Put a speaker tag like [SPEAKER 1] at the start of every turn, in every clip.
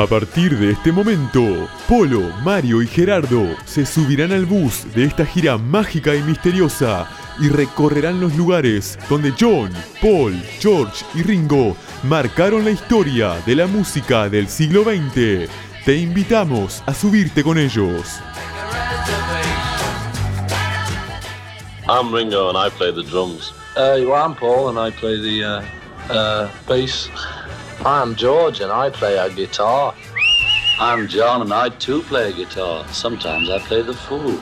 [SPEAKER 1] A partir de este momento, Polo, Mario y Gerardo se subirán al bus de esta gira mágica y misteriosa y recorrerán los lugares donde John, Paul, George y Ringo marcaron la historia de la música del siglo XX. Te invitamos a subirte con ellos.
[SPEAKER 2] I'm Ringo and I play the drums.
[SPEAKER 3] Uh, well, I'm Paul and I play the uh, uh, bass.
[SPEAKER 4] I'm George and I play a guitar.
[SPEAKER 2] I'm John and I too play a guitar. Sometimes I play the fool.
[SPEAKER 5] When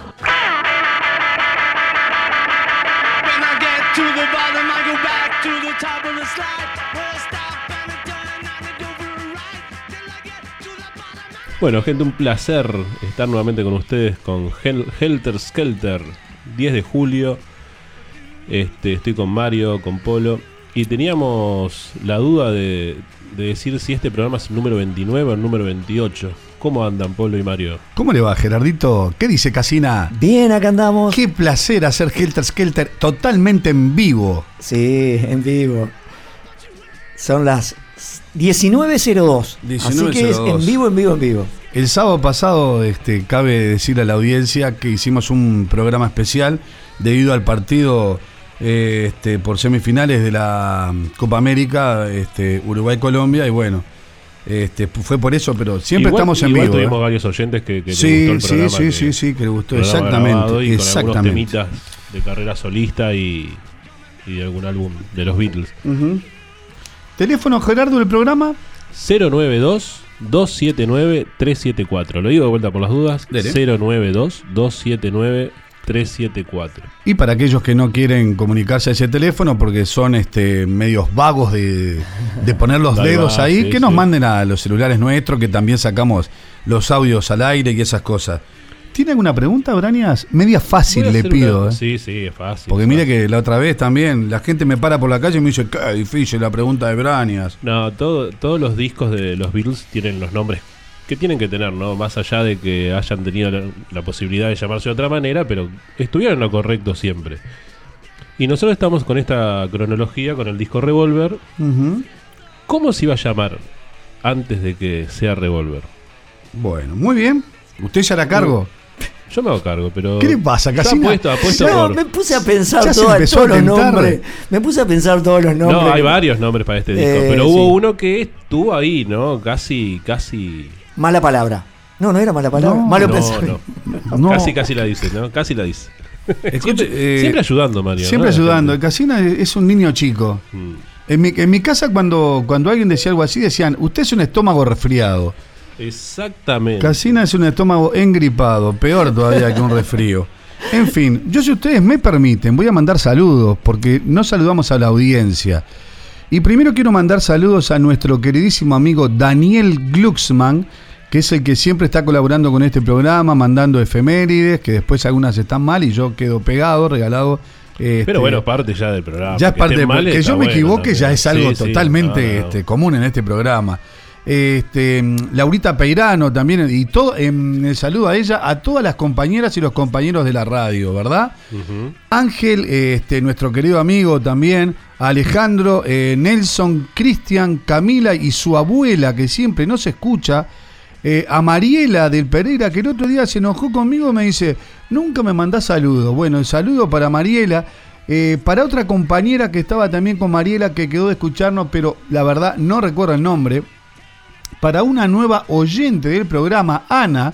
[SPEAKER 5] I get to the bottom, I go back to the top of the slide. Where I stop and I turn and I go for a ride. Till I get to the bottom.
[SPEAKER 6] Bueno, gente, un placer estar nuevamente con ustedes con Hel- Helter Skelter, 10 de julio. Este, estoy con Mario, con Polo. Y teníamos la duda de, de decir si este programa es el número 29 o el número 28. ¿Cómo andan Polo y Mario?
[SPEAKER 7] ¿Cómo le va, Gerardito? ¿Qué dice Casina?
[SPEAKER 8] Bien, acá andamos.
[SPEAKER 7] Qué placer hacer Helter Skelter totalmente en vivo.
[SPEAKER 8] Sí, en vivo. Son las 19.02. Así que es
[SPEAKER 7] 19:02.
[SPEAKER 8] en vivo, en vivo, en vivo.
[SPEAKER 7] El sábado pasado, este, cabe decirle a la audiencia que hicimos un programa especial debido al partido eh, este, por semifinales de la Copa América, este, Uruguay-Colombia, y bueno, este, fue por eso, pero siempre
[SPEAKER 6] Igual-
[SPEAKER 7] estamos en
[SPEAKER 6] igual
[SPEAKER 7] vivo. ¿eh?
[SPEAKER 6] tuvimos varios oyentes que, que les
[SPEAKER 7] Sí,
[SPEAKER 6] gustó el
[SPEAKER 7] sí,
[SPEAKER 6] programa.
[SPEAKER 7] sí,
[SPEAKER 6] que-
[SPEAKER 7] sí, sí, que le gustó, exactamente,
[SPEAKER 6] y con
[SPEAKER 7] exactamente.
[SPEAKER 6] temitas de carrera solista y, y de algún álbum de los Beatles.
[SPEAKER 7] Teléfono Gerardo del programa.
[SPEAKER 6] 092 279 374. Lo digo de vuelta por las dudas.
[SPEAKER 7] Dele.
[SPEAKER 6] 092 279 374.
[SPEAKER 7] Y para aquellos que no quieren comunicarse a ese teléfono porque son este medios vagos de, de poner los dedos ahí,
[SPEAKER 6] sí,
[SPEAKER 7] que nos
[SPEAKER 6] sí.
[SPEAKER 7] manden a los celulares nuestros, que también sacamos los audios al aire y esas cosas. ¿Tiene alguna pregunta, Branias? Media fácil le pido.
[SPEAKER 6] una-
[SPEAKER 7] ¿eh?
[SPEAKER 6] Sí, sí, es fácil.
[SPEAKER 7] Porque mire que la otra vez también la gente me para por la calle y me dice, qué difícil la pregunta de Branias.
[SPEAKER 6] No, todo, todos los discos de los Beatles tienen los nombres que tienen que tener, ¿no? Más allá de que hayan tenido la, la posibilidad de llamarse de otra manera, pero estuvieron en lo correcto siempre. Y nosotros estamos con esta cronología, con el disco Revolver. ¿Cómo se iba a llamar antes de que sea Revolver?
[SPEAKER 7] Bueno, muy bien. ¿Usted ya la cargo?
[SPEAKER 6] Yo me hago cargo, pero.
[SPEAKER 7] ¿Qué le pasa,
[SPEAKER 6] Yo
[SPEAKER 7] Casina?
[SPEAKER 6] apuesto, apuesto
[SPEAKER 8] No,
[SPEAKER 6] por.
[SPEAKER 8] me puse a pensar toda- todos
[SPEAKER 7] a
[SPEAKER 8] los nombres. Me puse a pensar todos los nombres.
[SPEAKER 6] No, hay varios nombres para este disco,
[SPEAKER 8] Eh,
[SPEAKER 6] pero hubo
[SPEAKER 8] sí.
[SPEAKER 6] uno que estuvo ahí, ¿no? Casi, casi.
[SPEAKER 8] Mala palabra. No, no era mala palabra.
[SPEAKER 7] No,
[SPEAKER 8] Malo
[SPEAKER 6] no,
[SPEAKER 8] pensamiento.
[SPEAKER 6] no.
[SPEAKER 7] No.
[SPEAKER 6] Casi, casi la dice, ¿no? Casi la dice.
[SPEAKER 7] Escuche,
[SPEAKER 6] siempre,
[SPEAKER 7] eh,
[SPEAKER 6] siempre ayudando, Mario.
[SPEAKER 7] Siempre
[SPEAKER 6] ¿no?
[SPEAKER 7] ayudando. El Casina es un niño chico.
[SPEAKER 6] Mm.
[SPEAKER 7] En mi, en mi casa, cuando, cuando alguien decía algo así, decían, usted es un estómago resfriado.
[SPEAKER 6] Exactamente.
[SPEAKER 7] Casina es un estómago engripado, peor todavía que un resfrío. En fin, yo si ustedes me permiten, voy a mandar saludos, porque no saludamos a la audiencia. Y primero quiero mandar saludos a nuestro queridísimo amigo Daniel Glucksmann, que es el que siempre está colaborando con este programa, mandando efemérides, que después algunas están mal y yo quedo pegado, regalado. este,
[SPEAKER 6] Pero bueno, parte ya del programa.
[SPEAKER 7] ya es parte que yo me
[SPEAKER 6] bueno
[SPEAKER 7] equivoque ya es algo
[SPEAKER 6] Sí, sí,
[SPEAKER 7] totalmente
[SPEAKER 6] no, no.
[SPEAKER 7] este, común en este programa. Este, Laurita Peirano también y todo en el saludo a ella a todas las compañeras y los compañeros de la radio, ¿verdad? Ángel, este, nuestro querido amigo también, Alejandro, eh, Nelson, Cristian, Camila y su abuela que siempre nos escucha, eh, a Mariela del Pereira que el otro día se enojó conmigo me dice, nunca me mandás saludos. Bueno, el saludo para Mariela. eh, para otra compañera que estaba también con Mariela que quedó de escucharnos, pero la verdad no recuerdo el nombre. Para una nueva oyente del programa, Ana,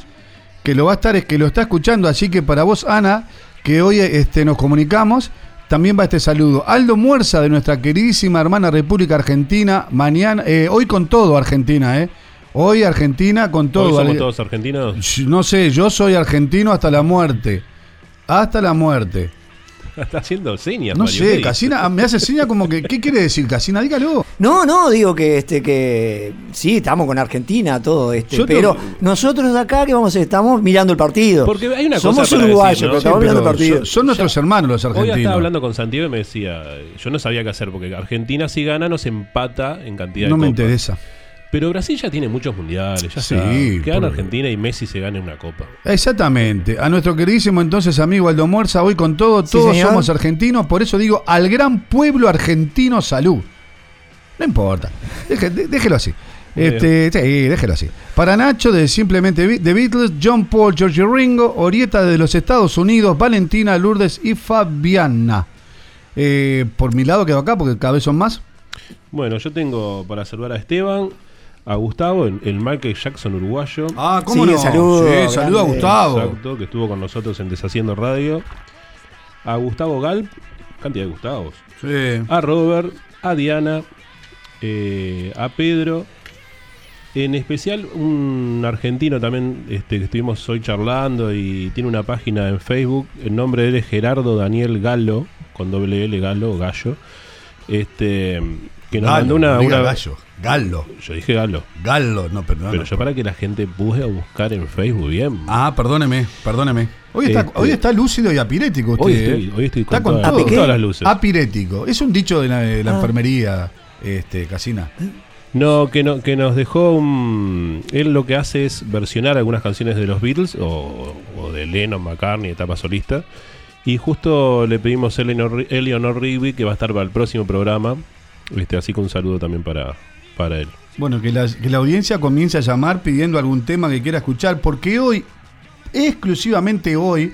[SPEAKER 7] que lo va a estar, es que lo está escuchando, así que para vos, Ana, que hoy este, nos comunicamos, también va este saludo. Aldo Muerza, de nuestra queridísima hermana República Argentina, mañana, eh, hoy con todo Argentina, ¿eh? Hoy Argentina con todo.
[SPEAKER 6] Hoy somos
[SPEAKER 7] Ale-
[SPEAKER 6] todos argentinos.
[SPEAKER 7] No sé, yo soy argentino hasta la muerte. Hasta la muerte.
[SPEAKER 6] Está haciendo señas,
[SPEAKER 7] No
[SPEAKER 6] Mario, ¿qué
[SPEAKER 7] sé? Casina, me hace seña como que, ¿qué quiere decir Casina? Dígalo.
[SPEAKER 8] No, no, digo que este que sí, estamos con Argentina, todo este,
[SPEAKER 7] Yo te-
[SPEAKER 8] pero nosotros de acá que vamos a hacer? estamos mirando el partido.
[SPEAKER 6] Porque hay una
[SPEAKER 8] Somos
[SPEAKER 6] cosa
[SPEAKER 8] uruguayos,
[SPEAKER 6] decir, ¿no?
[SPEAKER 8] pero
[SPEAKER 6] Sí,
[SPEAKER 8] estamos mirando el partido.
[SPEAKER 7] son, son nuestros hermanos los
[SPEAKER 6] Hoy estaba
[SPEAKER 7] argentinos.
[SPEAKER 6] hablando con Santiago y me decía, yo no sabía qué hacer porque Argentina si gana nos empata en cantidad
[SPEAKER 7] no
[SPEAKER 6] de
[SPEAKER 7] me
[SPEAKER 6] copas.
[SPEAKER 7] interesa.
[SPEAKER 6] Pero Brasil ya tiene muchos mundiales, ya
[SPEAKER 7] Sí,
[SPEAKER 6] está. Que gane
[SPEAKER 7] por-
[SPEAKER 6] Argentina y Messi se gane una copa.
[SPEAKER 7] Exactamente. A nuestro queridísimo entonces amigo Aldo Muerza, hoy con todo,
[SPEAKER 8] Sí,
[SPEAKER 7] todos
[SPEAKER 8] señor.
[SPEAKER 7] somos argentinos, por eso digo al gran pueblo argentino salud. No importa, Deje- de- déjelo así. Este, sí, déjelo así. Para Nacho de Simplemente The Beatles, John Paul, George Ringo, Orieta de los Estados Unidos, Valentina, Lourdes y Fabiana. Eh, por mi lado quedo acá porque cada vez son más.
[SPEAKER 6] Bueno, yo tengo para saludar a Esteban, a Gustavo, el, el Michael Jackson uruguayo.
[SPEAKER 7] Ah,
[SPEAKER 9] ¿cómo Sí, no? saludo,
[SPEAKER 7] Sí, saludo a. Gustavo.
[SPEAKER 6] Exacto, que estuvo con nosotros en Deshaciendo Radio. A Gustavo Galp, cantidad de Gustavos.
[SPEAKER 7] Sí.
[SPEAKER 6] A Robert, a Diana, eh, a Pedro. En especial un argentino también este, que estuvimos hoy charlando y tiene una página en Facebook. El nombre de él es Gerardo Daniel Galo, con doble L Galo, Gallo. Este, que nos
[SPEAKER 7] Galo,
[SPEAKER 6] mandó una,
[SPEAKER 7] no diga
[SPEAKER 6] una-
[SPEAKER 7] gallo. Gallo.
[SPEAKER 6] Yo dije Galo.
[SPEAKER 7] Galo, no, perdón.
[SPEAKER 6] Pero yo para que la gente pude buscar en Facebook bien.
[SPEAKER 7] Ah, perdóneme, perdóneme. Hoy está,
[SPEAKER 6] Este-
[SPEAKER 7] hoy está lúcido y apirético usted.
[SPEAKER 6] Hoy estoy-
[SPEAKER 7] ¿eh?
[SPEAKER 6] hoy estoy con
[SPEAKER 7] está con
[SPEAKER 6] todas-
[SPEAKER 7] todo.
[SPEAKER 9] con todas
[SPEAKER 6] las luces.
[SPEAKER 7] Apirético. Es un dicho de la, de la
[SPEAKER 9] Ah.
[SPEAKER 7] enfermería, este, Casina.
[SPEAKER 6] No, que, no, que nos dejó un... Él lo que hace es versionar algunas canciones de los Beatles o, o de Lennon, McCartney, etapa solista. Y justo le pedimos a Eleanor, Eleanor Rigby que va a estar para el próximo programa. Este, así que un saludo también para, para él.
[SPEAKER 7] Bueno, que la, que la audiencia comience a llamar pidiendo algún tema que quiera escuchar, porque hoy, exclusivamente hoy,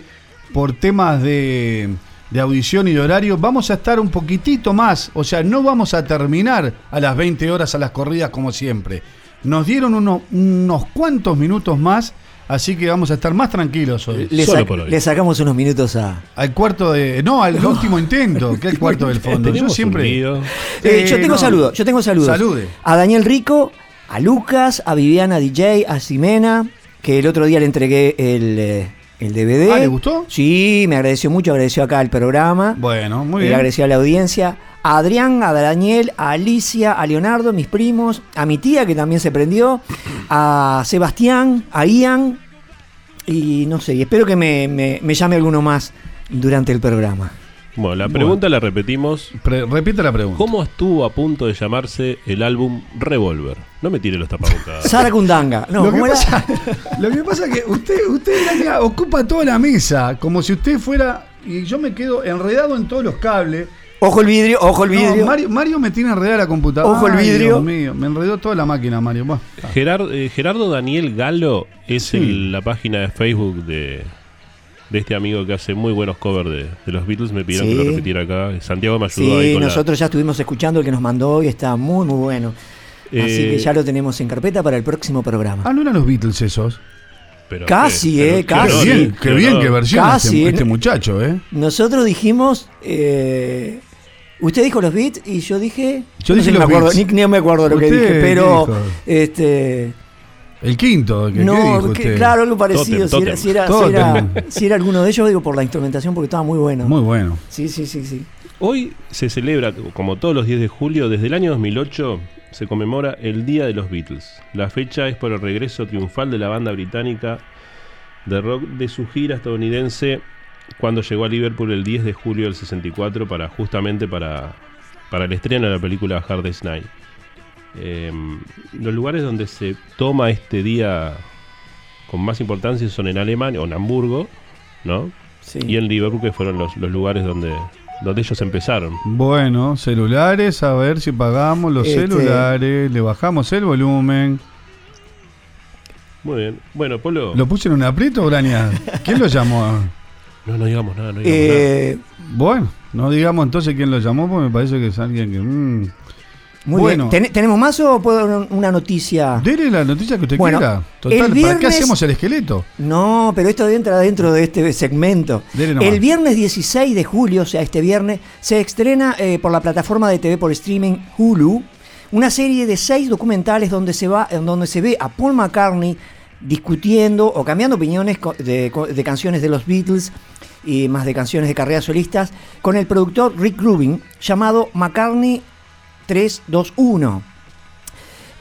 [SPEAKER 7] por temas de, de audición y de horario, vamos a estar un poquitito más, o sea, no vamos a terminar a las 20 horas a las corridas como siempre. Nos dieron uno- unos cuantos minutos más, así que vamos a estar más tranquilos hoy.
[SPEAKER 9] Le,
[SPEAKER 6] Solo
[SPEAKER 9] sac-
[SPEAKER 6] por hoy.
[SPEAKER 9] le sacamos unos minutos a.
[SPEAKER 7] Al cuarto de... No, al último intento, que es el cuarto del fondo. Yo siempre...
[SPEAKER 9] Eh, yo
[SPEAKER 7] Eh,
[SPEAKER 9] tengo
[SPEAKER 7] no.
[SPEAKER 9] saludos, yo tengo saludos.
[SPEAKER 7] Salude.
[SPEAKER 9] A Daniel Rico, a Lucas, a Viviana DJ, a Ximena, que el otro día le entregué el, eh, el DVD.
[SPEAKER 7] Ah, ¿le gustó?
[SPEAKER 9] Sí, me agradeció mucho, agradeció acá el programa.
[SPEAKER 7] Bueno, muy
[SPEAKER 9] Le
[SPEAKER 7] bien.
[SPEAKER 9] agradeció a la audiencia. A Adrián, a Daniel, a Alicia, a Leonardo, mis primos, a mi tía que también se prendió, a Sebastián, a Ian, y no sé, y espero que me, me- me llame alguno más durante el programa.
[SPEAKER 6] Bueno, la pregunta la repetimos.
[SPEAKER 7] Pre- repite la pregunta.
[SPEAKER 6] ¿Cómo estuvo a punto de llamarse el álbum Revolver? No me tire los tapabocas.
[SPEAKER 9] Sara Kundanga. No,
[SPEAKER 7] lo, que pasa, lo que pasa es que usted, usted ocupa toda la mesa, como si usted fuera. Y yo me quedo enredado en todos los cables.
[SPEAKER 9] Ojo el vidrio, ojo el
[SPEAKER 7] No,
[SPEAKER 9] vidrio.
[SPEAKER 7] Mario, Mario me tiene enredada la computadora.
[SPEAKER 9] Ojo el
[SPEAKER 7] Ay,
[SPEAKER 9] vidrio.
[SPEAKER 7] Dios mío, me enredó toda la máquina, Mario.
[SPEAKER 6] Gerard- eh, Gerardo Daniel Galo es
[SPEAKER 7] Sí.
[SPEAKER 6] el- la página de Facebook de, de este amigo que hace muy buenos covers de, de los Beatles. Me pidieron
[SPEAKER 9] Sí.
[SPEAKER 6] que lo repitiera acá. Santiago me ayudó ahí
[SPEAKER 9] Sí,
[SPEAKER 6] con la-
[SPEAKER 9] nosotros ya estuvimos escuchando el que nos mandó y está muy, muy bueno. Así
[SPEAKER 6] Eh,
[SPEAKER 9] que ya lo tenemos en carpeta para el próximo programa.
[SPEAKER 7] Ah, no eran los Beatles esos.
[SPEAKER 6] pero
[SPEAKER 9] Casi,
[SPEAKER 6] qué-
[SPEAKER 9] eh, casi.
[SPEAKER 7] Qué bien,
[SPEAKER 6] eh,
[SPEAKER 7] qué bien que versiona
[SPEAKER 9] Casi,
[SPEAKER 7] este,
[SPEAKER 9] ¿eh?
[SPEAKER 7] este muchacho, ¿eh?
[SPEAKER 9] Nosotros dijimos. eh, usted dijo los beats y yo dije.
[SPEAKER 7] Yo
[SPEAKER 9] no
[SPEAKER 7] dije
[SPEAKER 9] sé,
[SPEAKER 7] los
[SPEAKER 9] me acuerdo,
[SPEAKER 7] beats.
[SPEAKER 9] Ni, ni me acuerdo lo que
[SPEAKER 7] ¿Usted
[SPEAKER 9] dije, pero.
[SPEAKER 7] dijo?
[SPEAKER 9] Este.
[SPEAKER 7] El quinto, ¿qué, qué
[SPEAKER 9] no,
[SPEAKER 7] dijo
[SPEAKER 9] que-
[SPEAKER 7] usted?
[SPEAKER 9] claro, algo parecido.
[SPEAKER 6] Totem,
[SPEAKER 9] si, era,
[SPEAKER 6] totem.
[SPEAKER 9] si, era, si, era,
[SPEAKER 7] Totem.
[SPEAKER 9] si era alguno de ellos, digo por la instrumentación, porque estaba muy bueno.
[SPEAKER 7] Muy bueno.
[SPEAKER 9] Sí, sí, sí, sí.
[SPEAKER 6] Hoy se celebra, como todos los 10 de julio, desde el año 2008, se conmemora el Día de los Beatles. La fecha es por el regreso triunfal de la banda británica de rock de su gira estadounidense cuando llegó a Liverpool el 10 de julio del 64 para justamente para, para el estreno de la película Hard Day's Night. Eh, los lugares donde se toma este día con más importancia son en Alemania o en Hamburgo, ¿no?
[SPEAKER 9] sí.
[SPEAKER 6] Y en Liverpool, que fueron los, los lugares donde, donde ellos empezaron.
[SPEAKER 7] Bueno, celulares, a ver si pagamos los
[SPEAKER 9] Este-
[SPEAKER 7] celulares, le bajamos el volumen.
[SPEAKER 6] Muy bien. Bueno, Polo.
[SPEAKER 7] ¿Lo puse en un aprieto, Braña? ¿Quién lo llamó?
[SPEAKER 6] No, no digamos nada, no digamos
[SPEAKER 9] Eh,
[SPEAKER 7] Bueno, no digamos entonces quién lo llamó, porque me parece que es alguien que... mm.
[SPEAKER 9] muy
[SPEAKER 7] Bueno.
[SPEAKER 9] bien. ¿Ten- ¿Tenemos más o puedo dar una noticia?
[SPEAKER 7] Dele la noticia que usted
[SPEAKER 9] Bueno,
[SPEAKER 7] quiera. Total,
[SPEAKER 9] el
[SPEAKER 7] ¿para qué
[SPEAKER 9] viernes-
[SPEAKER 7] hacemos el esqueleto?
[SPEAKER 9] No, pero esto entra dentro de este segmento.
[SPEAKER 7] Dele nomás.
[SPEAKER 9] El viernes 16 de julio, o sea, este viernes, se estrena eh, por la plataforma de TV por streaming Hulu una serie de seis documentales donde se, va, donde se ve a Paul McCartney discutiendo o cambiando opiniones de, canciones de los Beatles y más de canciones de carreras solistas con el productor Rick Rubin llamado McCartney 321.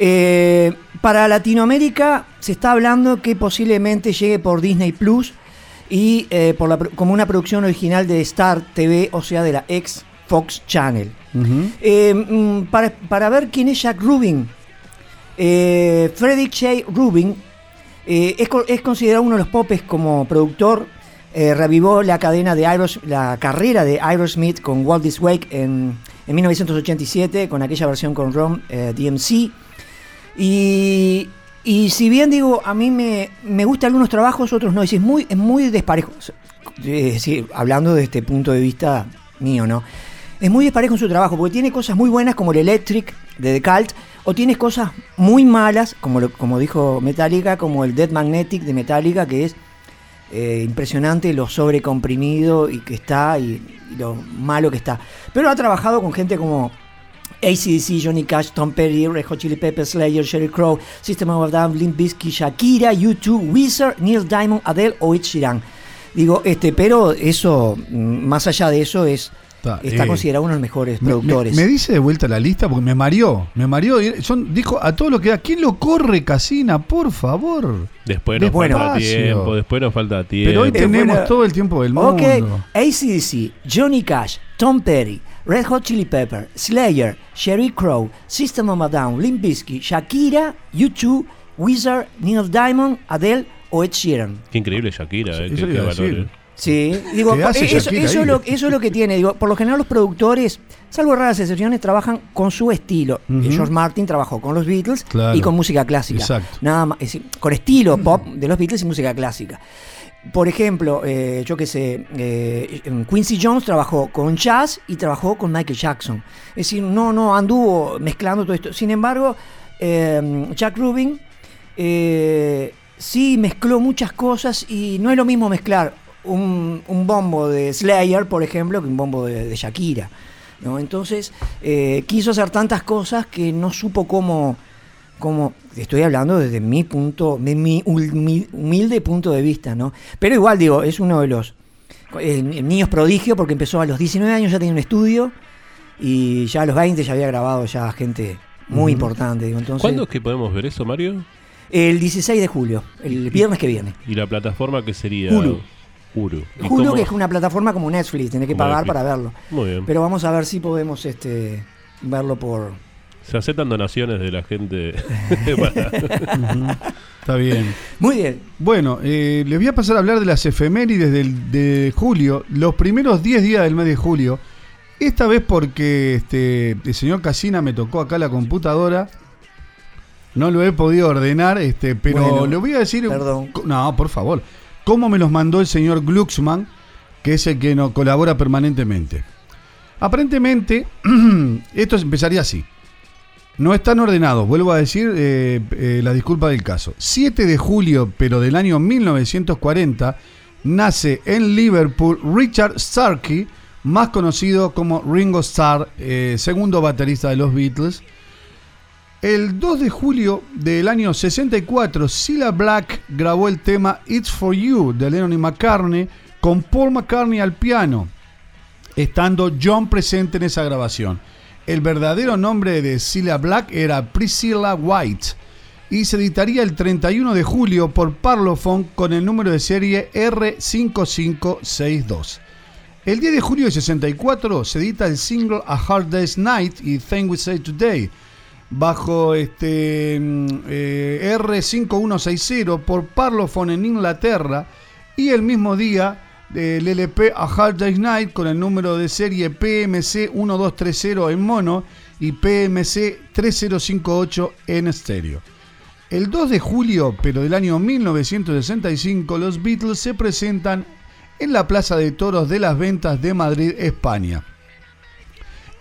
[SPEAKER 9] Eh, para Latinoamérica se está hablando que posiblemente llegue por Disney Plus y eh, por la como una producción original de Star TV, o sea, de la ex Fox Channel. Eh, mm, para, para ver quién es Jack Rubin, eh, Frederick J. Rubin eh, es, co- es considerado uno de los popes como productor. eh, revivó la cadena de Aeros, la carrera de Aerosmith con Walt This en, en 1987 con aquella versión con Ron eh, DMC. Y, si bien digo, a mí me, me gustan algunos trabajos, otros no. Es muy, es muy desparejo. Es decir, hablando de este punto de vista mío, ¿no? Es muy desparejo en su trabajo, porque tiene cosas muy buenas como el Electric de The Cult, o tiene cosas muy malas, como, como dijo Metallica, como el Dead Magnetic de Metallica, que es eh, impresionante lo sobrecomprimido y que está y, lo malo que está. Pero ha trabajado con gente como ACDC, Johnny Cash, Tom Petty, Red Chili Peppers, Slayer, Sheryl Crow, System of a Down, Limp Bizkit, Shakira, U2, Weezer, Neil Diamond, Adele o Ed Sheeran. Digo, este, pero eso, mm, más allá de eso, es
[SPEAKER 7] Está,
[SPEAKER 9] está
[SPEAKER 7] eh,
[SPEAKER 9] considerado uno de los mejores
[SPEAKER 7] Me, me-
[SPEAKER 9] productores.
[SPEAKER 7] me dice de vuelta la lista porque me mareó. Me mareó. Son, dijo a todo lo que da. ¿Quién lo corre, Casina? Por favor.
[SPEAKER 6] Después nos falta tiempo, después nos falta tiempo.
[SPEAKER 7] Pero hoy tenemos
[SPEAKER 9] bueno,
[SPEAKER 7] todo el tiempo del mundo.
[SPEAKER 9] Ok, ACDC, Johnny Cash, Tom Petty, Red Hot Chili Pepper, Slayer, Sheryl Crow, System of a Down, Limp Bizkit, Shakira, U2, Weezer, Neil Diamond, Adele o Ed Sheeran.
[SPEAKER 6] Qué increíble Shakira, eh, qué, qué valor, eh.
[SPEAKER 9] Sí, digo,
[SPEAKER 7] ¿Qué hace
[SPEAKER 9] eso, es lo, eso es lo que tiene. Digo, por lo general los productores, salvo raras excepciones, trabajan con su estilo. Eh, George Martin trabajó con los Beatles
[SPEAKER 7] Claro.
[SPEAKER 9] y con música clásica.
[SPEAKER 7] Exacto.
[SPEAKER 9] Nada más, es decir, con estilo pop de los Beatles y música clásica. Por ejemplo, eh, yo qué sé, eh, Quincy Jones trabajó con jazz y trabajó con Michael Jackson. Es decir, no, no anduvo mezclando todo esto. Sin embargo, eh, Jack Rubin eh, sí mezcló muchas cosas y no es lo mismo mezclar un, un bombo de Slayer, por ejemplo, que un bombo de, de Shakira. ¿no? Entonces, eh, quiso hacer tantas cosas que no supo cómo, cómo estoy hablando desde mi punto, de mi humil- humilde punto de vista, ¿no? Pero igual digo, es uno de los eh, niños prodigio porque empezó a los 19 años, ya tenía un estudio y ya a los 20 ya había grabado ya gente muy importante. Digo, entonces,
[SPEAKER 6] ¿Cuándo es que podemos ver eso, Mario?
[SPEAKER 9] El 16 de julio, el viernes que viene.
[SPEAKER 6] ¿Y la plataforma que sería?
[SPEAKER 9] Hulu.
[SPEAKER 6] Hulu. ¿Y
[SPEAKER 9] Hulu,
[SPEAKER 6] cómo-
[SPEAKER 9] que es una plataforma como Netflix, tenés que
[SPEAKER 6] Como
[SPEAKER 9] pagar
[SPEAKER 6] Netflix.
[SPEAKER 9] para verlo.
[SPEAKER 6] Muy bien.
[SPEAKER 9] Pero vamos a ver si podemos este verlo por...
[SPEAKER 6] Se aceptan donaciones de la gente.
[SPEAKER 7] Está bien.
[SPEAKER 9] Muy bien.
[SPEAKER 7] Bueno, eh, les voy a pasar a hablar de las efemérides del, de julio, los primeros 10 días del mes de julio. Esta vez porque este, el señor Casina me tocó acá la computadora. No lo he podido ordenar, este, pero
[SPEAKER 9] Bueno,
[SPEAKER 7] le voy a decir.
[SPEAKER 9] perdón.
[SPEAKER 7] No, por favor. ¿Cómo me los mandó el señor Glucksmann, que es el que nos colabora permanentemente? Aparentemente, esto empezaría así. No están ordenados, vuelvo a decir eh, eh, la disculpa del caso. 7 de julio, pero del año 1940, nace en Liverpool Richard Starkey, más conocido como Ringo Starr, eh, segundo baterista de los Beatles. El 2 de julio del año 64, Cilla Black grabó el tema It's For You de Lennon y McCartney con Paul McCartney al piano, estando John presente en esa grabación. El verdadero nombre de Cilla Black era Priscilla White y se editaría el 31 de julio por Parlophone con el número de serie R5562. El 10 de julio de 64 se edita el single A Hard Day's Night y Thing We Say Today bajo este eh, R5160 por Parlophone en Inglaterra y el mismo día el LP A Hard Day's Night con el número de serie PMC 1230 en mono y PMC 3058 en estéreo. El 2 de julio, pero del año 1965, los Beatles se presentan en la Plaza de Toros de las Ventas de Madrid, España.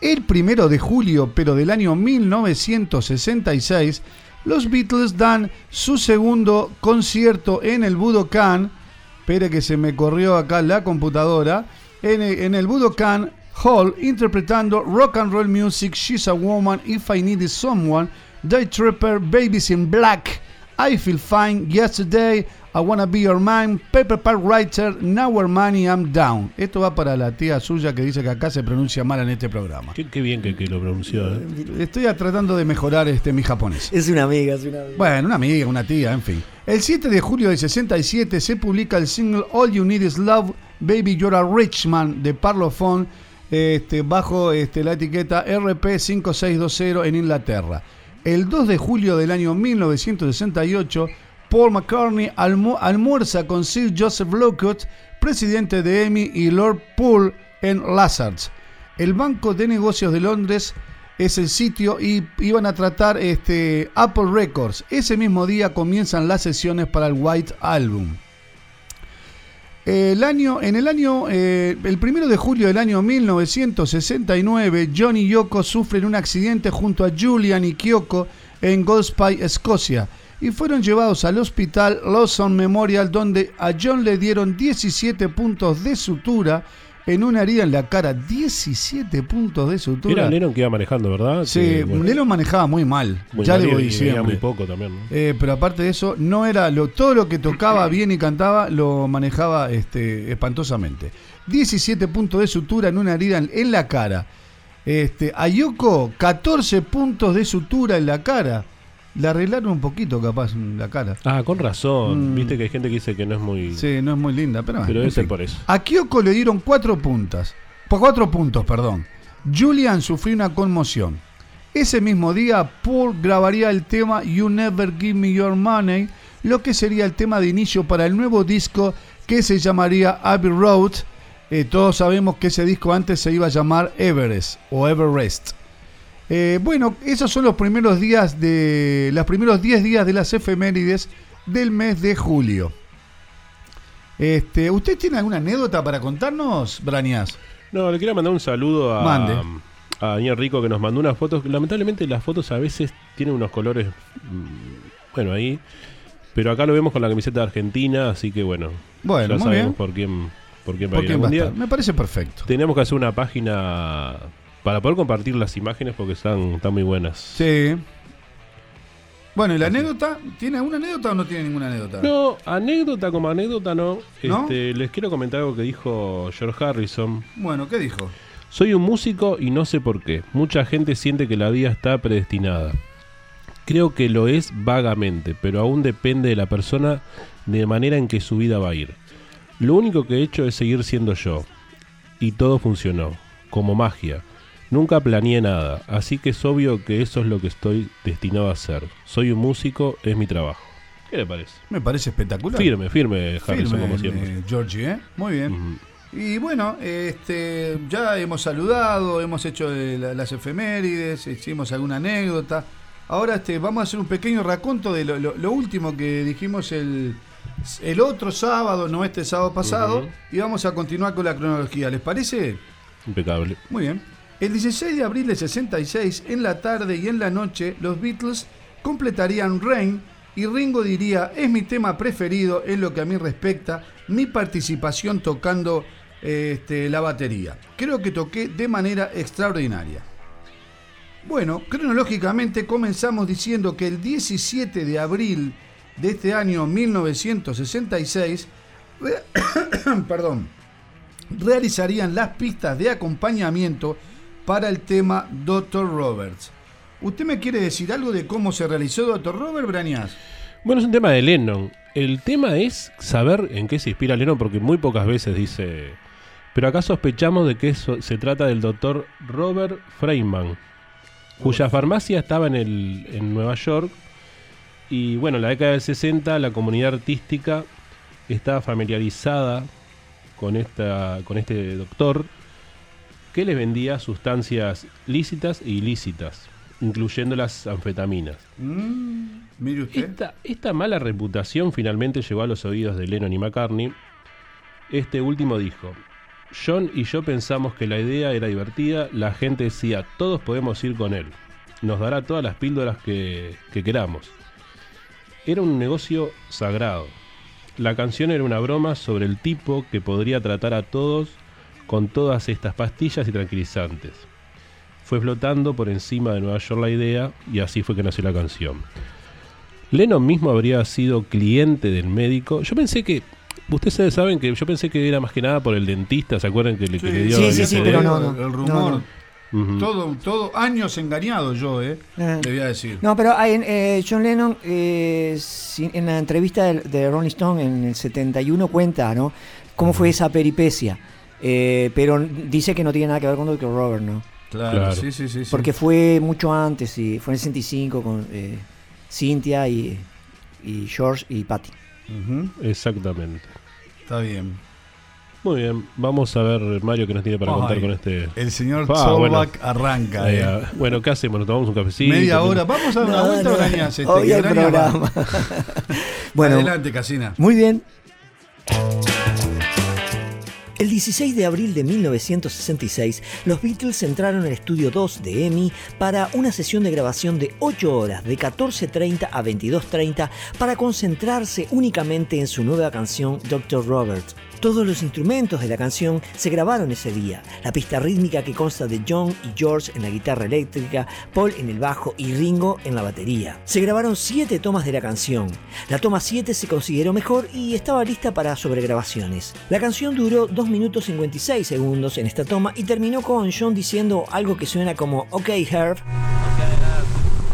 [SPEAKER 7] El 1 de julio, pero del año 1966, los Beatles dan su segundo concierto en el Budokan. Espere que se me corrió acá la computadora. En el, en el Budokan Hall, interpretando rock and roll music, She's a Woman, If I Needed Someone, Day Tripper, Babies in Black, I Feel Fine, Yesterday, I Wanna Be Your Man, Paper Park Writer, Now We're Money, I'm Down. Esto va para la tía suya que dice que acá se pronuncia mal en este programa.
[SPEAKER 6] qué, qué bien que, que lo pronunció. eh.
[SPEAKER 7] Estoy tratando de mejorar este mi japonés.
[SPEAKER 9] Es una amiga, es una amiga.
[SPEAKER 7] Bueno, una amiga, una tía, en fin. El 7 de julio del 67 se publica el single All You Need Is Love, Baby You're a Rich Man de Parlophone, este, bajo este, la etiqueta RP5620 en Inglaterra. El 2 de julio del año 1968, Paul McCartney almu- almuerza con Sir Joseph Lockhart, presidente de EMI, y Lord Poole en Lazards. El Banco de Negocios de Londres es el sitio y iban a tratar este, Apple Records. Ese mismo día comienzan las sesiones para el White Album. El año, en el año, eh, el primero de julio del año 1969, John y Yoko sufren un accidente junto a Julian y Kyoko en Goldspy, Escocia, y fueron llevados al hospital Lawson Memorial, donde a John le dieron 17 puntos de sutura en una herida en la cara. 17 puntos de sutura.
[SPEAKER 6] Era Lennon que iba manejando, ¿verdad?
[SPEAKER 7] Sí,
[SPEAKER 6] Que, bueno,
[SPEAKER 7] Lennon manejaba muy mal,
[SPEAKER 6] muy
[SPEAKER 7] ya
[SPEAKER 6] mal
[SPEAKER 7] le voy diciendo.
[SPEAKER 6] muy poco también, ¿no?
[SPEAKER 7] Eh, pero aparte de eso, no era lo, todo lo que tocaba bien y cantaba lo manejaba este, espantosamente. 17 puntos de sutura en una herida en, en la cara. Este, a Yoko, 14 puntos de sutura en la cara. Le arreglaron un poquito, capaz, la cara.
[SPEAKER 6] Ah, con razón.
[SPEAKER 7] Mm.
[SPEAKER 6] Viste que hay gente que dice que no es muy.
[SPEAKER 7] Sí, no es muy linda, pero,
[SPEAKER 6] pero debe ser
[SPEAKER 7] fin.
[SPEAKER 6] por eso.
[SPEAKER 7] A Kyoko le dieron cuatro puntas. Por cuatro puntos, perdón. Julian sufrió una conmoción. Ese mismo día, Paul grabaría el tema You Never Give Me Your Money, lo que sería el tema de inicio para el nuevo disco que se llamaría Abbey Road. Eh, todos sabemos que ese disco antes se iba a llamar Everest o Everest. Eh, bueno, esos son los primeros días de. los primeros 10 días de las efemérides del mes de julio. Este, ¿Usted tiene alguna anécdota para contarnos, Brañas?
[SPEAKER 6] No, le quería mandar un saludo a,
[SPEAKER 7] Mande.
[SPEAKER 6] a Daniel Rico que nos mandó unas fotos. Lamentablemente las fotos a veces tienen unos colores, mm, bueno, ahí. Pero acá lo vemos con la camiseta de Argentina, así que bueno,
[SPEAKER 7] Bueno,
[SPEAKER 6] ya
[SPEAKER 7] muy
[SPEAKER 6] sabemos
[SPEAKER 7] bien.
[SPEAKER 6] por quién, por quién va
[SPEAKER 7] ¿Por
[SPEAKER 6] a ir?
[SPEAKER 7] Me parece perfecto.
[SPEAKER 6] Tenemos que hacer una página para poder compartir las imágenes porque están, están muy buenas.
[SPEAKER 7] Sí. Bueno, ¿y la anécdota? ¿Tiene alguna anécdota o no tiene ninguna anécdota?
[SPEAKER 6] No, anécdota como anécdota no.
[SPEAKER 7] ¿No?
[SPEAKER 6] Este, les quiero comentar algo que dijo George Harrison.
[SPEAKER 7] Bueno, ¿qué dijo?
[SPEAKER 6] Soy un músico y no sé por qué. Mucha gente siente que la vida está predestinada. Creo que lo es vagamente, pero aún depende de la persona de manera en que su vida va a ir. Lo único que he hecho es seguir siendo yo. Y todo funcionó, como magia. Nunca planeé nada, así que es obvio que eso es lo que estoy destinado a hacer. Soy un músico, es mi trabajo. ¿Qué le parece?
[SPEAKER 7] Me parece espectacular.
[SPEAKER 6] Firme, firme, Harrison,
[SPEAKER 7] Firme,
[SPEAKER 6] como siempre.
[SPEAKER 7] eh, Georgie, ¿eh? Muy bien. Y bueno, este, ya hemos saludado, hemos hecho eh, la- las efemérides, hicimos alguna anécdota. Ahora este, vamos a hacer un pequeño raconto de lo, lo- lo último que dijimos el, el otro sábado, no este sábado pasado, y vamos a continuar con la cronología. ¿Les parece?
[SPEAKER 6] Impecable.
[SPEAKER 7] Muy bien. El 16 de abril de 66, en la tarde y en la noche, los Beatles completarían Rain y Ringo diría, es mi tema preferido en lo que a mí respecta, mi participación tocando este, la batería. Creo que toqué de manera extraordinaria. Bueno, cronológicamente comenzamos diciendo que el 17 de abril de este año 1966, perdón, realizarían las pistas de acompañamiento para el tema Dr. Roberts. ¿Usted me quiere decir algo de cómo se realizó Dr. Robert Brañas?
[SPEAKER 6] Bueno, es un tema de Lennon. El tema es saber en qué se inspira Lennon, porque muy pocas veces dice. Pero acá sospechamos de que eso se trata del doctor Robert Freeman, cuya farmacia estaba en, el, en Nueva York. Y bueno, en la década del 60 la comunidad artística estaba familiarizada con, esta, con este doctor que les vendía sustancias lícitas e ilícitas, incluyendo las anfetaminas.
[SPEAKER 7] Mm, mire usted.
[SPEAKER 6] Esta, esta mala reputación finalmente llegó a los oídos de Lennon y McCartney. Este último dijo, John y yo pensamos que la idea era divertida, la gente decía, todos podemos ir con él, nos dará todas las píldoras que, que queramos. Era un negocio sagrado. La canción era una broma sobre el tipo que podría tratar a todos con todas estas pastillas y tranquilizantes. Fue flotando por encima de Nueva York la idea y así fue que nació la canción. Lennon mismo habría sido cliente del médico. Yo pensé que. Ustedes saben que yo pensé que era más que nada por el dentista, ¿se acuerdan que le, que le dio
[SPEAKER 8] Sí,
[SPEAKER 6] el
[SPEAKER 8] sí, sí, pero no, no.
[SPEAKER 7] El
[SPEAKER 8] no,
[SPEAKER 7] rumor. Todo, todo años engañado yo, ¿eh?
[SPEAKER 8] Eh.
[SPEAKER 7] Le voy a decir.
[SPEAKER 8] No, pero hay, eh, John Lennon eh, en la entrevista de, de Rolling Stone en el 71 cuenta, ¿no? Cómo fue esa peripecia. Eh, pero dice que no tiene nada que ver con Dr. Robert, ¿no?
[SPEAKER 7] Claro,
[SPEAKER 6] Claro.
[SPEAKER 7] sí, sí, sí. sí.
[SPEAKER 8] Porque fue mucho antes, y fue en el 65 con eh, Cynthia y, y George y Patty.
[SPEAKER 6] Exactamente.
[SPEAKER 7] Está bien.
[SPEAKER 6] Muy bien, vamos a ver, Mario, qué nos tiene para contar
[SPEAKER 7] Ay,
[SPEAKER 6] con este.
[SPEAKER 7] El señor
[SPEAKER 6] Ah,
[SPEAKER 7] arranca.
[SPEAKER 6] Eh, bueno, ¿qué hacemos? ¿Nos tomamos un cafecito?
[SPEAKER 7] Media hora. Vamos a dar una
[SPEAKER 8] No,
[SPEAKER 7] vuelta
[SPEAKER 8] no,
[SPEAKER 7] este,
[SPEAKER 8] hoy
[SPEAKER 7] que va.
[SPEAKER 8] programa. bueno,
[SPEAKER 7] Adelante, Casina.
[SPEAKER 8] muy bien. El 16 de abril de 1966, los Beatles entraron al estudio 2 de EMI para una sesión de grabación de 8 horas, de 14.30 a 22.30, para concentrarse únicamente en su nueva canción Dr. Robert. Todos los instrumentos de la canción se grabaron ese día. La pista rítmica que consta de John y George en la guitarra eléctrica, Paul en el bajo y Ringo en la batería. Se grabaron 7 tomas de la canción. La toma 7 se consideró mejor y estaba lista para sobregrabaciones. La canción duró 2 minutos 56 segundos en esta toma y terminó con John diciendo algo que suena como OK Herb.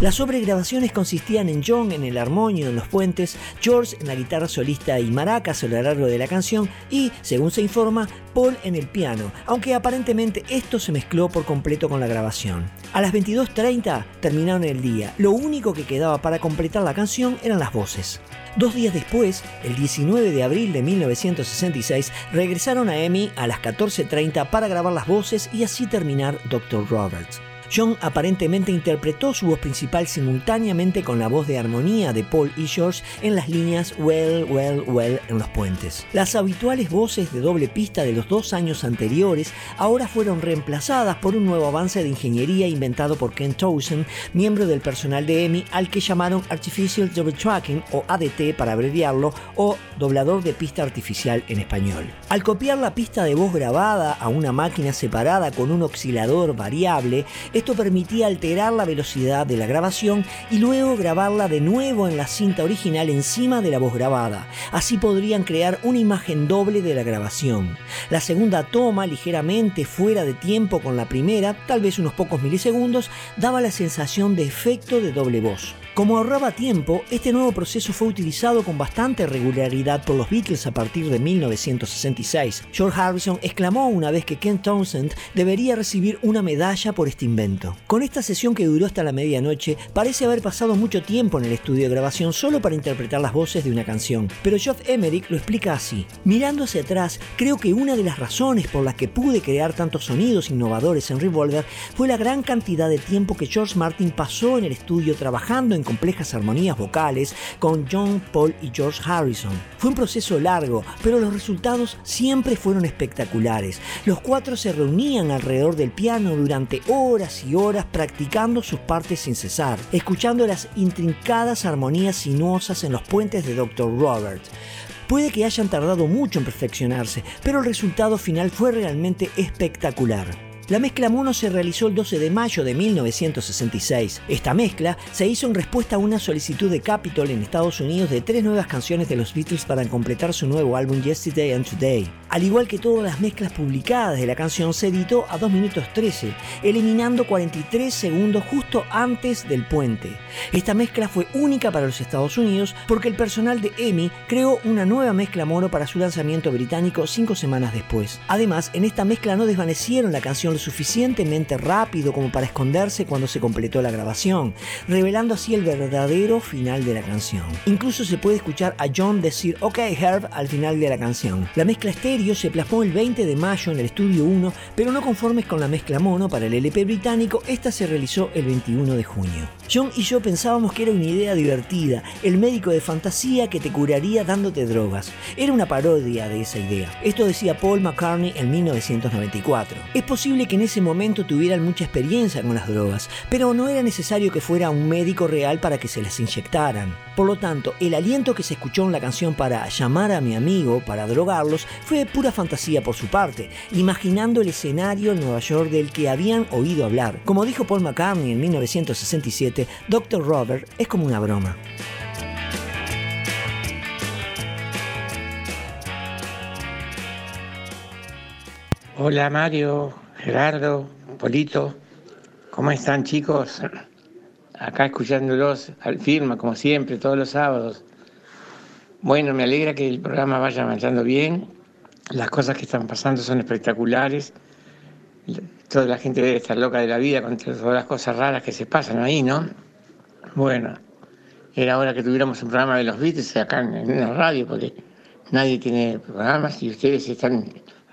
[SPEAKER 8] Las sobregrabaciones consistían en John en el armonio en los puentes, George en la guitarra solista y maracas a lo largo de la canción y, según se informa, Paul en el piano, aunque aparentemente esto se mezcló por completo con la grabación. A las 22.30 terminaron el día. Lo único que quedaba para completar la canción eran las voces. Dos días después, el 19 de abril de 1966, regresaron a EMI a las 14.30 para grabar las voces y así terminar Dr. Roberts. John aparentemente interpretó su voz principal simultáneamente con la voz de armonía de Paul y George en las líneas Well, Well, Well en los puentes. Las habituales voces de doble pista de los dos años anteriores ahora fueron reemplazadas por un nuevo avance de ingeniería inventado por Ken Towson, miembro del personal de EMI, al que llamaron Artificial Double Tracking o ADT para abreviarlo, o doblador de pista artificial en español. Al copiar la pista de voz grabada a una máquina separada con un oscilador variable, esto permitía alterar la velocidad de la grabación y luego grabarla de nuevo en la cinta original encima de la voz grabada. Así podrían crear una imagen doble de la grabación. La segunda toma, ligeramente fuera de tiempo con la primera, tal vez unos pocos milisegundos, daba la sensación de efecto de doble voz. Como ahorraba tiempo, este nuevo proceso fue utilizado con bastante regularidad por los Beatles a partir de 1966. George Harrison exclamó una vez que Ken Townsend debería recibir una medalla por este invento. Con esta sesión que duró hasta la medianoche, parece haber pasado mucho tiempo en el estudio de grabación solo para interpretar las voces de una canción, pero Geoff Emerick lo explica así. Mirando hacia atrás, creo que una de las razones por las que pude crear tantos sonidos innovadores en Revolver fue la gran cantidad de tiempo que George Martin pasó en el estudio trabajando en complejas armonías vocales con John, Paul y George Harrison. Fue un proceso largo, pero los resultados siempre fueron espectaculares. Los cuatro se reunían alrededor del piano durante horas y horas practicando sus partes sin cesar, escuchando las intrincadas armonías sinuosas en los puentes de Dr. Robert. Puede que hayan tardado mucho en perfeccionarse, pero el resultado final fue realmente espectacular. La mezcla mono se realizó el 12 de mayo de 1966. Esta mezcla se hizo en respuesta a una solicitud de Capitol en Estados Unidos de tres nuevas canciones de los Beatles para completar su nuevo álbum Yesterday and Today. Al igual que todas las mezclas publicadas de la canción, se editó a 2 minutos 13, eliminando 43 segundos justo antes del puente. Esta mezcla fue única para los Estados Unidos porque el personal de EMI creó una nueva mezcla mono para su lanzamiento británico cinco semanas después. Además, en esta mezcla no desvanecieron la canción suficientemente rápido como para esconderse cuando se completó la grabación, revelando así el verdadero final de la canción. Incluso se puede escuchar a John decir OK Herb al final de la canción. La mezcla estéreo se plasmó el 20 de mayo en el estudio 1, pero no conformes con la mezcla mono para el LP británico, esta se realizó el 21 de junio. John y yo pensábamos que era una idea divertida, el médico de fantasía que te curaría dándote drogas. Era una parodia de esa idea. Esto decía Paul McCartney en 1994. Es posible que en ese momento tuvieran mucha experiencia con las drogas, pero no era necesario que fuera un médico real para que se las inyectaran. Por lo tanto, el aliento que se escuchó en la canción para llamar a mi amigo para drogarlos fue pura fantasía por su parte, imaginando el escenario en Nueva York del que habían oído hablar. Como dijo Paul McCartney en 1967, Dr. Robert es como una broma.
[SPEAKER 10] Hola Mario, Gerardo, Polito, ¿cómo están chicos? Acá escuchándolos al firma, como siempre, todos los sábados. Bueno, me alegra que el programa vaya avanzando bien. Las cosas que están pasando son espectaculares. Toda la gente debe estar loca de la vida con todas las cosas raras que se pasan ahí, ¿no? Bueno, era hora que tuviéramos un programa de los Beatles acá en, la radio, porque nadie tiene programas y ustedes están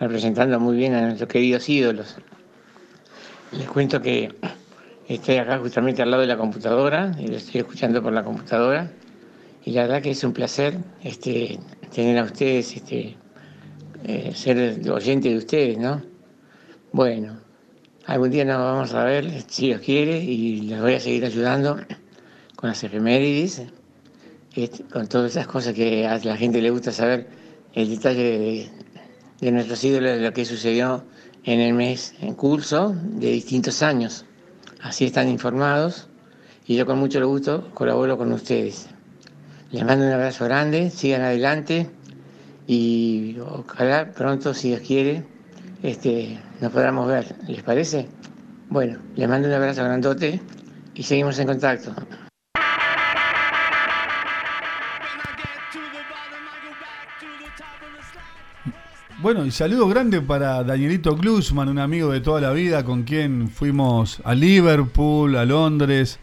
[SPEAKER 10] representando muy bien a nuestros queridos ídolos. Les cuento que estoy acá justamente al lado de la computadora y lo estoy escuchando por la computadora. Y la verdad que es un placer este, tener a ustedes, este, eh, ser oyente de ustedes, ¿no? Bueno, algún día nos vamos a ver, si Dios quiere, y les voy a seguir ayudando con las efemérides, este, con todas esas cosas que a la gente le gusta saber, el detalle de, de nuestros ídolos, de lo que sucedió en el mes en curso de distintos años. Así están informados y yo con mucho gusto colaboro con ustedes. Les mando un abrazo grande, sigan adelante y ojalá pronto, si Dios quiere, este, nos podamos ver. ¿Les parece? Bueno, les mando un abrazo grandote y seguimos en contacto.
[SPEAKER 7] Bueno, y saludo grande para Danielito Glusman, un amigo de toda la vida con quien fuimos a Liverpool, a Londres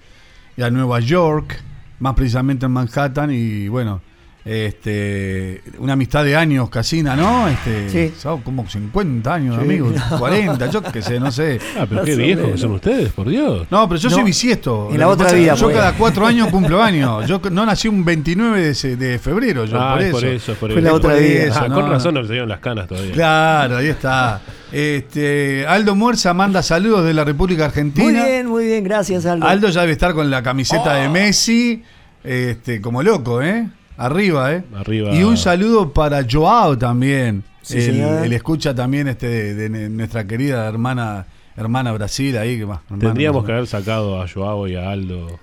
[SPEAKER 7] y a Nueva York, más precisamente en Manhattan. Y bueno, este, una amistad de años, Casina, ¿no? Este,
[SPEAKER 8] Sí.
[SPEAKER 7] son como 50 años,
[SPEAKER 8] Sí.
[SPEAKER 7] amigos, 40, yo qué sé, no sé.
[SPEAKER 6] Ah, pero qué viejos que son ustedes, por Dios.
[SPEAKER 7] No, pero yo
[SPEAKER 8] No,
[SPEAKER 7] soy bisiesto.
[SPEAKER 8] en la otra vida,
[SPEAKER 7] Yo
[SPEAKER 8] pues.
[SPEAKER 7] cada cuatro años cumplo años. Yo no nací un 29 de, febrero, yo
[SPEAKER 6] ah,
[SPEAKER 7] por
[SPEAKER 6] es
[SPEAKER 7] eso.
[SPEAKER 6] por eso, es por
[SPEAKER 8] Fue
[SPEAKER 6] eso.
[SPEAKER 8] la otra
[SPEAKER 7] Por
[SPEAKER 8] vida.
[SPEAKER 7] eso,
[SPEAKER 6] Ah,
[SPEAKER 7] no,
[SPEAKER 6] con razón no le salieron las canas todavía.
[SPEAKER 7] Claro, ahí está. Este, Aldo Muerza manda saludos de la República
[SPEAKER 8] Muy
[SPEAKER 7] Argentina.
[SPEAKER 8] bien, muy bien, gracias Aldo.
[SPEAKER 7] Aldo ya debe estar con la camiseta
[SPEAKER 8] Oh.
[SPEAKER 7] de Messi, este, como loco, ¿eh? Arriba, ¿eh?
[SPEAKER 6] Arriba.
[SPEAKER 7] Y un saludo para Joao también.
[SPEAKER 8] Sí,
[SPEAKER 7] el, el escucha también este de, nuestra querida hermana hermana Brasil ahí que más.
[SPEAKER 6] Tendríamos que haber sacado a Joao y a Aldo.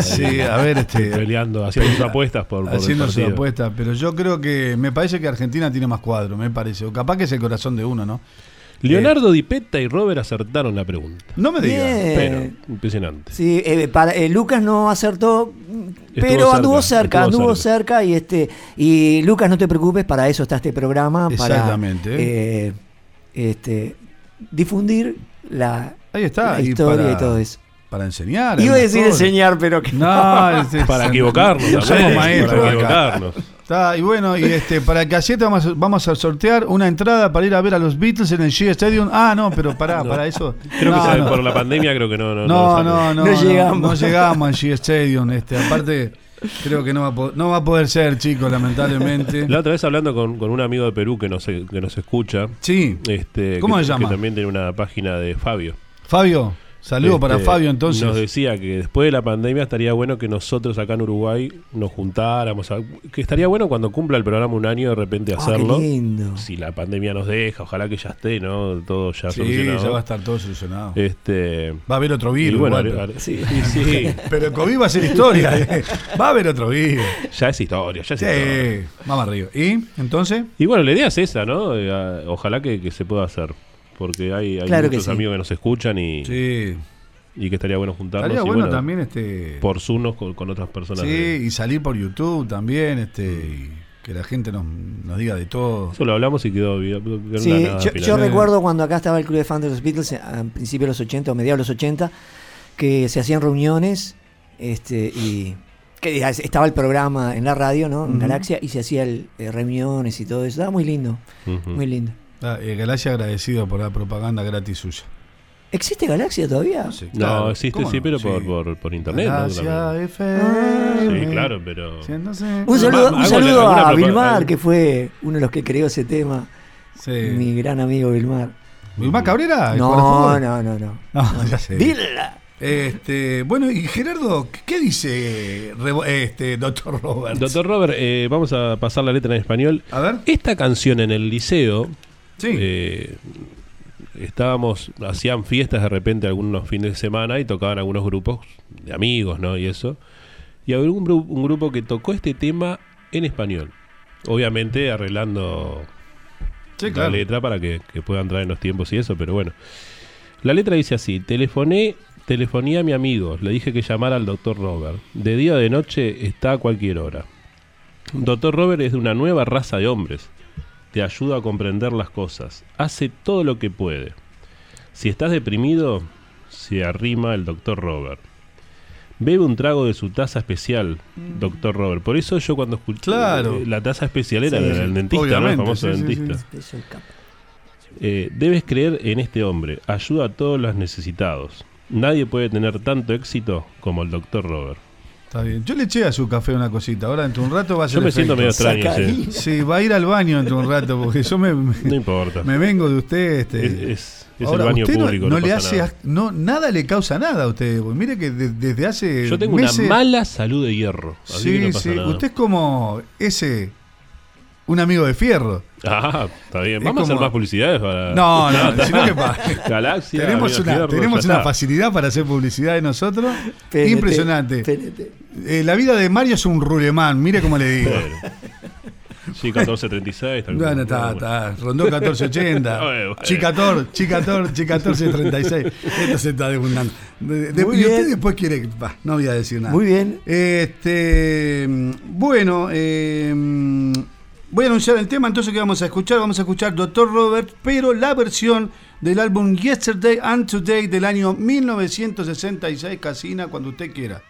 [SPEAKER 7] Sí, a ver, este
[SPEAKER 6] peleando, haciendo sus apuestas por, por
[SPEAKER 7] haciendo su
[SPEAKER 6] partido.
[SPEAKER 7] apuesta, pero yo creo que me parece que Argentina tiene más cuadro, me parece, o capaz que es el corazón de uno, ¿no?
[SPEAKER 6] Leonardo Di Petta y Robert acertaron la pregunta.
[SPEAKER 7] No me digas.
[SPEAKER 6] Pero, impresionante.
[SPEAKER 8] Sí, eh, para, eh, Lucas no acertó, pero
[SPEAKER 6] cerca,
[SPEAKER 8] anduvo cerca, anduvo
[SPEAKER 6] cerca.
[SPEAKER 8] cerca y este y Lucas no te preocupes, para eso está este programa, para
[SPEAKER 7] Exactamente.
[SPEAKER 8] eh, este difundir la,
[SPEAKER 7] Ahí está,
[SPEAKER 8] la
[SPEAKER 7] y
[SPEAKER 8] historia
[SPEAKER 7] para-
[SPEAKER 8] y todo eso.
[SPEAKER 7] Para enseñar.
[SPEAKER 8] Iba a decir enseñar, pero que
[SPEAKER 7] No, este-
[SPEAKER 6] Para equivocarnos,
[SPEAKER 7] No
[SPEAKER 6] también,
[SPEAKER 7] somos maestros
[SPEAKER 6] para equivocarnos.
[SPEAKER 7] Está, y bueno, y este, para que así vamos, a- vamos a sortear una entrada para ir a ver a los Beatles en el Shea Stadium. Ah, no, pero pará,
[SPEAKER 6] No.
[SPEAKER 7] para eso.
[SPEAKER 6] Creo
[SPEAKER 7] no,
[SPEAKER 6] que
[SPEAKER 7] no.
[SPEAKER 6] por la pandemia creo que no. No,
[SPEAKER 7] No,
[SPEAKER 6] no,
[SPEAKER 7] no, no,
[SPEAKER 8] No
[SPEAKER 7] no,
[SPEAKER 8] llegamos.
[SPEAKER 7] no llegamos al Shea Stadium. Este, aparte, creo que no va, a po- no va a poder ser, chicos, lamentablemente.
[SPEAKER 6] La otra vez hablando con, con un amigo de Perú que nos, que nos escucha.
[SPEAKER 7] Sí,
[SPEAKER 6] Este,
[SPEAKER 7] ¿Cómo
[SPEAKER 6] que,
[SPEAKER 7] se llama?
[SPEAKER 6] Que también tiene una página de Fabio.
[SPEAKER 7] Fabio, saludo
[SPEAKER 6] Este,
[SPEAKER 7] para Fabio entonces.
[SPEAKER 6] Nos decía que después de la pandemia estaría bueno que nosotros acá en Uruguay nos juntáramos. a- que estaría bueno cuando cumpla el programa un año de repente
[SPEAKER 8] Ah, qué
[SPEAKER 6] hacerlo.
[SPEAKER 8] lindo.
[SPEAKER 6] si la pandemia nos deja, ojalá que ya esté, ¿no? Todo ya
[SPEAKER 7] sí,
[SPEAKER 6] solucionado.
[SPEAKER 7] ya va a estar todo solucionado.
[SPEAKER 6] Este,
[SPEAKER 7] Va a haber otro
[SPEAKER 6] y
[SPEAKER 7] virus.
[SPEAKER 6] bueno,
[SPEAKER 7] igual,
[SPEAKER 6] are-
[SPEAKER 7] pero-
[SPEAKER 6] sí, sí,
[SPEAKER 7] pero el COVID va a ser historia. eh. Va a haber otro virus.
[SPEAKER 6] ya es historia, ya es historia.
[SPEAKER 7] Sí, vamos arriba. ¿Y entonces?
[SPEAKER 6] Y bueno, la idea es esa, ¿no? Eh, ojalá que, que se pueda hacer. Porque hay, hay
[SPEAKER 8] Claro que
[SPEAKER 6] muchos
[SPEAKER 8] sí.
[SPEAKER 6] amigos que nos escuchan y,
[SPEAKER 7] Sí.
[SPEAKER 6] y que estaría bueno juntarnos.
[SPEAKER 7] Estaría
[SPEAKER 6] y
[SPEAKER 7] bueno, también este.
[SPEAKER 6] Por Zoom con, con otras personas.
[SPEAKER 7] sí,
[SPEAKER 6] de-
[SPEAKER 7] y salir por YouTube también, este, y que la gente nos, nos diga de todo.
[SPEAKER 6] Eso lo hablamos y quedó quedó en
[SPEAKER 8] Sí,
[SPEAKER 6] nada
[SPEAKER 8] yo, recuerdo cuando acá estaba el club de fans de los Beatles eh, a principios de los 80 o mediados de los 80 que se hacían reuniones este y que estaba el programa en la radio, ¿no? En. Galaxia y se hacían reuniones y todo eso. Estaba muy lindo, muy lindo.
[SPEAKER 7] Ah, eh, Galacia agradecido por la propaganda gratis suya.
[SPEAKER 8] ¿Existe Galaxia todavía?
[SPEAKER 7] Sí,
[SPEAKER 6] No,
[SPEAKER 7] claro.
[SPEAKER 6] existe,
[SPEAKER 7] ¿Cómo
[SPEAKER 6] sí,
[SPEAKER 7] no?
[SPEAKER 6] pero
[SPEAKER 7] Sí.
[SPEAKER 6] Por, por, por internet. ¿no? También.
[SPEAKER 7] FM.
[SPEAKER 6] Sí, claro, pero.
[SPEAKER 8] Un saludo, un a Vilmar, que fue uno de los que creó ese tema.
[SPEAKER 7] Sí.
[SPEAKER 8] Mi gran amigo Vilmar.
[SPEAKER 7] ¿Vilmar Cabrera? ¿El
[SPEAKER 8] No, no, no, no.
[SPEAKER 7] No, ya sé.
[SPEAKER 8] Vila.
[SPEAKER 7] Este, bueno, y Gerardo, ¿qué dice este doctor Roberts?
[SPEAKER 6] Doctor Robert, eh, vamos a pasar la letra en español.
[SPEAKER 7] A ver.
[SPEAKER 6] Esta canción en el liceo,
[SPEAKER 7] Sí.
[SPEAKER 6] eh, estábamos, hacían fiestas de repente algunos fines de semana y tocaban algunos grupos de amigos, ¿no? Y eso. Y había un, gru- un grupo que tocó este tema en español. Obviamente arreglando
[SPEAKER 7] sí,
[SPEAKER 6] la
[SPEAKER 7] claro.
[SPEAKER 6] letra para que, que pueda entrar en los tiempos y eso, pero bueno. La letra dice así, telefoné, telefoné a mi amigo, le dije que llamara al doctor Robert. De día o de noche está a cualquier hora. Doctor Robert es de una nueva raza de hombres. Te ayuda a comprender las cosas. Hace todo lo que puede. Si estás deprimido, se arrima el doctor Robert. Bebe un trago de su taza especial, doctor Robert. Por eso yo cuando escuché
[SPEAKER 7] Claro.
[SPEAKER 6] eh, la taza especial era
[SPEAKER 8] Sí,
[SPEAKER 6] del dentista, ¿no? El famoso
[SPEAKER 7] sí,
[SPEAKER 6] dentista.
[SPEAKER 7] sí.
[SPEAKER 6] Eh, debes creer en este hombre. Ayuda a todos los necesitados. Nadie puede tener tanto éxito como el doctor Robert.
[SPEAKER 5] Está bien. Yo le eché a su café una cosita. Ahora dentro de un rato va a ser.
[SPEAKER 6] Yo me siento medio extraño. sí.
[SPEAKER 5] Sí, va a ir al baño dentro de un rato porque yo me, me,
[SPEAKER 6] No importa.
[SPEAKER 5] me vengo de usted. Este.
[SPEAKER 6] Es, es- es
[SPEAKER 5] Ahora,
[SPEAKER 6] el baño
[SPEAKER 5] usted no-
[SPEAKER 6] público.
[SPEAKER 5] no,
[SPEAKER 6] No,
[SPEAKER 5] le
[SPEAKER 6] pasa
[SPEAKER 5] hace
[SPEAKER 6] nada.
[SPEAKER 5] no nada le causa nada a usted. Mire que de- desde hace
[SPEAKER 6] Yo tengo
[SPEAKER 5] meses,
[SPEAKER 6] una mala salud de hierro. Así
[SPEAKER 5] Sí,
[SPEAKER 6] no pasa
[SPEAKER 5] sí.
[SPEAKER 6] nada.
[SPEAKER 5] Usted es como ese un amigo de fierro.
[SPEAKER 6] Ah, está bien.
[SPEAKER 5] Es
[SPEAKER 6] Vamos a hacer
[SPEAKER 5] como-
[SPEAKER 6] más publicidades para.
[SPEAKER 5] No, no, sino que pa-
[SPEAKER 6] Galaxia.
[SPEAKER 5] tenemos una,
[SPEAKER 6] Fierro,
[SPEAKER 5] tenemos una facilidad para hacer publicidad de nosotros. Impresionante. Eh, la vida de Mario es un rulemán, mire cómo le digo.
[SPEAKER 6] Pero- Sí, 1436. tal
[SPEAKER 5] No, no, está, está. Rondó 1480.
[SPEAKER 6] Bueno, bueno.
[SPEAKER 5] Chicator, Chicator, Chicator 36. Esto se está desbundando. De- de- y usted después quiere. bah, no voy a decir nada.
[SPEAKER 9] Muy bien.
[SPEAKER 5] Este, mm, bueno, eh, mm, voy a anunciar el tema entonces que vamos a escuchar. Vamos a escuchar Dr. Robert, pero la versión del álbum Yesterday and Today del año 1966, Casina, cuando usted quiera.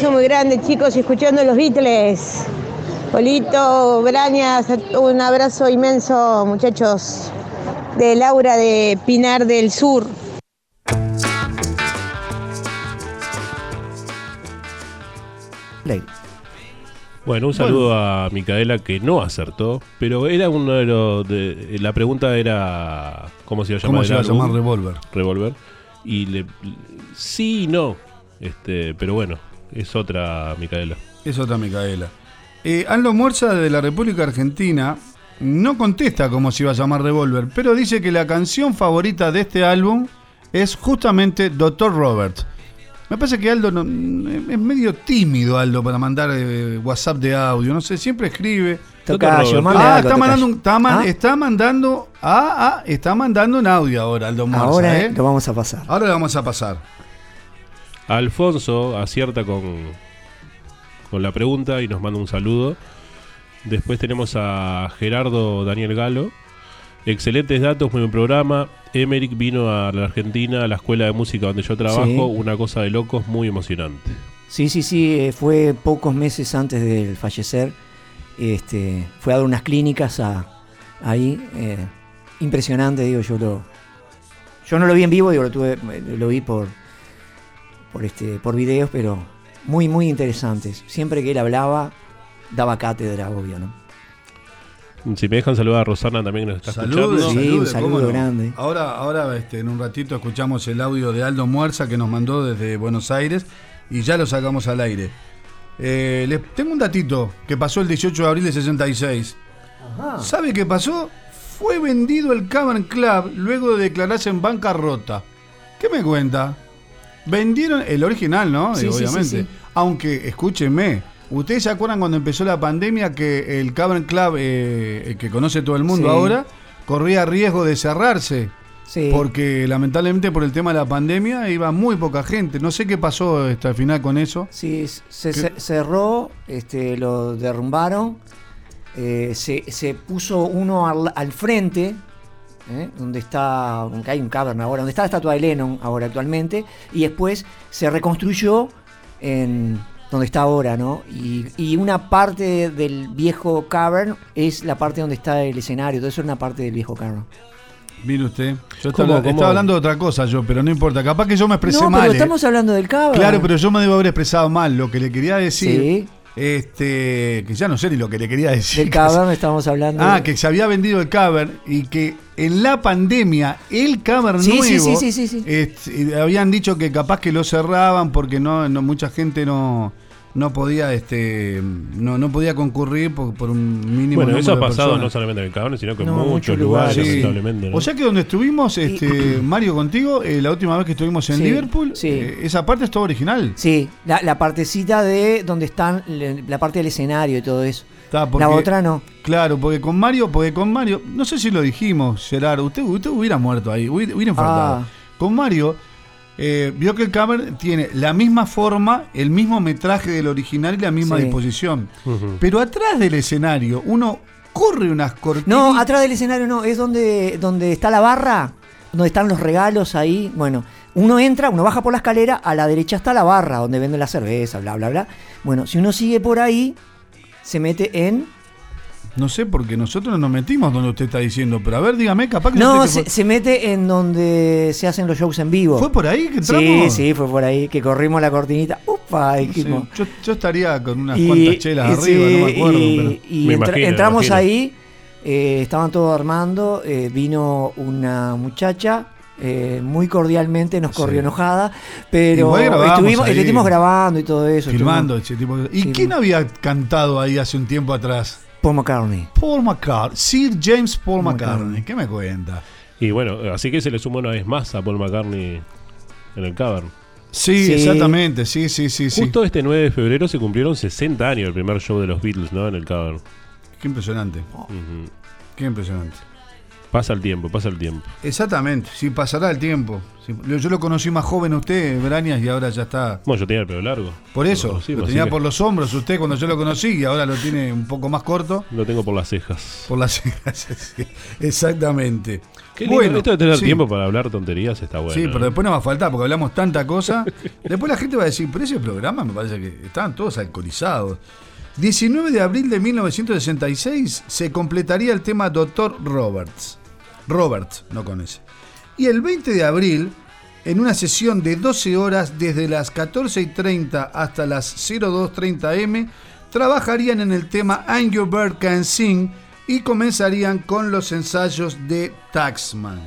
[SPEAKER 11] Abrazo muy grande, chicos, y escuchando los Beatles. Polito, Brañas, un abrazo inmenso, muchachos, de Laura de Pinar del Sur.
[SPEAKER 6] Bueno, un saludo a Micaela que no acertó, pero era uno de los. De, la pregunta era. ¿Cómo se iba a llamar?
[SPEAKER 5] ¿Cómo se va a llamar Revolver?
[SPEAKER 6] Revolver. Y le, sí y no. Este, pero bueno, es otra Micaela.
[SPEAKER 5] Es otra Micaela. Eh, Aldo Morza de la República Argentina no contesta cómo se iba a llamar Revolver, pero dice que la canción favorita de este álbum es justamente Dr. Robert. Me parece que Aldo no- es medio tímido, Aldo, para mandar eh, WhatsApp de audio. No sé, siempre escribe.
[SPEAKER 9] Tocayo,
[SPEAKER 5] Ah,
[SPEAKER 9] algo,
[SPEAKER 5] está mandando, un- está, man-
[SPEAKER 9] Ah.
[SPEAKER 5] está mandando. Ah, ah, está mandando un audio ahora, Aldo Morza.
[SPEAKER 9] Ahora
[SPEAKER 5] ¿eh?
[SPEAKER 9] lo vamos a pasar.
[SPEAKER 5] Ahora lo vamos a pasar.
[SPEAKER 6] Alfonso acierta con, con la pregunta y nos manda un saludo. Después tenemos a Gerardo Daniel Galo. Excelentes datos, muy buen programa. Emerick vino a la Argentina, a la escuela de música donde yo trabajo.
[SPEAKER 9] Sí.
[SPEAKER 6] Una cosa de locos, muy emocionante.
[SPEAKER 9] Sí, sí, sí, eh, fue pocos meses antes del fallecer. Este, fue a dar unas clínicas a- ahí. eh, impresionante, digo, yo lo. Yo no lo vi en vivo, digo, lo, tuve, lo vi por, por, este, por videos, pero muy, muy interesantes. Siempre que él hablaba, daba cátedra, obvio, ¿no?
[SPEAKER 6] Si me dejan saludar a Rosana también que nos está
[SPEAKER 7] Saludos,
[SPEAKER 6] escuchando.
[SPEAKER 9] Sí, un
[SPEAKER 7] saludos,
[SPEAKER 9] saludo
[SPEAKER 7] cómo no.
[SPEAKER 9] grande.
[SPEAKER 7] Ahora, ahora este, en un ratito escuchamos el audio de Aldo Muerza que nos mandó desde Buenos Aires y ya lo sacamos al aire. Eh, les tengo un datito que pasó el 18 de abril de 66. ¿Sabe qué pasó? Fue vendido el Cavern Club luego de declararse en bancarrota. ¿Qué me cuenta? Vendieron el original, ¿no?
[SPEAKER 9] Sí,
[SPEAKER 7] Eh, Obviamente.
[SPEAKER 9] sí.
[SPEAKER 7] Aunque, escúchenme, ¿ustedes se acuerdan cuando empezó la pandemia que el Cavern Club, eh, el que conoce todo el mundo ahora, corría riesgo de cerrarse?
[SPEAKER 9] Sí.
[SPEAKER 7] Porque lamentablemente por el tema de la pandemia iba muy poca gente. No sé qué pasó este, al final con eso.
[SPEAKER 9] Sí, se, cerró, este, lo derrumbaron, eh, se, se puso uno al, al frente, ¿eh? donde está, aunque hay un cavern ahora, donde está la estatua de Lennon ahora actualmente, y después se reconstruyó en donde está ahora, ¿no? Y, y una parte del viejo cavern es la parte donde está el escenario, todo eso es una parte del viejo cavern.
[SPEAKER 7] Mire usted. Yo
[SPEAKER 6] ¿Cómo,
[SPEAKER 7] estaba,
[SPEAKER 6] cómo?
[SPEAKER 7] estaba hablando de otra cosa yo, pero no importa. Capaz que yo me expresé
[SPEAKER 9] No,
[SPEAKER 7] mal.
[SPEAKER 9] pero
[SPEAKER 7] ¿eh?
[SPEAKER 9] estamos hablando del cavern.
[SPEAKER 7] Claro, pero yo me debo haber expresado mal. Lo que le quería decir,
[SPEAKER 9] Sí,
[SPEAKER 7] este, que ya no sé ni lo que le quería decir.
[SPEAKER 9] del cavern estamos hablando.
[SPEAKER 7] Ah, que se había vendido el Cavern y que en la pandemia el Cavern
[SPEAKER 9] Sí,
[SPEAKER 7] nuevo
[SPEAKER 9] sí, sí.
[SPEAKER 7] este, habían dicho que capaz que lo cerraban porque no, no mucha gente no no podía este no, no podía concurrir por, por un mínimo
[SPEAKER 6] Bueno, eso ha pasado
[SPEAKER 7] personas.
[SPEAKER 6] no solamente en el Cabernet, sino que en muchos
[SPEAKER 9] muchos
[SPEAKER 6] lugares,
[SPEAKER 9] lugares.
[SPEAKER 7] Sí.
[SPEAKER 6] lamentablemente. ¿no?
[SPEAKER 7] O sea que donde estuvimos, este, Mario, contigo, eh, la última vez que estuvimos en
[SPEAKER 9] Sí,
[SPEAKER 7] Liverpool,
[SPEAKER 9] sí.
[SPEAKER 7] eh, esa parte es todo original.
[SPEAKER 9] Sí, la, la partecita de donde están, la parte del escenario y todo eso.
[SPEAKER 7] Está, porque-
[SPEAKER 9] La otra no.
[SPEAKER 7] Claro, porque con Mario, porque con Mario, no sé si lo dijimos, Gerardo, usted, usted hubiera muerto ahí, hubiera, hubiera infartado.
[SPEAKER 9] Ah.
[SPEAKER 7] Con Mario, eh, vio que el Cavern tiene la misma forma, el mismo metraje del original y la misma
[SPEAKER 9] Sí.
[SPEAKER 7] disposición. Pero atrás del escenario, uno corre unas cortinas.
[SPEAKER 9] No, atrás del escenario no, es donde, donde está la barra, donde están los regalos ahí. Bueno, uno entra, uno baja por la escalera, a la derecha está la barra, donde venden la cerveza, bla, bla, bla. Bueno, si uno sigue por ahí, se mete en...
[SPEAKER 7] No sé, porque nosotros nos metimos donde usted está diciendo, pero a ver, dígame, capaz que
[SPEAKER 9] No,
[SPEAKER 7] usted
[SPEAKER 9] se,
[SPEAKER 7] que
[SPEAKER 9] se mete en donde se hacen los shows en vivo.
[SPEAKER 7] fue, ¿Fue por ahí que
[SPEAKER 9] Sí,
[SPEAKER 7] entramos.
[SPEAKER 9] sí, fue por ahí, que corrimos la cortinita. Upa,
[SPEAKER 7] No
[SPEAKER 9] dijimos.
[SPEAKER 7] yo, yo estaría con unas
[SPEAKER 9] Y-
[SPEAKER 7] cuantas chelas
[SPEAKER 9] y
[SPEAKER 7] arriba,
[SPEAKER 9] sí,
[SPEAKER 7] no me acuerdo.
[SPEAKER 9] y-
[SPEAKER 7] pero...
[SPEAKER 9] y
[SPEAKER 6] Me
[SPEAKER 9] entra-
[SPEAKER 6] imagino,
[SPEAKER 9] entramos ahí, eh, estaban todos armando, eh, vino una muchacha. eh, muy cordialmente nos corrió
[SPEAKER 7] Sí.
[SPEAKER 9] enojada, pero estuvimos,
[SPEAKER 7] ahí.
[SPEAKER 9] estuvimos grabando y todo eso.
[SPEAKER 7] Filmando
[SPEAKER 9] estuvimos-
[SPEAKER 7] ese tipo de- ¿Y
[SPEAKER 9] Sí.
[SPEAKER 7] quién había cantado ahí hace un tiempo atrás?
[SPEAKER 9] Paul McCartney.
[SPEAKER 7] Paul McCartney. Sir James Paul
[SPEAKER 9] Paul
[SPEAKER 7] McCartney.
[SPEAKER 9] McCartney.
[SPEAKER 7] ¿Qué me cuenta?
[SPEAKER 6] Y bueno, así que se le suma una vez más a Paul McCartney en el Cavern.
[SPEAKER 7] Sí,
[SPEAKER 9] Sí.
[SPEAKER 7] exactamente. Sí, sí, sí, sí.
[SPEAKER 6] Justo este 9 de febrero se cumplieron 60 años del primer show de los Beatles, ¿no? En el Cavern.
[SPEAKER 7] Qué impresionante. Qué impresionante.
[SPEAKER 6] Pasa el tiempo, pasa el tiempo.
[SPEAKER 7] Exactamente. Sí, pasará el tiempo. Sí, yo- lo conocí más joven a usted, Brañas, y ahora ya está.
[SPEAKER 6] Bueno, yo tenía el pelo largo.
[SPEAKER 7] Por eso,
[SPEAKER 6] Lo
[SPEAKER 7] tenía
[SPEAKER 6] que
[SPEAKER 7] por los hombros usted cuando yo lo conocí y ahora lo tiene un poco más corto
[SPEAKER 6] Lo tengo por las cejas.
[SPEAKER 7] por las cejas. Exactamente.
[SPEAKER 6] Qué lindo, esto de tener
[SPEAKER 7] sí.
[SPEAKER 6] tiempo para hablar tonterías está bueno.
[SPEAKER 7] Sí,
[SPEAKER 6] ¿eh?
[SPEAKER 7] pero después no va a faltar porque hablamos tanta cosa. Después la gente va a decir, pero ese programa me parece que estaban todos alcoholizados. 19 de abril de 1966 se completaría el tema Dr. Roberts. Roberts, no con ese. Y el 20 de abril, en una sesión de 12 horas desde las 14.30 hasta las 02.30 m, trabajarían en el tema Angry Bird Can Sing y comenzarían con los ensayos de Taxman.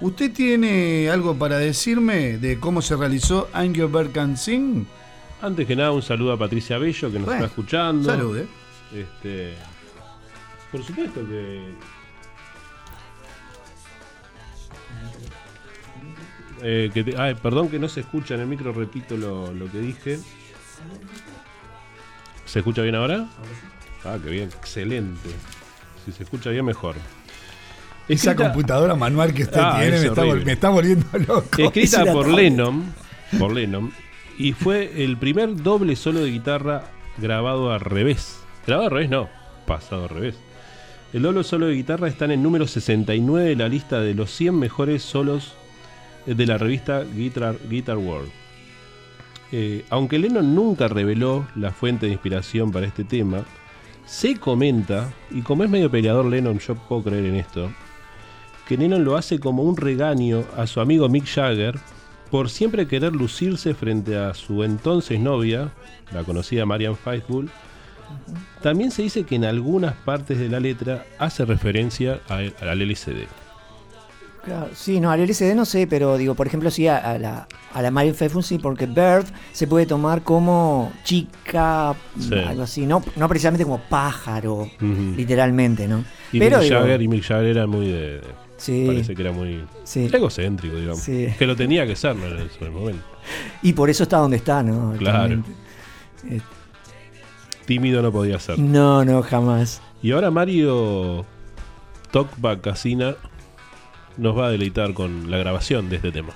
[SPEAKER 7] ¿Usted tiene algo para decirme de cómo se realizó Angry Bird Can Sing?
[SPEAKER 6] Antes que nada, un saludo a Patricia Bello que nos
[SPEAKER 7] Bueno,
[SPEAKER 6] está escuchando.
[SPEAKER 7] Salude.
[SPEAKER 6] Este, por supuesto que. Eh, que te- ay, perdón que no se escucha en el micro, repito lo, lo que dije. ¿Se escucha bien ahora? Ah, qué bien, excelente. Si se escucha bien, mejor.
[SPEAKER 7] Esa
[SPEAKER 6] Escrita-
[SPEAKER 7] computadora manual que usted
[SPEAKER 6] Ah,
[SPEAKER 7] tiene
[SPEAKER 6] es
[SPEAKER 7] me está, me volviendo loco.
[SPEAKER 6] Escrita por. Lennon, por Lennon, y fue el primer doble solo de guitarra grabado al revés. Grabado al revés, no, pasado al revés. El doble solo de guitarra está en el número 69 de la lista de los 100 mejores solos de la revista Guitar, Guitar World. Eh, aunque Lennon nunca reveló la fuente de inspiración para este tema, se comenta, y como es medio peleador Lennon, yo puedo creer en esto, que Lennon lo hace como un regaño a su amigo Mick Jagger por siempre querer lucirse frente a su entonces novia, la conocida Marian Faithfull, También se dice que en algunas partes de la letra hace referencia a- al LCD.
[SPEAKER 8] Claro, sí, no, al LSD no sé, pero digo, por ejemplo, sí, a, a la, a la Marion Faithfull sí, porque Bird se puede tomar como chica,
[SPEAKER 6] Sí.
[SPEAKER 8] algo así, no, no precisamente como pájaro, literalmente, ¿no?
[SPEAKER 6] Y
[SPEAKER 8] pero
[SPEAKER 6] Mick
[SPEAKER 8] digo,
[SPEAKER 6] Jagger y Mick Jagger era muy de.
[SPEAKER 8] Sí.
[SPEAKER 6] Parece que era muy
[SPEAKER 8] Sí.
[SPEAKER 6] egocéntrico, digamos.
[SPEAKER 8] Sí.
[SPEAKER 6] Que lo tenía que ser ¿no? en momento.
[SPEAKER 8] y por eso está donde está, ¿no?
[SPEAKER 6] Claro.
[SPEAKER 8] Eh,
[SPEAKER 6] Tímido no podía ser.
[SPEAKER 8] no, no, jamás.
[SPEAKER 6] Y ahora Mario Talkback Casina nos va a deleitar con la grabación de este tema.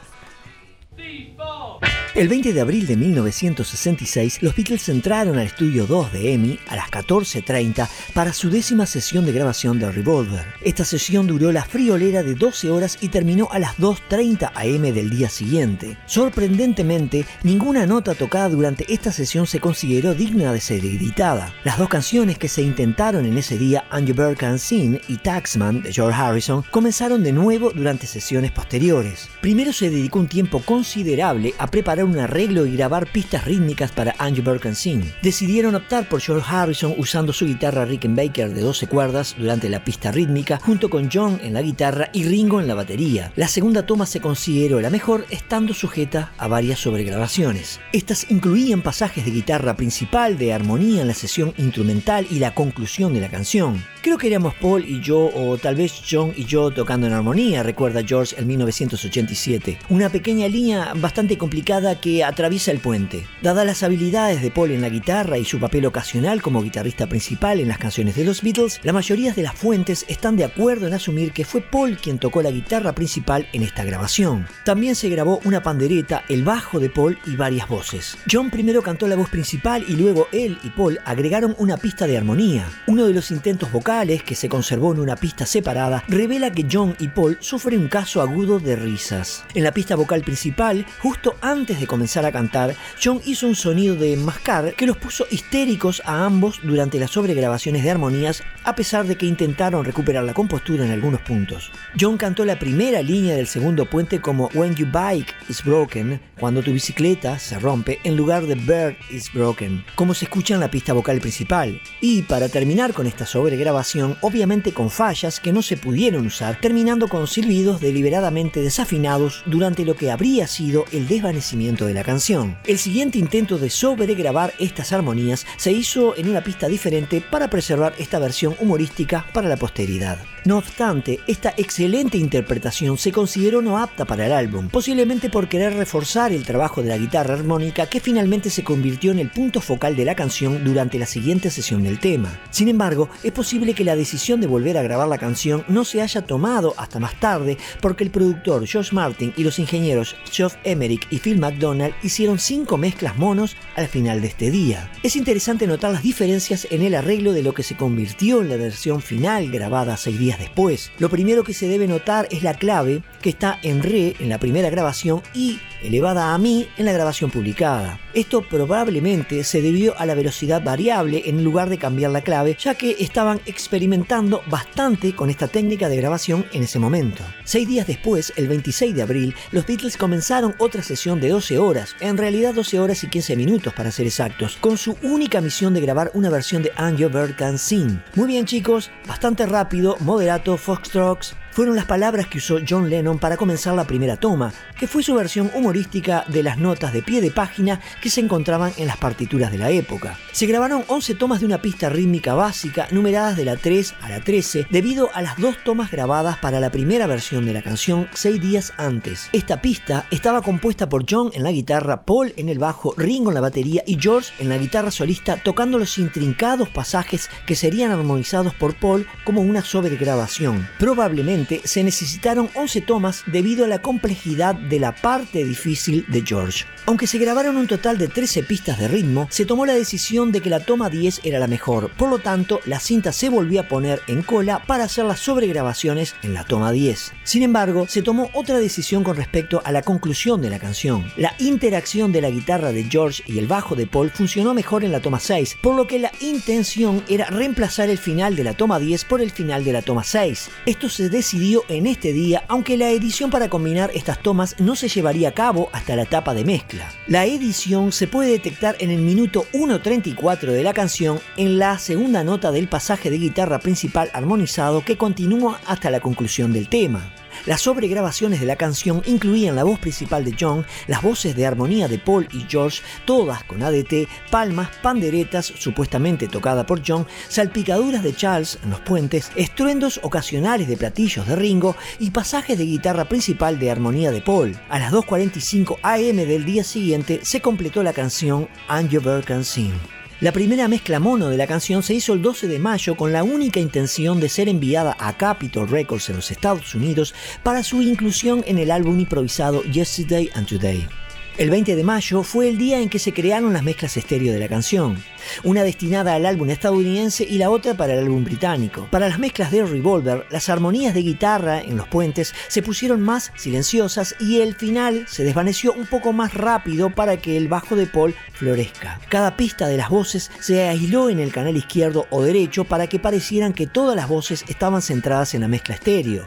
[SPEAKER 8] El 20 de abril de 1966, los Beatles entraron al estudio 2 de EMI a las 14.30 para su décima sesión de grabación de Revolver. Esta sesión duró la friolera de 12 horas y terminó a las 2.30 am del día siguiente. Sorprendentemente, ninguna nota tocada durante esta sesión se consideró digna de ser editada. Las dos canciones que se intentaron en ese día, You Bird Can Sing y Taxman de George Harrison, comenzaron de nuevo durante sesiones posteriores. Primero se dedicó un tiempo considerable a preparar un arreglo y grabar pistas rítmicas para And You Bird Can Sing. Decidieron optar por George Harrison usando su guitarra Rickenbacker de 12 cuerdas durante la pista rítmica, junto con John en la guitarra y Ringo en la batería. La segunda toma se consideró la mejor, estando sujeta a varias sobregrabaciones. Estas incluían pasajes de guitarra principal, de armonía en la sesión instrumental y la conclusión de la canción. Creo que éramos Paul y yo, o tal vez John y yo tocando en armonía, recuerda George en 1987. Una pequeña línea bastante complicada que atraviesa el puente. Dadas las habilidades de Paul en la guitarra y su papel ocasional como guitarrista principal en las canciones de los Beatles, la mayoría de las fuentes están de acuerdo en asumir que fue Paul quien tocó la guitarra principal en esta grabación. También se grabó una pandereta, el bajo de Paul y varias voces. John primero cantó la voz principal y luego él y Paul agregaron una pista de armonía. Uno de los intentos vocales, que se conservó en una pista separada, revela que John y Paul sufren un caso agudo de risas. En la pista vocal principal, justo antes de comenzar a cantar, John hizo un sonido de mascar que los puso histéricos a ambos durante las sobregrabaciones de armonías, a pesar de que intentaron recuperar la compostura en algunos puntos. John cantó la primera línea del segundo puente como When Your Bike is Broken, cuando tu bicicleta se rompe, en lugar de Bird is Broken, como se escucha en la pista vocal principal. Y para terminar con esta sobregrabación, obviamente con fallas que no se pudieron usar, terminando con silbidos deliberadamente desafinados durante lo que habría sido el desvanecimiento de la canción. El siguiente intento de sobregrabar estas armonías se hizo en una pista diferente para preservar esta versión humorística para la posteridad. No obstante, esta excelente interpretación se consideró no apta para el álbum, posiblemente por querer reforzar el trabajo de la guitarra armónica que finalmente se convirtió en el punto focal de la canción durante la siguiente sesión del tema. Sin embargo, es posible que la decisión de volver a grabar la canción no se haya tomado hasta más tarde porque el productor George Martin y los ingenieros Geoff Emerick y Phil McDonald hicieron cinco mezclas monos al final de este día. Es interesante notar las diferencias en el arreglo de lo que se convirtió en la versión final grabada seis días después. Lo primero que se debe notar es la clave que está en re en la primera grabación y elevada a mi en la grabación publicada. Esto probablemente se debió a la velocidad variable en lugar de cambiar la clave, ya que estaban experimentando bastante con esta técnica de grabación en ese momento. Seis días después, el 26 de abril, los Beatles comenzaron otra sesión de 12 horas, en realidad 12 horas y 15 minutos para ser exactos, con su única misión de grabar una versión de Your Bird Can Sing. Muy bien chicos, bastante rápido, moderato, foxtrots, fueron las palabras que usó John Lennon para comenzar la primera toma, que fue su versión humorística de las notas de pie de página que se encontraban en las partituras de la época. Se grabaron 11 tomas de una pista rítmica básica, numeradas de la 3 a la 13, debido a las dos tomas grabadas para la primera versión de la canción seis días antes. Esta pista estaba compuesta por John en la guitarra, Paul en el bajo, Ringo en la batería y George en la guitarra solista tocando los intrincados pasajes que serían armonizados por Paul como una sobregrabación. Probablemente se necesitaron 11 tomas debido a la complejidad de la parte difícil de George. Aunque se grabaron un total de 13 pistas de ritmo, se tomó la decisión de que la toma 10 era la mejor, por lo tanto la cinta se volvió a poner en cola para hacer las sobregrabaciones en la toma 10. Sin embargo, se tomó otra decisión con respecto a la conclusión de la canción. La interacción de la guitarra de George y el bajo de Paul funcionó mejor en la toma 6, por lo que la intención era reemplazar el final de la toma 10 por el final de la toma 6. Esto se decidió en este día, aunque la edición para combinar estas tomas no se llevaría a cabo hasta la etapa de mezcla. La edición se puede detectar en el minuto 1.34 de la canción en la segunda nota del pasaje de guitarra principal armonizado que continúa hasta la conclusión del tema. Las sobregrabaciones de la canción incluían la voz principal de John, las voces de armonía de Paul y George, todas con ADT, palmas, panderetas, supuestamente tocada por John, salpicaduras de Charles en los puentes, estruendos ocasionales de platillos de Ringo y pasajes de guitarra principal de armonía de Paul. A las 2.45 am del día siguiente se completó la canción And You Can Sing. La primera mezcla mono de la canción se hizo el 12 de mayo con la única intención de ser enviada a Capitol Records en los Estados Unidos para su inclusión en el álbum improvisado Yesterday and Today. El 20 de mayo fue el día en que se crearon las mezclas estéreo de la canción, una destinada al álbum estadounidense y la otra para el álbum británico. Para las mezclas de Revolver, las armonías de guitarra en los puentes se pusieron más silenciosas y el final se desvaneció un poco más rápido para que el bajo de Paul florezca. Cada pista de las voces se aisló en el canal izquierdo o derecho para que parecieran que todas las voces estaban centradas en la mezcla estéreo.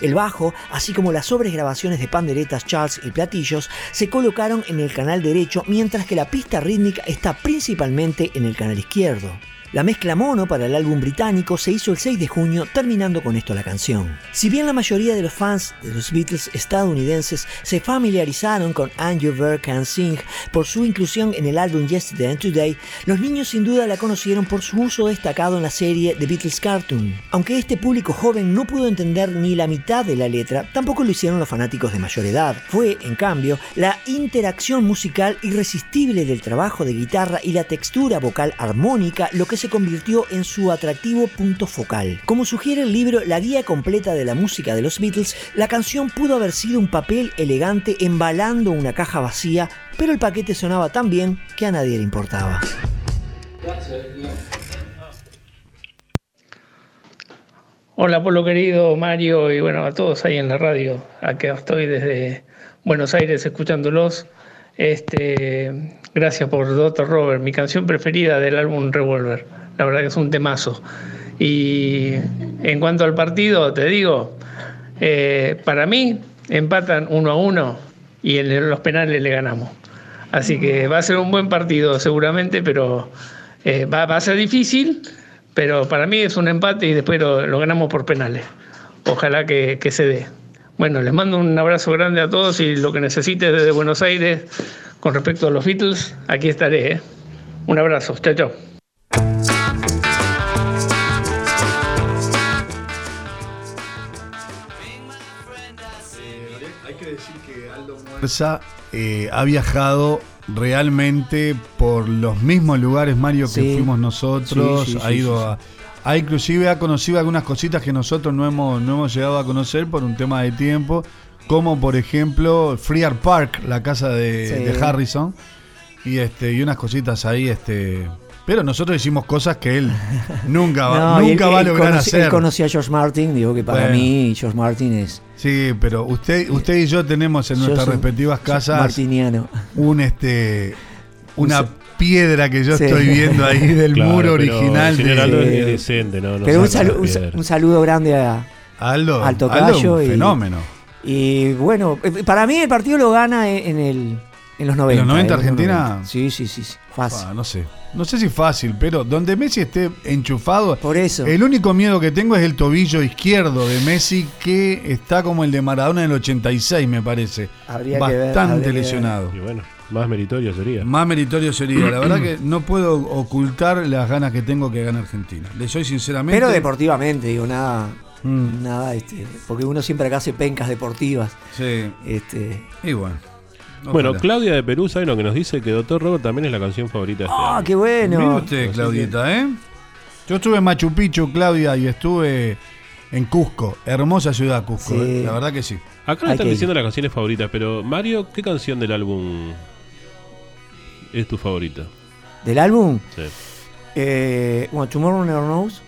[SPEAKER 8] El bajo, así como las sobregrabaciones de panderetas, charts y platillos, se colocaron en el canal derecho, mientras que la pista rítmica está principalmente en el canal izquierdo. La mezcla mono para el álbum británico se hizo el 6 de junio, terminando con esto la canción. Si bien la mayoría de los fans de los Beatles estadounidenses se familiarizaron con And You Bird Can Sing por su inclusión en el álbum Yesterday and Today, los niños sin duda la conocieron por su uso destacado en la serie The Beatles Cartoon. Aunque este público joven no pudo entender ni la mitad de la letra, tampoco lo hicieron los fanáticos de mayor edad. Fue, en cambio, la interacción musical irresistible del trabajo de guitarra y la textura vocal armónica lo que se convirtió en su atractivo punto focal. Como sugiere el libro La guía completa de la música de los Beatles, la canción pudo haber sido un papel elegante embalando una caja vacía, pero el paquete sonaba tan bien que a nadie le importaba.
[SPEAKER 10] Hola, Polo querido, Mario y bueno, a todos ahí en la radio. Acá estoy desde Buenos Aires escuchándolos. Este, gracias por Dr. Robert, mi canción preferida del álbum Revolver. La verdad que es un temazo. Y en cuanto al partido, te digo, eh, para mí empatan uno a uno y en los penales le ganamos. Así que va a ser un buen partido seguramente, pero eh, va, a ser difícil, pero para mí es un empate y después lo, ganamos por penales. Ojalá que se dé. Bueno, les mando un abrazo grande a todos y lo que necesite desde Buenos Aires con respecto a los Beatles, aquí estaré. ¿eh? Un abrazo, chao, chao.
[SPEAKER 7] Hay que decir que Aldo Muerza eh, ha viajado realmente por los mismos lugares, Mario, que
[SPEAKER 8] Sí.
[SPEAKER 7] fuimos nosotros.
[SPEAKER 8] Sí, sí,
[SPEAKER 7] ha
[SPEAKER 8] sí,
[SPEAKER 7] ido
[SPEAKER 8] sí,
[SPEAKER 7] a. Ha inclusive ha conocido algunas cositas que nosotros no hemos, no hemos llegado a conocer por un tema de tiempo, como por ejemplo Freer Park, la casa de,
[SPEAKER 8] Sí.
[SPEAKER 7] de Harrison, y este y unas cositas ahí, este. Pero nosotros hicimos cosas que él nunca, va-
[SPEAKER 8] No,
[SPEAKER 7] nunca
[SPEAKER 8] él-
[SPEAKER 7] va a lograr
[SPEAKER 8] conocí-
[SPEAKER 7] hacer.
[SPEAKER 8] Él conocía a George Martin, digo que para
[SPEAKER 7] Bueno.
[SPEAKER 8] mí George Martin es
[SPEAKER 7] Sí, pero usted, usted y yo tenemos en nuestras
[SPEAKER 8] soy-
[SPEAKER 7] respectivas casas
[SPEAKER 8] martiniano.
[SPEAKER 7] un este una
[SPEAKER 8] Un
[SPEAKER 7] piedra que yo
[SPEAKER 8] Sí.
[SPEAKER 7] estoy viendo ahí del
[SPEAKER 6] Claro,
[SPEAKER 7] muro
[SPEAKER 6] pero
[SPEAKER 7] original
[SPEAKER 6] el
[SPEAKER 7] de
[SPEAKER 6] es decente, ¿no? no
[SPEAKER 8] Pero un, salu- un un saludo grande a,
[SPEAKER 7] Aldo.
[SPEAKER 8] al tocayo
[SPEAKER 7] Aldo, un
[SPEAKER 8] y-
[SPEAKER 7] fenómeno.
[SPEAKER 8] Y bueno, eh, para mí el partido lo gana en, en el, en los 90.
[SPEAKER 7] los 90
[SPEAKER 8] eh,
[SPEAKER 7] Argentina?
[SPEAKER 8] 90. Sí, sí, sí, sí, fácil.
[SPEAKER 7] Ah, no sé. No sé si fácil, pero donde Messi esté enchufado.
[SPEAKER 8] Por eso.
[SPEAKER 7] El único miedo que tengo es el tobillo izquierdo de Messi, que está como el de Maradona en el 86, me parece.
[SPEAKER 8] Habría que ver,
[SPEAKER 7] Bastante
[SPEAKER 8] habría que ver.
[SPEAKER 7] lesionado.
[SPEAKER 6] Y bueno, más meritorio sería.
[SPEAKER 7] Más meritorio sería. La verdad que no puedo ocultar las ganas que tengo que gane Argentina. Le soy sinceramente.
[SPEAKER 8] Pero deportivamente, digo, nada.
[SPEAKER 7] Mm.
[SPEAKER 8] Nada, este, porque uno siempre acá hace pencas deportivas.
[SPEAKER 7] Sí.
[SPEAKER 8] Este,
[SPEAKER 7] Y bueno.
[SPEAKER 6] Claudia de Perú, ¿saben lo que nos dice? Que Doctor Robert también es la canción favorita de este
[SPEAKER 8] ¡Ah, qué bueno!
[SPEAKER 7] Mire usted, Claudita, ¿eh? Yo estuve en Machu Picchu, Claudia, y estuve en Cusco. Hermosa ciudad, Cusco.
[SPEAKER 8] Sí.
[SPEAKER 7] ¿eh? La verdad que sí.
[SPEAKER 6] Acá le están
[SPEAKER 8] ir.
[SPEAKER 6] diciendo las canciones favoritas, pero Mario, ¿qué canción del álbum es tu favorita?
[SPEAKER 8] Del álbum,
[SPEAKER 6] Sí.
[SPEAKER 8] eh, bueno, Tomorrow Never Knows.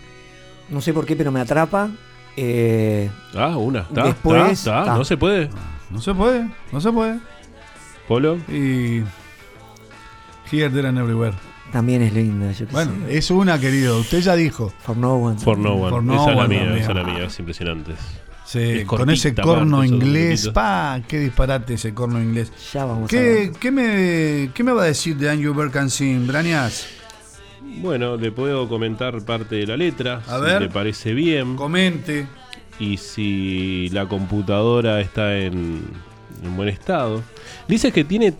[SPEAKER 8] No sé por qué, pero me atrapa. Eh,
[SPEAKER 6] Ah, una. ¿Está?
[SPEAKER 8] Después,
[SPEAKER 6] ¿Está? ¿Está?
[SPEAKER 8] está.
[SPEAKER 6] ¿No se puede?
[SPEAKER 7] No se puede, no se puede.
[SPEAKER 6] ¿Polo?
[SPEAKER 7] Y. Here, There and Everywhere.
[SPEAKER 8] también es linda, yo
[SPEAKER 7] Bueno,
[SPEAKER 8] sé.
[SPEAKER 7] es una, querido. Usted ya dijo.
[SPEAKER 8] For No One.
[SPEAKER 6] For No One.
[SPEAKER 7] For No
[SPEAKER 6] esa es la mía,
[SPEAKER 7] también.
[SPEAKER 6] esa es la mía, es impresionante.
[SPEAKER 7] Sí,
[SPEAKER 6] Es
[SPEAKER 7] con ese corno inglés. Pa, qué disparate ese corno inglés.
[SPEAKER 8] Ya vamos a
[SPEAKER 7] ¿Qué,
[SPEAKER 8] ver.
[SPEAKER 7] qué me, ¿Qué me va a decir de Andrew Berkansin, Brañas?
[SPEAKER 6] Bueno, le puedo comentar parte de la letra,
[SPEAKER 7] A
[SPEAKER 6] si
[SPEAKER 7] ver.
[SPEAKER 6] le parece bien.
[SPEAKER 7] Comente.
[SPEAKER 6] Y si la computadora está en, en buen estado. Dice que tiene.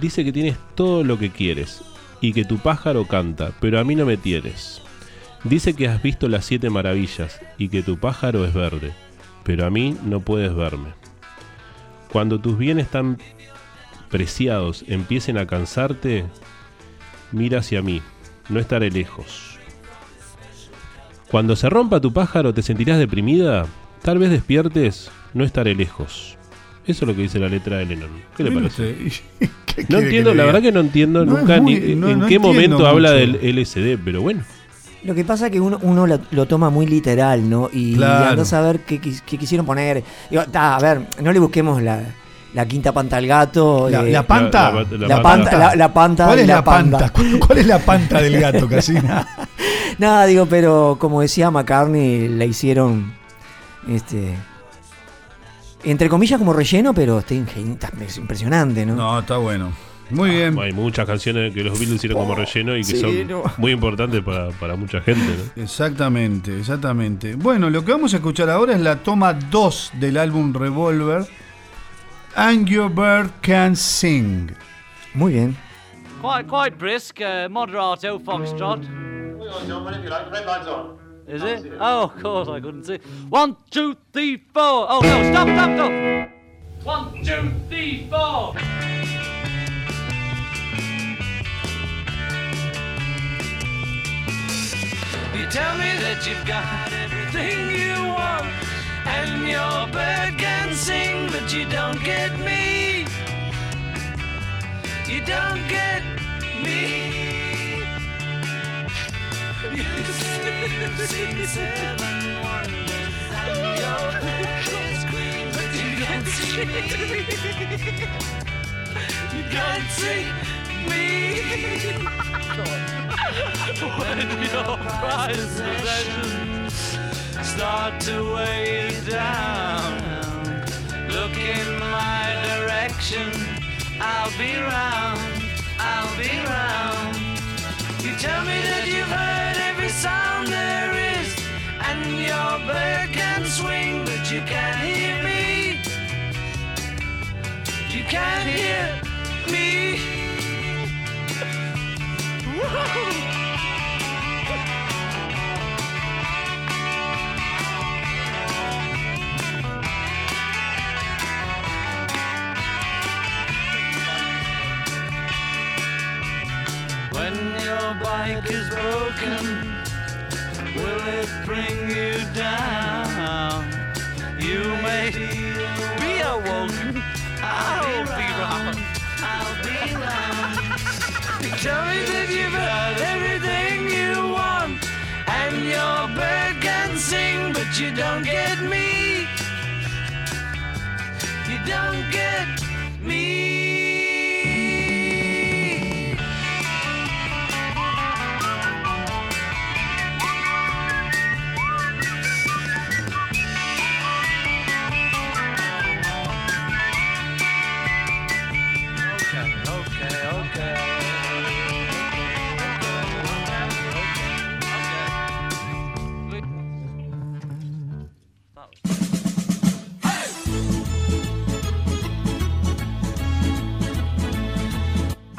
[SPEAKER 6] Dice que tienes todo lo que quieres. Y que tu pájaro canta, pero a mí no me tienes. Dice que has visto las siete maravillas y que tu pájaro es verde, pero a mí no puedes verme. Cuando tus bienes tan preciados empiecen a cansarte, mira hacia mí, no estaré lejos. Cuando se rompa tu pájaro te sentirás deprimida, tal vez despiertes, no estaré lejos. Eso es lo que dice la letra de Lennon. ¿Qué le parece?
[SPEAKER 7] usted, ¿qué
[SPEAKER 6] No entiendo, la verdad que no entiendo
[SPEAKER 7] No
[SPEAKER 6] nunca
[SPEAKER 7] muy-
[SPEAKER 6] ni
[SPEAKER 7] no-
[SPEAKER 6] en
[SPEAKER 7] no
[SPEAKER 6] qué momento habla del LSD, pero bueno.
[SPEAKER 8] Lo que pasa es que uno, uno lo, lo toma muy literal, ¿no? Y
[SPEAKER 7] Claro.
[SPEAKER 8] anda a saber qué, quis- qué quisieron poner. Digo, ta, a ver, no le busquemos la, la quinta panta al gato.
[SPEAKER 7] La,
[SPEAKER 8] eh,
[SPEAKER 7] la panta.
[SPEAKER 6] La- la-
[SPEAKER 8] la panta, panta
[SPEAKER 7] ¿Cuál es la,
[SPEAKER 8] panda.
[SPEAKER 7] panta? ¿Cuál, cuál es la panta del gato, Casina?
[SPEAKER 8] Nada, digo, pero como decía McCartney, la hicieron, este, entre comillas como relleno, pero está, está impresionante, ¿no?
[SPEAKER 7] No, está bueno. Muy bien.
[SPEAKER 6] Hay muchas canciones que los Beatles hicieron como relleno y que
[SPEAKER 8] sí,
[SPEAKER 6] son
[SPEAKER 8] no.
[SPEAKER 6] muy importantes para, para mucha gente. ¿no?
[SPEAKER 7] Exactamente, exactamente. Bueno, lo que vamos a escuchar ahora es la toma 2 del álbum Revolver. Angry Bird Can Sing.
[SPEAKER 8] Muy bien.
[SPEAKER 12] Quite, quite brisk, uh, moderato, foxtrot. Is it? Oh, of course, I couldn't see. One, two, three, four. Oh, no, stop, stop, stop. One, two, three, four.
[SPEAKER 5] Tell me that you've got everything you want, and your bird can sing, but you don't get me. You don't get me. You've seen seven wonders, and your bird is green, but you can't see me. You can't see me.
[SPEAKER 12] When your prized possessions start to weigh you down,
[SPEAKER 5] Look in my direction. I'll be round. I'll be round. You tell me that you've heard every sound there is, and your bird can swing, but you can't hear me. You can't hear me.
[SPEAKER 12] When your bike is broken, will it bring you down? You may be awoken. I'll be round.
[SPEAKER 5] I'll be round. Tell me that you've heard everything you want, and your bird can sing, but you don't get me. You don't get me.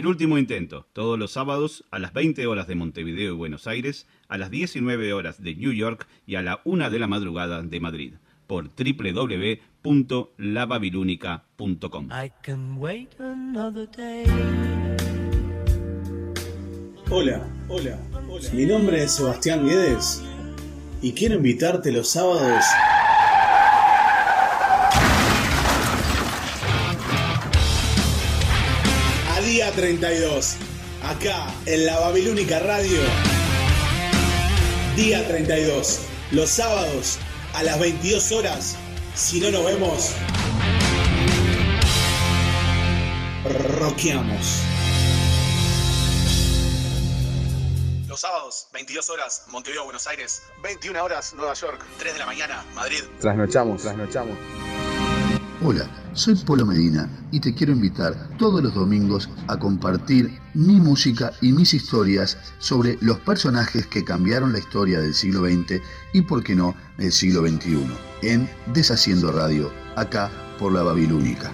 [SPEAKER 13] El último intento, todos los sábados a las 20 horas de Montevideo y Buenos Aires, a las 19 horas de New York y a la 1 de la madrugada de Madrid, por
[SPEAKER 5] day.
[SPEAKER 14] Hola, hola, hola. Mi nombre es Sebastián Guedes y quiero invitarte los sábados 32, acá en la Babilónica Radio. Día 32, los sábados a las 22 horas. Si no nos vemos, roqueamos. Los sábados, 22 horas, Montevideo, Buenos Aires. 21 horas, Nueva York. 3 de la mañana, Madrid.
[SPEAKER 15] Trasnochamos, trasnochamos.
[SPEAKER 16] Hola, soy Polo Medina y te quiero invitar todos los domingos a compartir mi música y mis historias sobre los personajes que cambiaron la historia del siglo XX y, por qué no, del siglo XXI, en Deshaciendo Radio, acá por la Babilónica.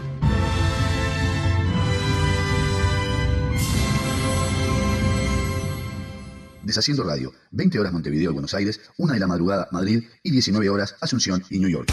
[SPEAKER 16] Deshaciendo Radio, 20 horas Montevideo, Buenos Aires, 1 de la madrugada Madrid y 19 horas Asunción y New York.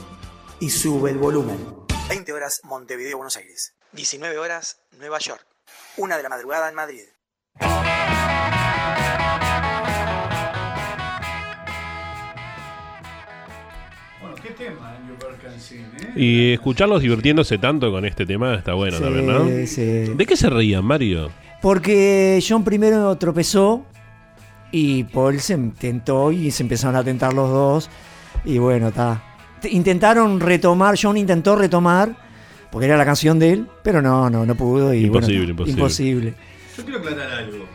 [SPEAKER 17] y sube el volumen. 20 horas Montevideo, Buenos Aires. 19 horas Nueva York. Una de la madrugada en Madrid.
[SPEAKER 7] Bueno, qué tema, New Berkancin, ¿eh?
[SPEAKER 6] Y escucharlos divirtiéndose tanto con este tema está bueno
[SPEAKER 9] Sí,
[SPEAKER 6] también, ¿no?
[SPEAKER 9] sí.
[SPEAKER 6] ¿De qué se reían, Mario?
[SPEAKER 9] Porque John primero tropezó y Paul se tentó y se empezaron a tentar los dos. Y bueno, está. Intentaron retomar, John intentó retomar, porque era la canción de él, pero no, no, no pudo. Y bueno,
[SPEAKER 6] Imposible, imposible.
[SPEAKER 9] imposible.
[SPEAKER 7] Yo quiero aclarar algo.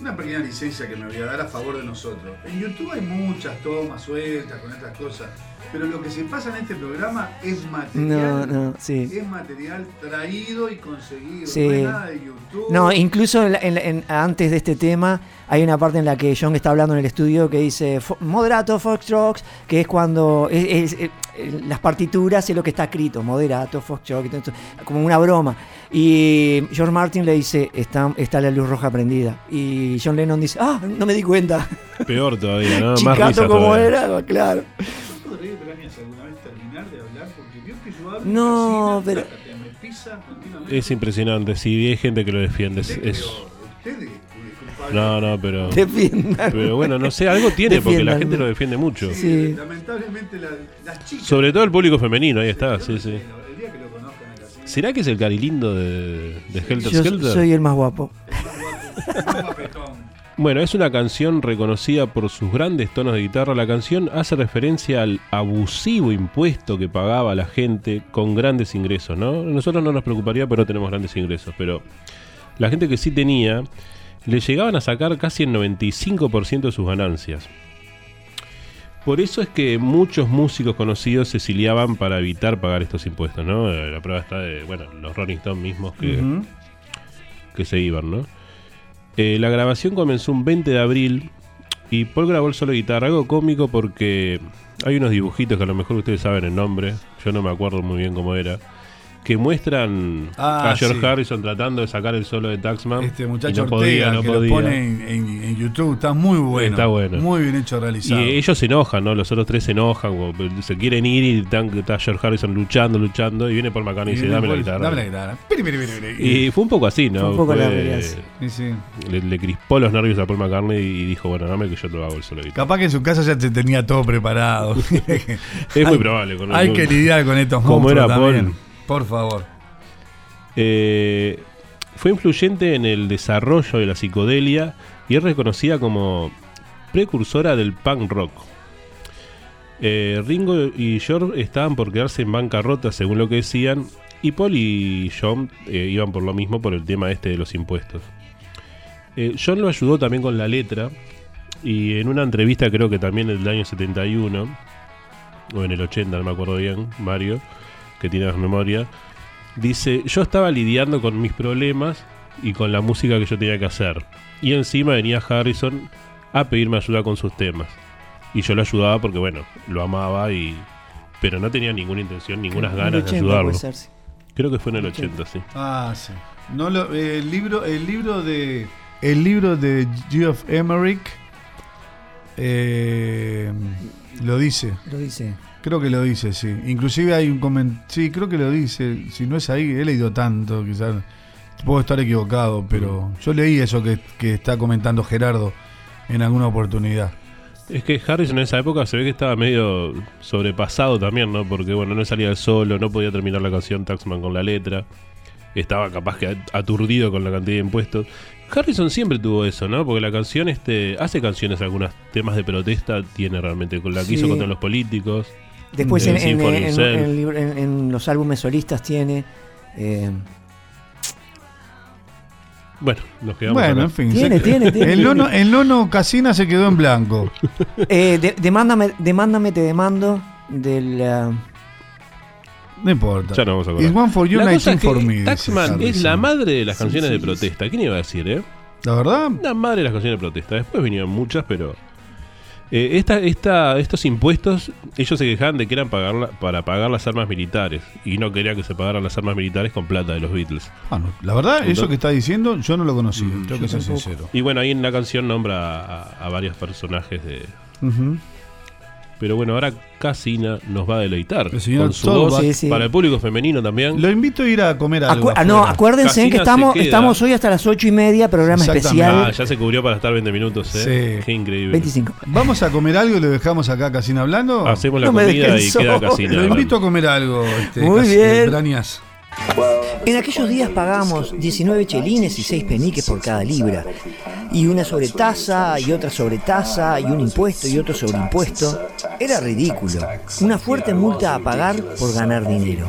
[SPEAKER 7] Una pequeña licencia que me voy a dar a favor de nosotros. En YouTube hay muchas tomas sueltas con estas cosas, pero lo que se pasa en este programa es material.
[SPEAKER 9] No, no, sí.
[SPEAKER 7] Es material traído y conseguido.
[SPEAKER 9] Sí.
[SPEAKER 7] No es nada de YouTube.
[SPEAKER 9] No, incluso en en en- antes de este tema hay una parte en la que John está hablando en el estudio que dice "Fo- moderato foxtrot, que es cuando es- es- las partituras es lo que está escrito, moderato foxtrot, entonces, como una broma. Y George Martin le dice, está, está la luz roja prendida. Y John Lennon dice, ah, no me di cuenta.
[SPEAKER 6] Peor todavía, ¿no? Más
[SPEAKER 9] Chicato como
[SPEAKER 6] todavía.
[SPEAKER 9] era, claro.
[SPEAKER 7] ¿Podré, Brañas, alguna vez terminar de hablar? Porque vio que yo hablo
[SPEAKER 9] No, pero-.
[SPEAKER 6] Es impresionante, sí, hay gente que lo defiende. Es, es-. No, no, pero.
[SPEAKER 9] Defiendan.
[SPEAKER 6] Pero bueno, no sé, algo tiene porque la
[SPEAKER 9] Defiendan.
[SPEAKER 6] gente lo defiende mucho.
[SPEAKER 7] Sí, Lamentablemente la- las chicas.
[SPEAKER 6] Sobre todo el público femenino, ahí está, sí, sí. ¿Será que es el carilindo de, de Helter
[SPEAKER 9] Yo
[SPEAKER 6] Skelter?
[SPEAKER 9] soy el más guapo.
[SPEAKER 6] Bueno, es una canción reconocida por sus grandes tonos de guitarra. La canción hace referencia al abusivo impuesto que pagaba la gente con grandes ingresos, ¿no? Nosotros no nos preocuparía, pero no tenemos grandes ingresos. Pero la gente que sí tenía, le llegaban a sacar casi el 95% de sus ganancias. Por eso es que muchos músicos conocidos se exiliaban para evitar pagar estos impuestos, ¿no? Eh, La prueba está de, bueno, los Rolling Stones mismos que, se iban, ¿no? Eh, la grabación comenzó un 20 de abril y Paul grabó el solo de guitarra, algo cómico porque hay unos dibujitos que a lo mejor ustedes saben el nombre, yo no me acuerdo muy bien cómo era, que muestran
[SPEAKER 7] Ah,
[SPEAKER 6] a George
[SPEAKER 7] sí.
[SPEAKER 6] Harrison tratando de sacar el solo de Taxman.
[SPEAKER 7] Este
[SPEAKER 6] y
[SPEAKER 7] muchacho
[SPEAKER 6] no
[SPEAKER 7] Ortega,
[SPEAKER 6] podía, no
[SPEAKER 7] que
[SPEAKER 6] podía.
[SPEAKER 7] lo pone en, en- en YouTube, está muy bueno.
[SPEAKER 6] Está bueno.
[SPEAKER 7] Muy bien hecho, realizado.
[SPEAKER 6] Y ellos se enojan, ¿no? Los otros tres se enojan, se quieren ir y están, está George Harrison luchando, luchando, y viene Paul McCartney y dice,
[SPEAKER 7] viene
[SPEAKER 6] dame la guitarra.
[SPEAKER 7] dame la guitarra. Piri, piri, piri, piri.
[SPEAKER 6] Y fue un poco así, ¿no?
[SPEAKER 9] Fue un poco la
[SPEAKER 6] Fue-.
[SPEAKER 7] Sí, sí.
[SPEAKER 6] le, le crispó los nervios a Paul McCartney y dijo, bueno, dame que yo te lo hago el solo de guitarra.
[SPEAKER 7] Capaz que en su casa ya te tenía todo preparado.
[SPEAKER 6] Es muy probable. Con
[SPEAKER 7] Hay
[SPEAKER 6] el-
[SPEAKER 7] que lidiar con estos
[SPEAKER 6] Como
[SPEAKER 7] monstruos
[SPEAKER 6] era
[SPEAKER 7] también.
[SPEAKER 6] Paul.
[SPEAKER 7] Por favor.
[SPEAKER 6] Eh, fue influyente en el desarrollo de la psicodelia y es reconocida como precursora del punk rock. Eh, Ringo y George estaban por quedarse en bancarrota según lo que decían y Paul y John eh, iban por lo mismo por el tema este de los impuestos. John lo ayudó también con la letra y en una entrevista creo que también del año 71 o en el 80, no me acuerdo bien, Mario, que tiene más memoria, dice, yo estaba lidiando con mis problemas y con la música que yo tenía que hacer. Y encima venía Harrison a pedirme ayuda con sus temas. Y yo lo ayudaba porque, bueno, lo amaba y, pero no tenía ninguna intención, ninguna ganas
[SPEAKER 8] 80
[SPEAKER 6] de ayudarlo.
[SPEAKER 8] puede ser, sí.
[SPEAKER 6] Creo que fue en el 80, sí.
[SPEAKER 7] Ah, sí. No lo- eh, el libro, el libro de el libro de Geoff Emerick eh, lo dice.
[SPEAKER 8] Lo dice.
[SPEAKER 7] Creo que lo dice, sí. Inclusive hay un comentario. Sí, creo que lo dice. Si no es ahí, he leído tanto, quizás puedo estar equivocado, pero yo leí eso que, que está comentando Gerardo en alguna oportunidad.
[SPEAKER 6] Es que Harrison en esa época se ve que estaba medio sobrepasado también, ¿no? Porque, bueno, no salía solo, no podía terminar la canción Taxman con la letra. Estaba capaz que aturdido con la cantidad de impuestos. Harrison siempre tuvo eso, ¿no? Porque la canción este hace canciones, algunos temas de protesta, tiene realmente con la que hizo contra los políticos.
[SPEAKER 8] Después en, en- en- en el libro- en- en los álbumes solistas tiene. eh,
[SPEAKER 6] Bueno, nos quedamos
[SPEAKER 7] Bueno,
[SPEAKER 6] acá.
[SPEAKER 7] en fin.
[SPEAKER 8] Tiene, tiene, tiene,
[SPEAKER 7] El nono, el nono Casina se quedó en blanco.
[SPEAKER 8] eh, de- demándame, demándame, te demando. Del. ah,
[SPEAKER 7] No importa.
[SPEAKER 6] Ya no vamos a acordar.
[SPEAKER 7] It's one for you,
[SPEAKER 6] La cosa
[SPEAKER 7] 19
[SPEAKER 6] es que
[SPEAKER 7] for me.
[SPEAKER 6] Taxman es la madre de las
[SPEAKER 7] Sí,
[SPEAKER 6] canciones
[SPEAKER 7] sí,
[SPEAKER 6] de protesta. ¿Quién iba a decir, eh?
[SPEAKER 7] ¿La verdad?
[SPEAKER 6] La madre de las canciones de protesta. Después vinieron muchas, pero. Eh, esta, esta, estos impuestos, ellos se quejaban de que eran pagarla- para pagar las armas militares. Y no querían que se pagaran las armas militares con plata de los Beatles.
[SPEAKER 7] Ah, no, La verdad, eso que está diciendo, yo no lo conocía.
[SPEAKER 6] Mm,
[SPEAKER 7] tengo que ser sincero.
[SPEAKER 6] Y bueno, ahí en la canción nombra a, a varios personajes de. Pero bueno, ahora Casina nos va a deleitar
[SPEAKER 7] El señor
[SPEAKER 6] con su
[SPEAKER 7] Solbach.
[SPEAKER 6] voz
[SPEAKER 7] Sí, sí.
[SPEAKER 6] para el público femenino también.
[SPEAKER 7] Lo invito a ir a comer algo.
[SPEAKER 8] acu- ah, no, acuérdense
[SPEAKER 6] Casina
[SPEAKER 8] que estamos, estamos hoy hasta las ocho y media, programa especial.
[SPEAKER 6] Ah, ya se cubrió para estar 20 minutos, ¿eh?
[SPEAKER 7] Sí.
[SPEAKER 6] Qué increíble.
[SPEAKER 8] 25.
[SPEAKER 7] Vamos a comer algo y lo dejamos acá a Casina hablando.
[SPEAKER 6] Hacemos la
[SPEAKER 8] No
[SPEAKER 6] comida y queda. Casina.
[SPEAKER 7] Lo invito a comer algo. Este,
[SPEAKER 8] Muy bien.
[SPEAKER 7] Brañas.
[SPEAKER 8] En aquellos días pagábamos 19 chelines y 6 peniques por cada libra. Y una sobretasa, y otra sobretasa, y un impuesto y otro sobreimpuesto. Era ridículo. Una fuerte multa a pagar por ganar dinero.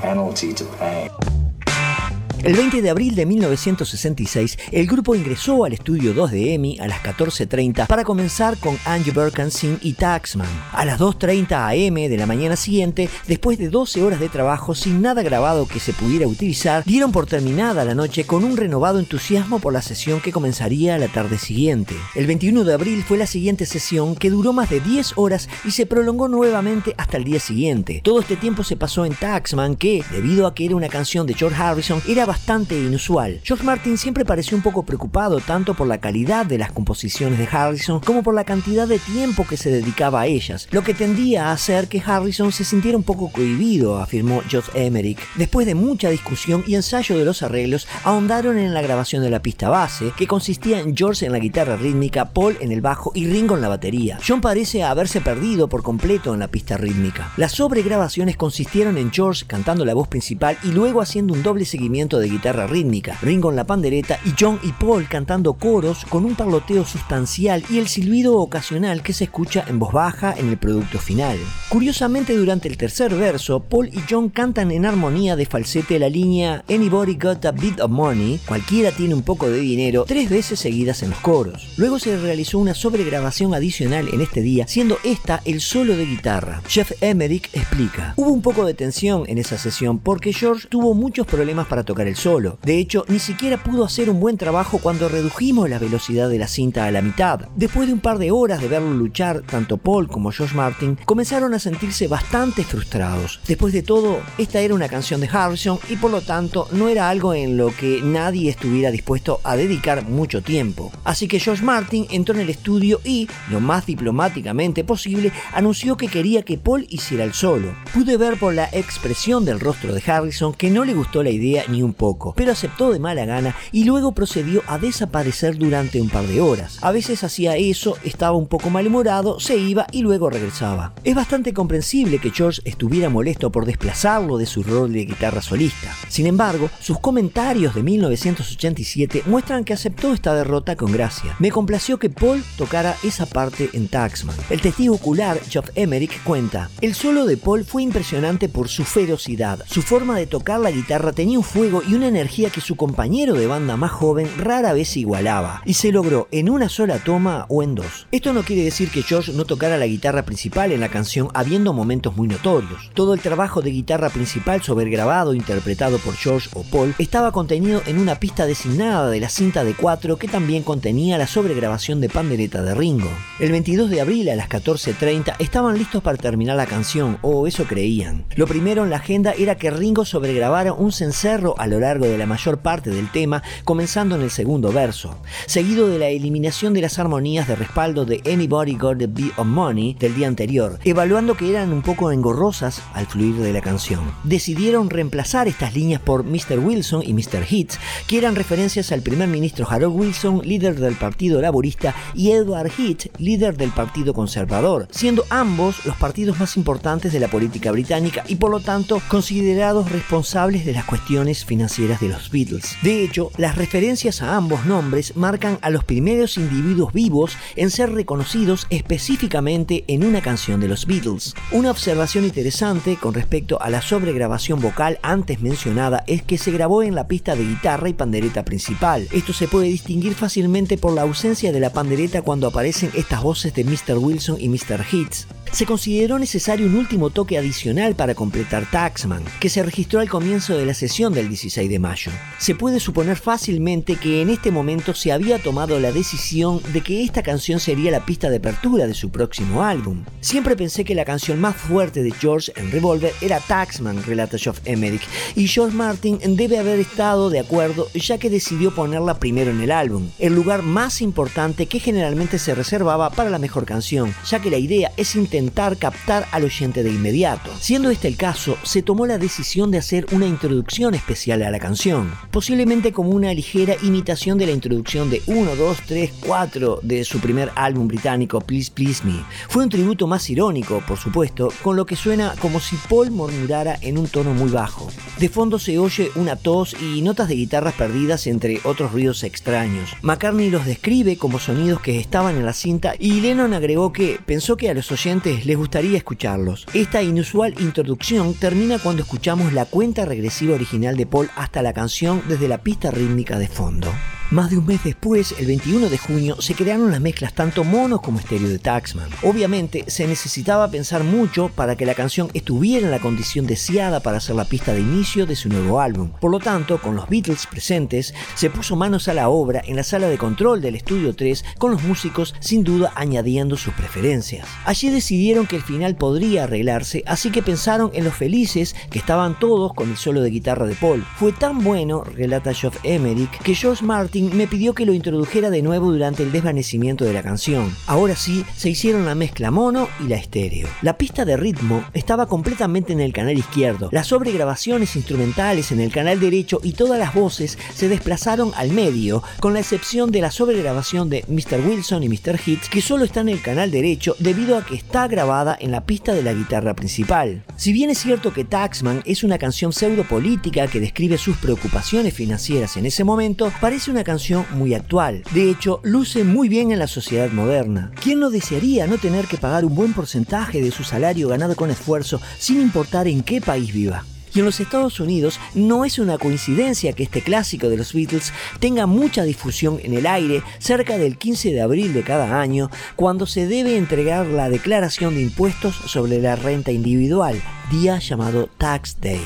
[SPEAKER 8] El 20 de abril de 1966, el grupo ingresó al estudio 2 de EMI a las 14.30 para comenzar con Angie Berkansin y Taxman. A las 2.30 am de la mañana siguiente, después de 12 horas de trabajo sin nada grabado que se pudiera utilizar, dieron por terminada la noche con un renovado entusiasmo por la sesión que comenzaría la tarde siguiente. El 21 de abril fue la siguiente sesión que duró más de 10 horas y se prolongó nuevamente hasta el día siguiente. Todo este tiempo se pasó en Taxman que, debido a que era una canción de George Harrison, era bastante inusual. George Martin siempre pareció un poco preocupado tanto por la calidad de las composiciones de Harrison como por la cantidad de tiempo que se dedicaba a ellas, lo que tendía a hacer que Harrison se sintiera un poco cohibido, afirmó Geoff Emerick. Después de mucha discusión y ensayo de los arreglos, ahondaron en la grabación de la pista base, que consistía en George en la guitarra rítmica, Paul en el bajo y Ringo en la batería. John parece haberse perdido por completo en la pista rítmica. Las sobregrabaciones consistieron en George cantando la voz principal y luego haciendo un doble seguimiento de guitarra rítmica, Ringo en la pandereta y John y Paul cantando coros con un parloteo sustancial y el silbido ocasional que se escucha en voz baja en el producto final. Curiosamente, durante el tercer verso, Paul y John cantan en armonía de falsete la línea Anybody got a bit of money, cualquiera tiene un poco de dinero, tres veces seguidas en los coros. Luego se realizó una sobregrabación adicional en este día, siendo esta el solo de guitarra. Jeff Emerick explica, hubo un poco de tensión en esa sesión porque George tuvo muchos problemas para tocar el solo. De hecho, ni siquiera pudo hacer un buen trabajo cuando redujimos la velocidad de la cinta a la mitad. Después de un par de horas de verlo luchar, tanto Paul como George Martin comenzaron a sentirse bastante frustrados. Después de todo, esta era una canción de Harrison y por lo tanto no era algo en lo que nadie estuviera dispuesto a dedicar mucho tiempo. Así que George Martin entró en el estudio y, lo más diplomáticamente posible, anunció que quería que Paul hiciera el solo. Pude ver por la expresión del rostro de Harrison que no le gustó la idea ni un poco, pero aceptó de mala gana y luego procedió a desaparecer durante un par de horas. A veces hacía eso, estaba un poco malhumorado, se iba y luego regresaba. Es bastante comprensible que George estuviera molesto por desplazarlo de su rol de guitarra solista. Sin embargo, sus comentarios de 1987 muestran que aceptó esta derrota con gracia. Me complació que Paul tocara esa parte en Taxman. El testigo ocular, Geoff Emerick, cuenta, el solo de Paul fue impresionante por su ferocidad. Su forma de tocar la guitarra tenía un fuego y y una energía que su compañero de banda más joven rara vez igualaba, y se logró en una sola toma o en dos. Esto no quiere decir que George no tocara la guitarra principal en la canción habiendo momentos muy notorios. Todo el trabajo de guitarra principal sobregrabado interpretado por George o Paul estaba contenido en una pista designada de la cinta de 4 que también contenía la sobregrabación de Pandereta de Ringo. El 22 de abril a las 14.30 estaban listos para terminar la canción, o eso creían. Lo primero en la agenda era que Ringo sobregrabara un cencerro a lo largo de la mayor parte del tema, comenzando en el segundo verso, seguido de la eliminación de las armonías de respaldo de Anybody Got the Beat of Money del día anterior, evaluando que eran un poco engorrosas al fluir de la canción. Decidieron reemplazar estas líneas por Mr. Wilson y Mr. Hits, que eran referencias al primer ministro Harold Wilson, líder del Partido Laborista, y Edward Heath, líder del Partido Conservador, siendo ambos los partidos más importantes de la política británica y por lo tanto considerados responsables de las cuestiones de los Beatles. De hecho, las referencias a ambos nombres marcan a los primeros individuos vivos en ser reconocidos específicamente en una canción de los Beatles. Una observación interesante con respecto a la sobregrabación vocal antes mencionada es que se grabó en la pista de guitarra y pandereta principal. Esto se puede distinguir fácilmente por la ausencia de la pandereta cuando aparecen estas voces de Mr. Wilson y Mr. Hits. Se consideró necesario un último toque adicional para completar Taxman, que se registró al comienzo de la sesión del 16 de mayo. Se puede suponer fácilmente que en este momento se había tomado la decisión de que esta canción sería la pista de apertura de su próximo álbum. Siempre pensé que la canción más fuerte de George en Revolver era Taxman, relata Geoff Emerick, y George Martin debe haber estado de acuerdo ya que decidió ponerla primero en el álbum, el lugar más importante que generalmente se reservaba para la mejor canción, ya que la idea es intentar captar al oyente de inmediato. Siendo este el caso, se tomó la decisión de hacer una introducción especial a la canción, posiblemente como una ligera imitación de la introducción de 1, 2, 3, 4 de su primer álbum británico Please Please Me. Fue un tributo más irónico, por supuesto, con lo que suena como si Paul murmurara en un tono muy bajo. De fondo se oye una tos y notas de guitarras perdidas entre otros ruidos extraños. McCartney los describe como sonidos que estaban en la cinta y Lennon agregó que pensó que a los oyentes les gustaría escucharlos. Esta inusual introducción termina cuando escuchamos la cuenta regresiva original de Paul hasta la canción desde la pista rítmica de fondo. Más de un mes después, el 21 de junio, se crearon las mezclas tanto monos como estéreo de Taxman. Obviamente, se necesitaba pensar mucho para que la canción estuviera en la condición deseada para ser la pista de inicio de su nuevo álbum. Por lo tanto, con los Beatles presentes, se puso manos a la obra en la sala de control del estudio 3 con los músicos sin duda añadiendo sus preferencias. Allí decidieron que el final podría arreglarse, así que pensaron en los felices que estaban todos con el solo de guitarra de Paul. Fue tan bueno, relata Geoff Emerick, que George Martin me pidió que lo introdujera de nuevo durante el desvanecimiento de la canción. Ahora sí, se hicieron la mezcla mono y la estéreo. La pista de ritmo estaba completamente en el canal izquierdo. Las sobregrabaciones instrumentales en el canal derecho y todas las voces se desplazaron al medio, con la excepción de la sobregrabación de Mr. Wilson y Mr. Hits, que solo está en el canal derecho debido a que está grabada en la pista de la guitarra principal. Si bien es cierto que Taxman es una canción pseudo-política que describe sus preocupaciones financieras en ese momento, parece una canción muy actual. De hecho, luce muy bien en la sociedad moderna. ¿Quién no desearía no tener que pagar un buen porcentaje de su salario ganado con esfuerzo sin importar en qué país viva? Y en los Estados Unidos no es una coincidencia que este clásico de los Beatles tenga mucha difusión en el aire cerca del 15 de abril de cada año, cuando se debe entregar la declaración de impuestos sobre la renta individual, día llamado Tax Day.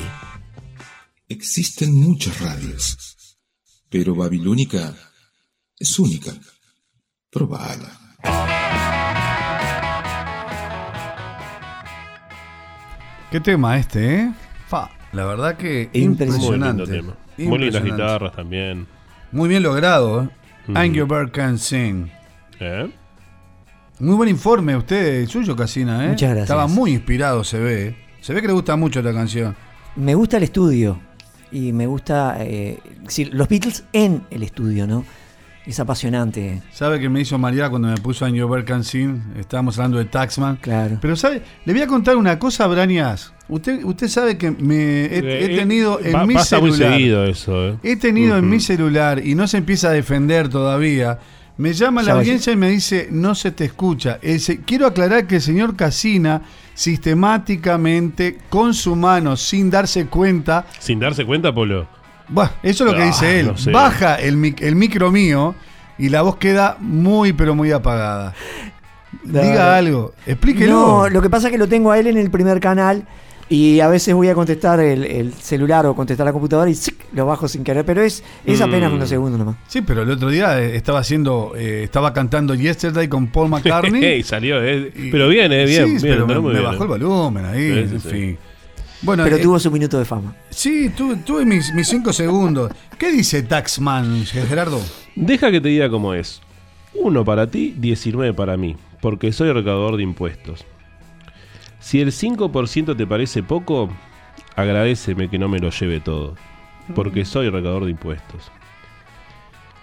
[SPEAKER 18] Existen muchas radios, pero Babilónica es única. Probala.
[SPEAKER 7] Qué tema este, ¿eh? Fa, la verdad que impresionante.
[SPEAKER 6] Muy lindo tema. Muy lindas guitarras también.
[SPEAKER 7] Muy bien logrado, ¿eh?
[SPEAKER 6] Mm.
[SPEAKER 7] Angry Bird Can Sing.
[SPEAKER 6] ¿Eh?
[SPEAKER 7] Muy buen informe usted, el suyo, Casina, ¿eh?
[SPEAKER 8] Muchas gracias.
[SPEAKER 7] Estaba muy inspirado, se ve. ¿eh? Se ve que le gusta mucho la canción.
[SPEAKER 8] Me gusta el estudio y me gusta eh, sí, los Beatles en el estudio, ¿no? Es apasionante.
[SPEAKER 7] ¿Sabe que me hizo María cuando me puso Angry Bird Can Sing? Estábamos hablando de Taxman.
[SPEAKER 8] Claro.
[SPEAKER 7] Pero, ¿sabe? Le voy a contar una cosa, Brañas. Usted, usted sabe que me he, he
[SPEAKER 6] Eh,
[SPEAKER 7] tenido en
[SPEAKER 6] pa-
[SPEAKER 7] mi
[SPEAKER 6] pasa muy
[SPEAKER 7] celular.
[SPEAKER 6] seguido eso, ¿eh?
[SPEAKER 7] He tenido en mi celular y no se empieza a defender todavía. Me llama
[SPEAKER 8] Ya
[SPEAKER 7] la audiencia y me dice, no se te escucha. El se- quiero aclarar que el señor Casina sistemáticamente, con su mano, sin darse cuenta,
[SPEAKER 6] Sin darse cuenta, Polo.
[SPEAKER 7] Bueno, eso es lo que
[SPEAKER 6] Ah,
[SPEAKER 7] dice él.
[SPEAKER 6] no sé.
[SPEAKER 7] Baja el, mic- el micro mío y la voz queda muy, pero muy apagada. Diga algo, explíquelo.
[SPEAKER 9] No, lo que pasa es que lo tengo a él en el primer canal y a veces voy a contestar el, el celular o contestar la computadora y ¡zic! lo bajo sin querer, pero es, es apenas
[SPEAKER 7] Mm.
[SPEAKER 9] unos segundos nomás.
[SPEAKER 7] Sí, pero el otro día eh, estaba haciendo, eh, estaba cantando Yesterday con Paul McCartney.
[SPEAKER 6] y salió, eh. pero bien, eh, bien,
[SPEAKER 7] Sí,
[SPEAKER 6] bien,
[SPEAKER 7] pero me, bajó
[SPEAKER 6] eh.
[SPEAKER 7] el volumen ahí,
[SPEAKER 6] Sí,
[SPEAKER 7] en
[SPEAKER 6] sí,
[SPEAKER 7] fin. Bueno,
[SPEAKER 9] pero
[SPEAKER 7] eh,
[SPEAKER 9] tuvo su minuto de fama.
[SPEAKER 7] Sí, tuve, tuve mis, mis cinco segundos. ¿Qué dice Taxman, Gerardo?
[SPEAKER 6] Deja que te diga cómo es. Uno para ti, 19 para mí, porque soy recaudador de impuestos. Si el 5% te parece poco, agradeceme que no me lo lleve todo, porque soy recaudador de impuestos.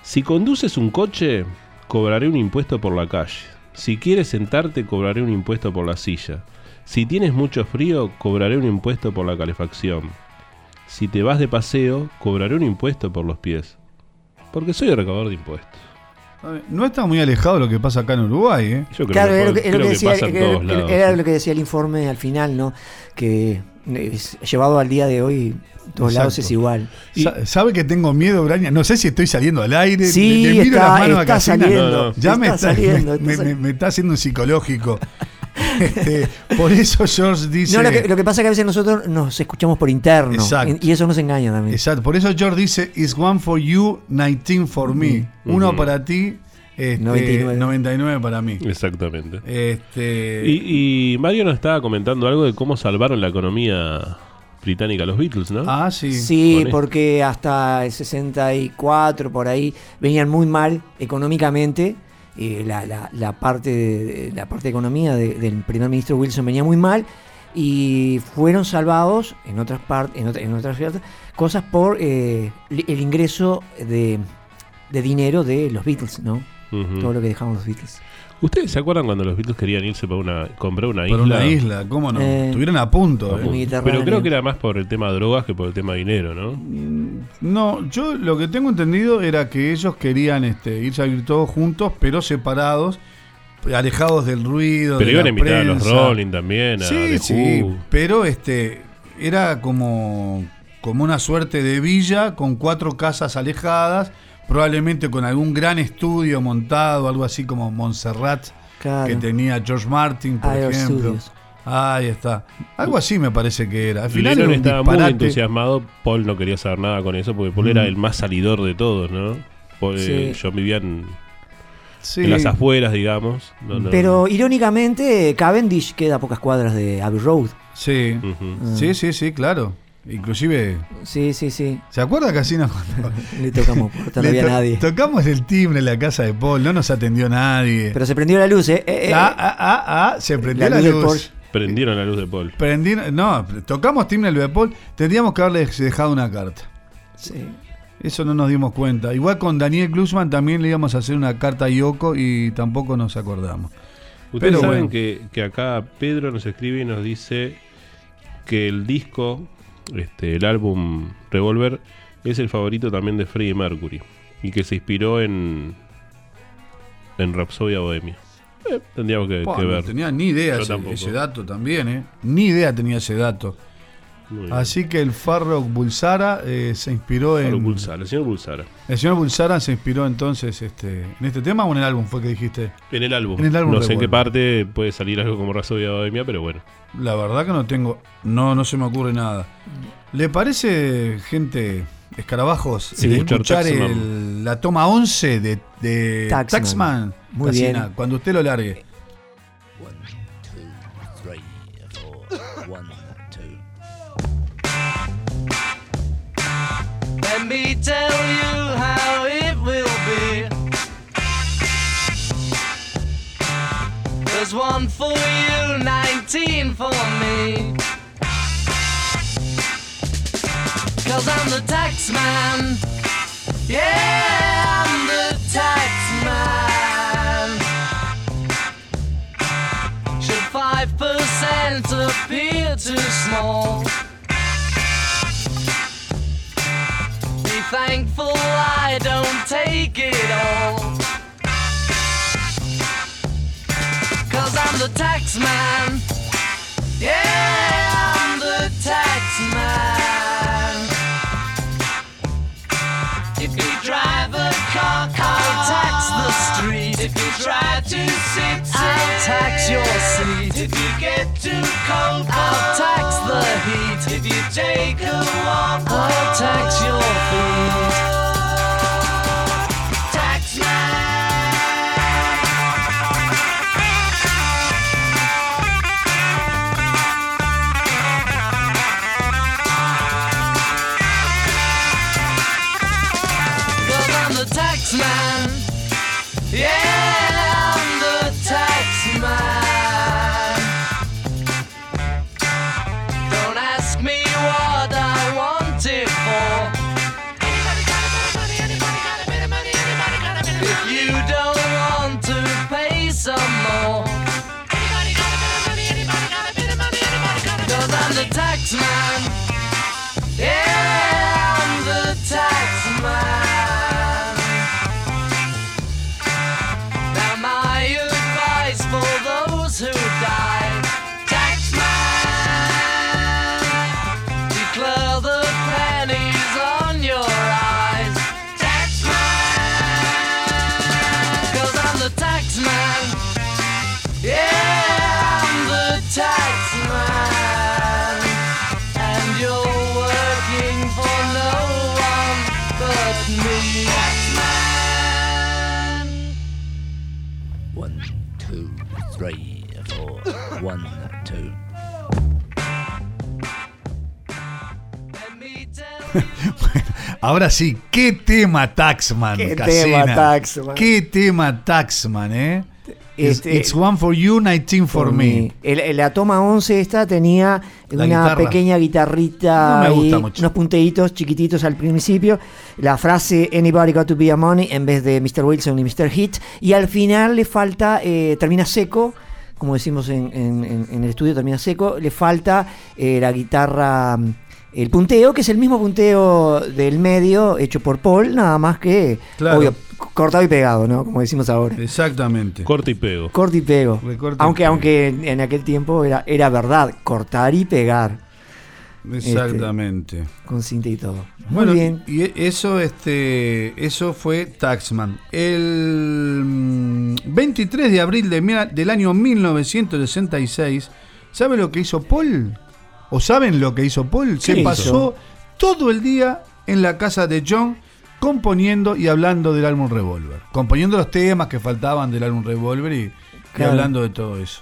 [SPEAKER 6] Si conduces un coche, cobraré un impuesto por la calle. Si quieres sentarte, cobraré un impuesto por la silla. Si tienes mucho frío, cobraré un impuesto por la calefacción. Si te vas de paseo, cobraré un impuesto por los pies. Porque soy recaudador de impuestos.
[SPEAKER 7] No está muy alejado lo que pasa acá en Uruguay, ¿eh?
[SPEAKER 6] Yo creo
[SPEAKER 9] Claro,
[SPEAKER 6] que,
[SPEAKER 9] era lo que, decía,
[SPEAKER 6] pasa en
[SPEAKER 9] era-
[SPEAKER 6] todos
[SPEAKER 9] era-
[SPEAKER 6] lados.
[SPEAKER 9] era lo que decía el informe al final, ¿no? Que es llevado al día de hoy, todos lados es igual.
[SPEAKER 7] Sa- ¿Sabe que tengo miedo, Braña? No sé si estoy saliendo al aire.
[SPEAKER 9] Sí,
[SPEAKER 7] le, le miro
[SPEAKER 9] está-
[SPEAKER 7] las manos
[SPEAKER 9] está saliendo, No, no.
[SPEAKER 7] Ya me
[SPEAKER 9] está saliendo,
[SPEAKER 7] me,
[SPEAKER 9] está
[SPEAKER 7] me-
[SPEAKER 9] saliendo.
[SPEAKER 7] me está haciendo un psicológico. Este, por eso George dice.
[SPEAKER 9] No, lo que, lo que pasa es que a veces nosotros nos escuchamos por interno
[SPEAKER 7] Exacto.
[SPEAKER 9] y eso nos engaña también.
[SPEAKER 7] Exacto, por eso George dice: Is one for you, 19 for me. Uno para ti, este,
[SPEAKER 9] 99.
[SPEAKER 7] 99. para mí.
[SPEAKER 6] Exactamente.
[SPEAKER 7] Este,
[SPEAKER 6] Y, y Mario nos estaba comentando algo de cómo salvaron la economía británica los Beatles, ¿no?
[SPEAKER 7] Ah, sí.
[SPEAKER 9] Sí, porque hasta el 64 por ahí venían muy mal económicamente. Eh, la, la- la parte de, la parte de economía de- del primer ministro Wilson venía muy mal y fueron salvados en otras partes en, otra- en otras cosas por eh, el ingreso de, de dinero de los Beatles, ¿no? Todo lo que dejaron los Beatles.
[SPEAKER 6] ¿Ustedes se acuerdan cuando los Beatles querían irse para una, comprar una isla?
[SPEAKER 7] una isla, ¿cómo no?
[SPEAKER 9] Eh,
[SPEAKER 7] Estuvieron a punto.
[SPEAKER 6] A
[SPEAKER 7] eh.
[SPEAKER 6] punto. Pero creo que era más por el tema de drogas que por el tema de dinero, ¿no?
[SPEAKER 7] No, yo lo que tengo entendido era que ellos querían este, irse a vivir todos juntos, pero separados, alejados del ruido.
[SPEAKER 6] Pero
[SPEAKER 7] de
[SPEAKER 6] iban
[SPEAKER 7] la
[SPEAKER 6] a invitar a los. Rolling también, a
[SPEAKER 7] Sí, sí, pero este era como, como una suerte de villa con cuatro casas alejadas, probablemente con algún gran estudio montado, algo así como Montserrat
[SPEAKER 9] Claro.
[SPEAKER 7] que tenía George Martin, por
[SPEAKER 9] Air
[SPEAKER 7] ejemplo.
[SPEAKER 9] Studios.
[SPEAKER 7] Ahí está. Algo así me parece que era. Al final
[SPEAKER 6] Lennon estaba muy entusiasmado, Paul no quería saber nada con eso, porque Paul
[SPEAKER 7] Mm.
[SPEAKER 6] era el más salidor de todos, ¿no? Paul, eh, vivía en,
[SPEAKER 7] Sí.
[SPEAKER 6] en las afueras, digamos. No, no-
[SPEAKER 9] Pero irónicamente Cavendish queda a pocas cuadras de Abbey Road.
[SPEAKER 7] Sí,
[SPEAKER 6] Ujú.
[SPEAKER 7] sí, sí, sí, claro. Inclusive,
[SPEAKER 9] Sí, sí, sí.
[SPEAKER 7] ¿se acuerda Casino? cuando
[SPEAKER 9] Le tocamos puerta, no había
[SPEAKER 7] to-
[SPEAKER 9] nadie.
[SPEAKER 7] Tocamos el timbre en la casa de Paul, no nos atendió nadie.
[SPEAKER 9] Pero se prendió la luz, ¿eh? Eh, eh,
[SPEAKER 7] ah, ah, ah, ah, se prendió
[SPEAKER 9] La
[SPEAKER 7] la,
[SPEAKER 9] luz.
[SPEAKER 6] Prendieron la luz de Paul.
[SPEAKER 7] Prendi- no, tocamos timbre el de Paul, tendríamos que haberle dejado una carta.
[SPEAKER 9] sí.
[SPEAKER 7] Eso no nos dimos cuenta. Igual con Daniel Glusman también le íbamos a hacer una carta a Yoko y tampoco nos acordamos.
[SPEAKER 6] Ustedes
[SPEAKER 7] Pero
[SPEAKER 6] saben
[SPEAKER 7] bueno.
[SPEAKER 6] que, que acá Pedro nos escribe y nos dice que el disco, este, el álbum Revolver, es el favorito también de Freddie Mercury y que se inspiró en en Rhapsodia Bohemia. Eh, tendríamos que,
[SPEAKER 7] no
[SPEAKER 6] ver.
[SPEAKER 7] tenía ni idea ese, ese dato también, ¿eh? Ni idea tenía ese dato. Así que el Farrokh Bulsara eh, se inspiró en.
[SPEAKER 6] Bulsara, el señor Bulsara.
[SPEAKER 7] El señor Bulsara se inspiró entonces este, en este tema o en el álbum fue que dijiste.
[SPEAKER 6] En el álbum.
[SPEAKER 7] En el álbum
[SPEAKER 6] no sé en qué parte puede salir algo como Rhapsodia Bohemia, pero bueno.
[SPEAKER 7] La verdad que no tengo. No, no se me ocurre nada. ¿Le parece, gente, escarabajos,
[SPEAKER 6] Sí,
[SPEAKER 7] de
[SPEAKER 6] escuchar
[SPEAKER 7] el- la toma 11 de, de
[SPEAKER 9] Taxman.
[SPEAKER 7] Taxman?
[SPEAKER 9] Muy
[SPEAKER 7] Casina,
[SPEAKER 9] bien.
[SPEAKER 7] Cuando usted lo largue.
[SPEAKER 5] Let me tell you how it will be. There's one for you, 19 for me. Cause I'm the tax man. Yeah, I'm the tax man. Should 5% appear too small? thankful I don't take it all. Cause I'm the tax man. Yeah, I'm the tax man. If you drive a car, I'll tax the street. If you try to sit, I'll tax your seat. If you get too cold, I'll tax the heat. If you take a walk, I'll tax
[SPEAKER 7] Ahora sí, qué tema Taxman.
[SPEAKER 9] Qué
[SPEAKER 7] Casena.
[SPEAKER 9] tema Taxman.
[SPEAKER 7] Qué tema Taxman, ¿eh? It's,
[SPEAKER 9] Este-
[SPEAKER 7] it's one for you, 19 for, me.
[SPEAKER 9] El- la toma 11 esta tenía
[SPEAKER 7] La
[SPEAKER 9] una
[SPEAKER 7] guitarra.
[SPEAKER 9] pequeña guitarrita
[SPEAKER 7] No me gusta
[SPEAKER 9] ahí,
[SPEAKER 7] mucho.
[SPEAKER 9] unos punteitos chiquititos al principio, la frase Anybody got to be a money en vez de Mr. Wilson y Mr. Hit, y al final le falta, eh, termina seco, como decimos en, en- en- en el estudio, termina seco, le falta eh, la guitarra, mm, el punteo, que es el mismo punteo del medio hecho por Paul, nada más que,
[SPEAKER 7] Claro.
[SPEAKER 9] obvio, cortado y pegado, ¿no? Como decimos ahora.
[SPEAKER 7] Exactamente.
[SPEAKER 6] Corta y pego.
[SPEAKER 9] Corta y pego.
[SPEAKER 7] Y
[SPEAKER 9] aunque,
[SPEAKER 7] pego.
[SPEAKER 9] aunque en, aquel tiempo era, era verdad, cortar y pegar.
[SPEAKER 7] Exactamente.
[SPEAKER 9] Este, con cinta y todo. Muy
[SPEAKER 7] Bueno,
[SPEAKER 9] bien.
[SPEAKER 7] y eso, este, eso fue Taxman. El mm, 23 de abril de mil- del año 1966, ¿sabe lo que hizo Paul? ¿O saben lo que hizo Paul? Se pasó todo el día en la casa de John componiendo y hablando del álbum Revolver. Componiendo los temas que faltaban del álbum Revolver y, y hablando de todo eso.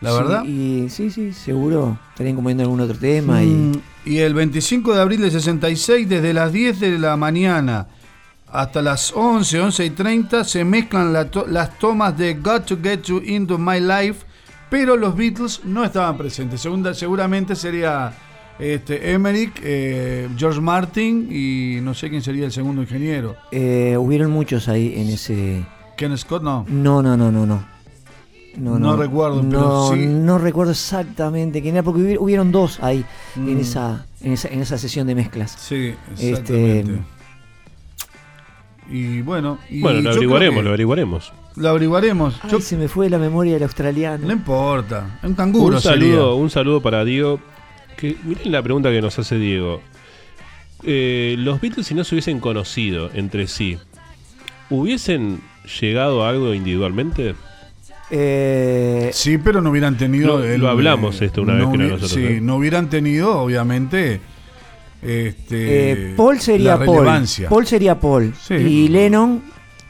[SPEAKER 7] La
[SPEAKER 9] Sí,
[SPEAKER 7] verdad.
[SPEAKER 9] Y, sí, sí, seguro. Estarían comiendo algún otro tema.
[SPEAKER 7] Mm,
[SPEAKER 9] Y,
[SPEAKER 7] Y el 25 de abril del 66, desde las 10 de la mañana hasta las 11, 11 y 30, se mezclan la to- las tomas de Got to Get You Into My Life, pero los Beatles no estaban presentes. Segunda, seguramente sería este, Emmerich, eh, George Martin y no sé quién sería el segundo ingeniero.
[SPEAKER 9] eh, hubieron muchos ahí en ese.
[SPEAKER 7] Ken Scott, no.
[SPEAKER 9] No, no, no, no, no.
[SPEAKER 7] No recuerdo, pero
[SPEAKER 9] no,
[SPEAKER 7] sí.
[SPEAKER 9] No recuerdo exactamente quién era, porque hubi- hubieron dos ahí en,
[SPEAKER 7] Mm.
[SPEAKER 9] esa, en, esa, en esa sesión de mezclas.
[SPEAKER 7] Sí,
[SPEAKER 9] Este,
[SPEAKER 7] exactamente. Y bueno, y
[SPEAKER 6] Bueno, lo averiguaremos,
[SPEAKER 7] que
[SPEAKER 6] lo averiguaremos.
[SPEAKER 7] Lo averiguaremos.
[SPEAKER 9] Ay, se me fue la memoria del australiano.
[SPEAKER 7] No importa, es un canguro
[SPEAKER 6] Un saludo,
[SPEAKER 7] sería.
[SPEAKER 6] un saludo para Diego. Que, miren la pregunta que nos hace Diego. Eh, los Beatles, si no se hubiesen conocido entre sí, ¿hubiesen llegado a algo individualmente?
[SPEAKER 9] Eh,
[SPEAKER 7] Sí, pero no hubieran tenido.
[SPEAKER 6] Lo- lo hablamos esto una vez que nosotros,
[SPEAKER 7] Sí,
[SPEAKER 6] ¿eh?
[SPEAKER 7] no hubieran tenido, obviamente. Este,
[SPEAKER 9] Eh, Paul sería
[SPEAKER 7] la
[SPEAKER 9] Paul. Paul sería Paul.
[SPEAKER 7] Sí.
[SPEAKER 9] Y Lennon.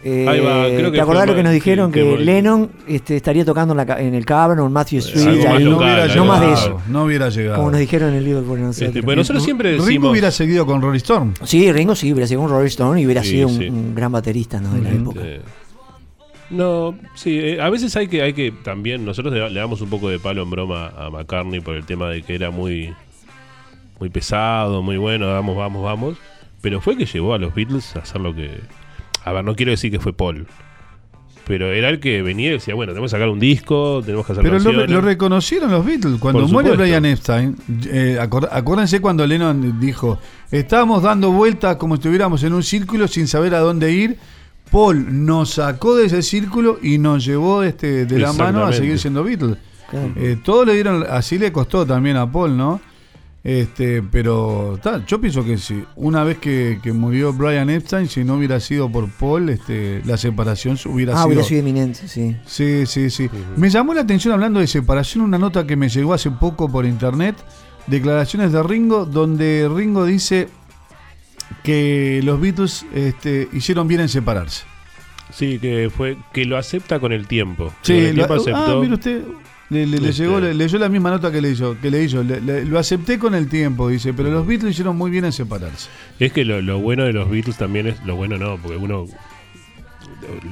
[SPEAKER 9] Eh,
[SPEAKER 6] Ahí va, creo que
[SPEAKER 9] ¿Te acordás lo que nos dijeron?
[SPEAKER 6] sí,
[SPEAKER 9] que Lennon este, estaría tocando en, la en el Cavern o en Matthew Street.
[SPEAKER 6] algo más local,
[SPEAKER 7] hubiera
[SPEAKER 9] no más de
[SPEAKER 7] llegado,
[SPEAKER 9] eso.
[SPEAKER 7] No hubiera llegado.
[SPEAKER 9] Como nos dijeron en el libro por nosotros.
[SPEAKER 6] Este, pues nosotros siempre
[SPEAKER 7] Ringo
[SPEAKER 6] decimos.
[SPEAKER 7] hubiera seguido con Rolling Stone.
[SPEAKER 9] Sí, Ringo sí, hubiera sido un Rolling Stone y hubiera
[SPEAKER 6] Sí,
[SPEAKER 9] sido un,
[SPEAKER 6] sí.
[SPEAKER 9] un gran baterista ¿no? de la
[SPEAKER 6] Este,
[SPEAKER 9] época.
[SPEAKER 6] No, sí, eh, a veces hay que, hay que también, nosotros le, le damos un poco de palo en broma a McCartney por el tema de que era muy, muy pesado, muy bueno, vamos, vamos, vamos, pero fue que llevó a los Beatles a hacer lo que... A ver, no quiero decir que fue Paul, pero era el que venía y decía, bueno, tenemos que sacar un disco, tenemos que hacer
[SPEAKER 7] Pero lo, reconocieron los Beatles. Cuando muere. Brian Epstein, eh, acuérdense cuando Lennon dijo: Estábamos dando vueltas como si estuviéramos en un círculo sin saber a dónde ir. Paul nos sacó de ese círculo y nos llevó este, de la mano a seguir siendo Beatles.
[SPEAKER 9] Claro.
[SPEAKER 7] Eh, todo le dieron, así le costó también a Paul, ¿no? Este, pero yo pienso que sí. Una vez que, que murió Brian Epstein, si no hubiera sido por Paul, este, la separación hubiera
[SPEAKER 9] Ah,
[SPEAKER 7] sido.
[SPEAKER 9] hubiera sido inminente, sí.
[SPEAKER 7] Sí, sí, sí. Me llamó la atención hablando de separación una nota que me llegó hace poco por internet, declaraciones de Ringo, donde Ringo dice que los Beatles este, hicieron bien en separarse.
[SPEAKER 6] Sí, que fue que lo acepta con el tiempo.
[SPEAKER 7] Sí,
[SPEAKER 6] con el
[SPEAKER 7] lo-
[SPEAKER 6] tiempo
[SPEAKER 7] ah,
[SPEAKER 6] aceptó.
[SPEAKER 7] mire usted, le, le- le
[SPEAKER 6] Este-
[SPEAKER 7] llegó, le- leyó la misma nota que le hizo, que le hizo. Le- le- lo acepté con el tiempo, dice, pero los Beatles hicieron muy bien en separarse.
[SPEAKER 6] Es que lo, lo bueno de los Beatles también es. Lo bueno no, porque uno.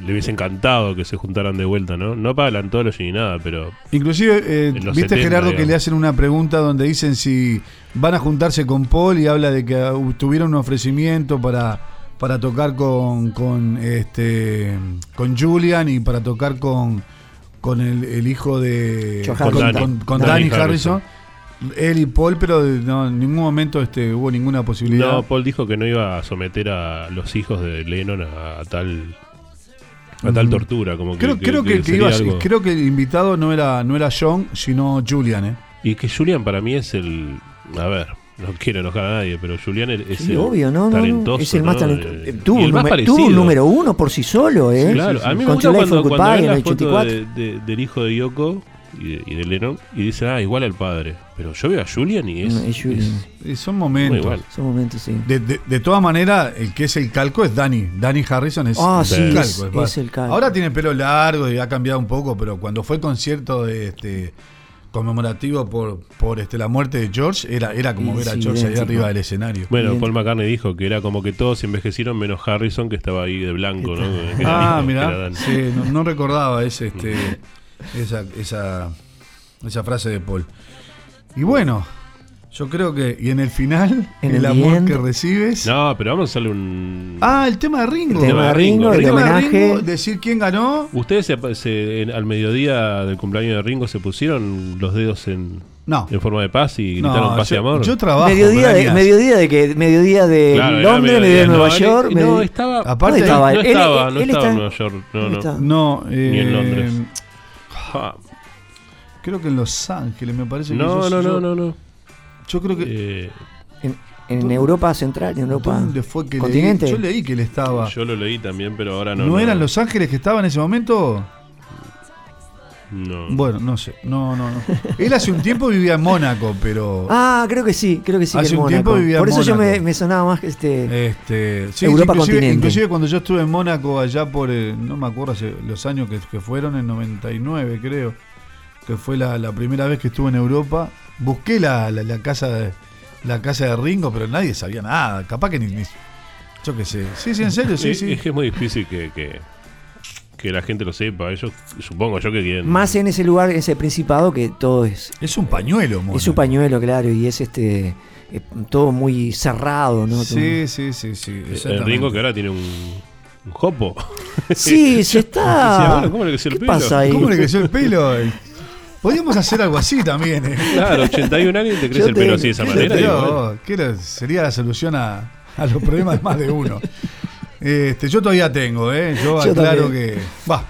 [SPEAKER 6] Le hubiese encantado que se juntaran de vuelta, ¿no? No para el Anthology ni nada, pero.
[SPEAKER 7] Inclusive, eh, viste
[SPEAKER 6] 70,
[SPEAKER 7] Gerardo que le hacen una pregunta donde dicen si van a juntarse con Paul y habla de que uh, tuvieron un ofrecimiento para, para tocar con, con este con Julian y para tocar con, con el, el hijo de con,
[SPEAKER 9] Harrison.
[SPEAKER 7] con- con
[SPEAKER 6] Danny
[SPEAKER 7] Danny Harrison. Él y Paul, pero no, en ningún momento este, hubo ninguna posibilidad.
[SPEAKER 6] No, Paul dijo que no iba a someter a los hijos de Lennon a, a tal. A tal
[SPEAKER 7] Mm.
[SPEAKER 6] tortura, como que.
[SPEAKER 7] creo, creo que, que
[SPEAKER 6] sería
[SPEAKER 7] iba creo que el invitado no era, no era John, sino Julian, ¿eh?
[SPEAKER 6] Y que Julian para mí es el. A ver, no quiero enojar a nadie, pero Julian es
[SPEAKER 9] Sí,
[SPEAKER 6] el
[SPEAKER 9] obvio, ¿no?
[SPEAKER 6] talentoso.
[SPEAKER 9] Es el más
[SPEAKER 6] ¿no?
[SPEAKER 9] talentoso.
[SPEAKER 6] Eh,
[SPEAKER 9] tuvo,
[SPEAKER 6] y el
[SPEAKER 9] un
[SPEAKER 6] más parecido.
[SPEAKER 9] tuvo un número uno por sí solo, ¿eh?
[SPEAKER 6] Claro, a mí me gusta cuando, cuando
[SPEAKER 9] Goodbye
[SPEAKER 6] la
[SPEAKER 9] el
[SPEAKER 6] foto
[SPEAKER 9] 84.
[SPEAKER 6] de- de- del hijo de Yoko y de, y de Lennon y dicen, ah, igual al padre. Pero yo veo a Julian y es.
[SPEAKER 9] No, es Julian.
[SPEAKER 7] Y son momentos.
[SPEAKER 6] Igual.
[SPEAKER 9] Son momentos, sí.
[SPEAKER 7] De, de, de todas maneras, el que es el calco es Danny. Danny Harrison es,
[SPEAKER 9] Ah,
[SPEAKER 7] es
[SPEAKER 9] sí,
[SPEAKER 7] el
[SPEAKER 9] es-
[SPEAKER 7] calco.
[SPEAKER 9] es el calco.
[SPEAKER 7] Ahora tiene pelo largo y ha cambiado un poco, pero cuando fue el concierto de este conmemorativo por, por este la muerte de George, era, era como
[SPEAKER 9] Sí,
[SPEAKER 7] ver a
[SPEAKER 9] sí,
[SPEAKER 7] George ahí arriba del escenario.
[SPEAKER 6] Bueno,
[SPEAKER 9] Bien.
[SPEAKER 6] Paul McCartney dijo que era como que todos envejecieron menos Harrison que estaba ahí de blanco, ¿no?
[SPEAKER 7] Ah, sí, no, no recordaba ese, este, esa, esa, esa frase de Paul. Y bueno, yo creo que, y en el final,
[SPEAKER 9] En
[SPEAKER 7] el
[SPEAKER 9] el
[SPEAKER 7] amor
[SPEAKER 9] end.
[SPEAKER 7] que recibes.
[SPEAKER 6] No, pero vamos a hacerle un.
[SPEAKER 7] Ah, el tema de Ringo.
[SPEAKER 9] El tema de Ringo, el
[SPEAKER 7] tema de
[SPEAKER 9] homenaje.
[SPEAKER 7] Ringo, decir quién ganó.
[SPEAKER 6] ¿Ustedes se- se- en- al mediodía del cumpleaños de Ringo se pusieron los dedos en,
[SPEAKER 7] No.
[SPEAKER 6] en forma de paz y
[SPEAKER 7] No,
[SPEAKER 6] gritaron paz y amor?
[SPEAKER 7] yo trabajo.
[SPEAKER 9] mediodía, de, mediodía de que mediodía de
[SPEAKER 6] Claro,
[SPEAKER 9] Londres,
[SPEAKER 6] mediodía,
[SPEAKER 9] de
[SPEAKER 6] no,
[SPEAKER 9] Nueva
[SPEAKER 6] él-
[SPEAKER 9] York.
[SPEAKER 6] no, estaba-
[SPEAKER 7] Aparte,
[SPEAKER 9] ¿Dónde estaba
[SPEAKER 6] no
[SPEAKER 9] él?
[SPEAKER 6] estaba,
[SPEAKER 9] Él-
[SPEAKER 6] no
[SPEAKER 9] él
[SPEAKER 6] estaba
[SPEAKER 9] está-
[SPEAKER 6] en Nueva York, no,
[SPEAKER 9] ¿dónde
[SPEAKER 6] no.
[SPEAKER 7] No,
[SPEAKER 6] Ni en
[SPEAKER 7] eh,
[SPEAKER 6] Londres.
[SPEAKER 7] Creo que en Los Ángeles, me parece que
[SPEAKER 6] No,
[SPEAKER 7] yo-
[SPEAKER 6] no,
[SPEAKER 7] yo-
[SPEAKER 6] no, no, no.
[SPEAKER 7] Yo creo que.
[SPEAKER 6] Eh,
[SPEAKER 9] En, en Europa Central, en Europa.
[SPEAKER 7] ¿Dónde fue que
[SPEAKER 9] continente.
[SPEAKER 7] leí? Yo leí que él estaba.
[SPEAKER 6] yo lo leí también, pero ahora no.
[SPEAKER 7] ¿No, eran Los Ángeles que estaba en ese momento?
[SPEAKER 6] No.
[SPEAKER 7] Bueno, no sé. No, no, no. Él hace un tiempo vivía en Mónaco, pero.
[SPEAKER 9] Ah, creo que sí, creo que sí. que
[SPEAKER 7] Hace
[SPEAKER 9] en
[SPEAKER 7] un tiempo
[SPEAKER 9] Mónaco.
[SPEAKER 7] vivía en
[SPEAKER 9] Por eso yo me, sonaba más que este.
[SPEAKER 7] Este, sí,
[SPEAKER 9] Europa
[SPEAKER 7] inclusive,
[SPEAKER 9] continente.
[SPEAKER 7] inclusive cuando yo estuve en Mónaco allá por, eh, no me acuerdo hace los años que, que fueron, en 99 creo, que fue la, la primera vez que estuve en Europa, busqué la, la, la casa de, la casa de Ringo, pero nadie sabía nada, capaz que ni, ni- yo qué sé. Sí, sí, en serio, sí,
[SPEAKER 6] es,
[SPEAKER 7] sí.
[SPEAKER 6] es que es muy difícil que, que, que la gente lo sepa. Ellos, supongo yo que quieren.
[SPEAKER 9] Más en ese lugar, ese principado, que todo es.
[SPEAKER 7] Es un pañuelo,
[SPEAKER 9] Es
[SPEAKER 7] Mónaco.
[SPEAKER 9] un pañuelo, claro, y es este. eh, todo muy cerrado, ¿no?
[SPEAKER 7] Sí, sí, sí, sí.
[SPEAKER 6] El
[SPEAKER 7] exactamente.
[SPEAKER 6] Ringo que ahora tiene un, un jopo.
[SPEAKER 9] Sí, se está-
[SPEAKER 6] ¿Cómo le creció el
[SPEAKER 9] ¿Qué
[SPEAKER 6] pelo?
[SPEAKER 9] pasa ahí?
[SPEAKER 7] ¿Cómo le creció el pelo? Podríamos hacer algo así también. ¿eh?
[SPEAKER 6] Claro, 81 años y te crece
[SPEAKER 7] Yo
[SPEAKER 6] el pelo así de esa
[SPEAKER 7] ¿qué
[SPEAKER 6] manera. bueno.
[SPEAKER 7] ¿qué sería la solución a, a los problemas de más de uno. Este, yo todavía tengo, ¿eh? Yo,
[SPEAKER 9] Yo
[SPEAKER 7] aclaro
[SPEAKER 9] también.
[SPEAKER 7] que. Va.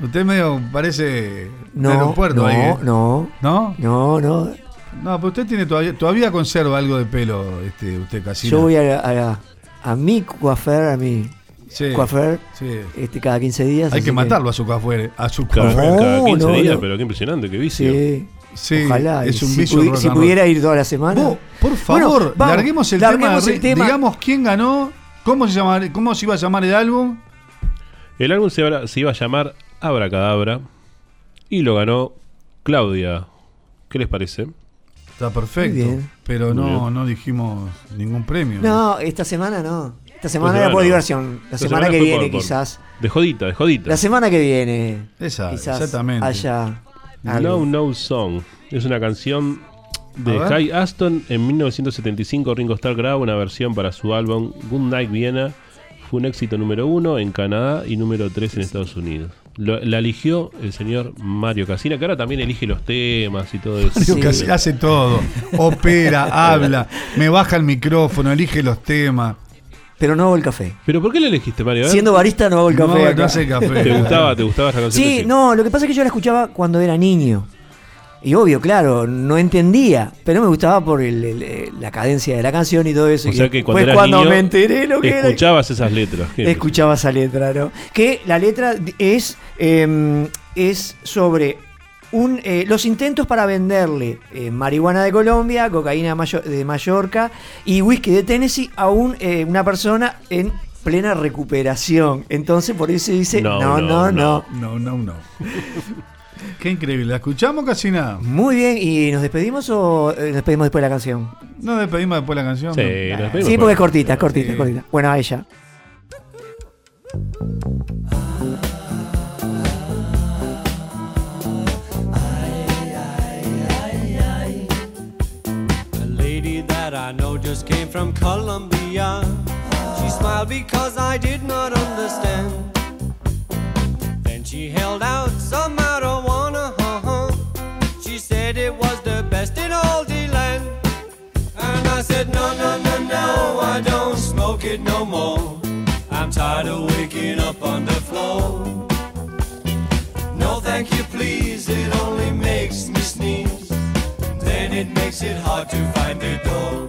[SPEAKER 7] Usted medio parece
[SPEAKER 9] No,
[SPEAKER 7] de aeropuerto
[SPEAKER 9] no,
[SPEAKER 7] ahí. ¿eh?
[SPEAKER 9] no.
[SPEAKER 7] ¿No?
[SPEAKER 9] No, no.
[SPEAKER 7] No, pero usted tiene todavía, todavía conserva algo de pelo, este, usted casi.
[SPEAKER 9] Yo voy a, a, a mi coafer, a mi
[SPEAKER 7] Sí,
[SPEAKER 9] coafer,
[SPEAKER 7] sí.
[SPEAKER 9] este, cada 15 días.
[SPEAKER 7] Hay que matarlo a su coafuere. A su
[SPEAKER 6] Cada,
[SPEAKER 7] coafuere.
[SPEAKER 6] cada 15
[SPEAKER 9] no,
[SPEAKER 6] días,
[SPEAKER 9] no.
[SPEAKER 6] pero qué impresionante, qué vicio.
[SPEAKER 9] Sí.
[SPEAKER 7] Sí,
[SPEAKER 9] Ojalá.
[SPEAKER 7] es un
[SPEAKER 9] si,
[SPEAKER 7] vicio
[SPEAKER 9] pudi-
[SPEAKER 7] rock
[SPEAKER 9] si pudiera ir toda la semana.
[SPEAKER 7] Vos, por
[SPEAKER 9] Bueno,
[SPEAKER 7] favor,
[SPEAKER 9] vamos,
[SPEAKER 7] larguemos el
[SPEAKER 9] larguemos
[SPEAKER 7] tema,
[SPEAKER 9] el tema.
[SPEAKER 7] Digamos quién ganó, cómo se, cómo se iba a llamar el álbum.
[SPEAKER 6] El álbum se, iba a llamar Abracadabra y lo ganó Claudia. ¿Qué les parece?
[SPEAKER 7] Está perfecto. Pero no, no dijimos ningún premio.
[SPEAKER 9] No, esta semana no. Esta semana
[SPEAKER 6] semana
[SPEAKER 9] era por
[SPEAKER 6] no.
[SPEAKER 9] diversión. La semana,
[SPEAKER 6] semana
[SPEAKER 9] que viene,
[SPEAKER 6] por- por-
[SPEAKER 9] quizás.
[SPEAKER 6] De jodita, de jodita.
[SPEAKER 9] La semana que viene.
[SPEAKER 7] Esa,
[SPEAKER 9] quizás
[SPEAKER 7] exactamente.
[SPEAKER 9] haya.
[SPEAKER 6] No
[SPEAKER 9] algo.
[SPEAKER 6] No Song. Es una canción de. Kai Aston. En 1975 Ringo Starr graba una versión para su álbum Good Night Vienna. Fue un éxito número uno en Canadá y número 3 en Estados Unidos. Lo- la eligió el señor Mario Casina, que ahora también elige los temas y todo eso.
[SPEAKER 7] Mario Casi hace todo. Opera, habla, me baja el micrófono, elige los temas.
[SPEAKER 9] Pero no hago el café.
[SPEAKER 6] ¿Pero por qué la elegiste, Mario?
[SPEAKER 9] Siendo barista no hago el
[SPEAKER 7] No,
[SPEAKER 9] café.
[SPEAKER 7] no
[SPEAKER 9] acá.
[SPEAKER 7] hace café.
[SPEAKER 6] ¿Te gustaba, ¿Te gustaba esa canción?
[SPEAKER 9] Sí, no, lo que pasa es que yo la escuchaba cuando era niño. Y obvio, claro, no entendía, pero me gustaba por el- el- el- la cadencia de la canción y todo eso.
[SPEAKER 6] O
[SPEAKER 9] y
[SPEAKER 6] sea que cuando eras
[SPEAKER 9] cuando
[SPEAKER 6] niño,
[SPEAKER 9] me enteré lo que era-
[SPEAKER 6] escuchabas esas letras.
[SPEAKER 9] Escuchaba esa letra, ¿no? Que la letra es, eh, es sobre un, eh, los intentos para venderle eh, marihuana de Colombia, cocaína de Mallorca y whisky de Tennessee a un, eh, una persona en plena recuperación. Entonces por eso dice, no, no, no.
[SPEAKER 7] No, no, no. Qué increíble. ¿La escuchamos casi nada?
[SPEAKER 9] Muy bien, ¿y nos despedimos o nos despedimos después de la canción?
[SPEAKER 7] Nos despedimos después de la canción.
[SPEAKER 6] Sí,
[SPEAKER 7] ¿no?
[SPEAKER 6] nos despedimos
[SPEAKER 9] Sí, porque es cortita, es cortita, es cortita. Bueno, a ella.
[SPEAKER 19] That I know just came from Colombia. She smiled because I did not understand. Then she held out some marijuana. huh-huh. She said it was the best in all the land. And I said, No, no, no, no, I don't smoke it no more. I'm tired of waking up on the floor. No, thank you, please, it only makes me sneeze. Then it makes it hard to find the door.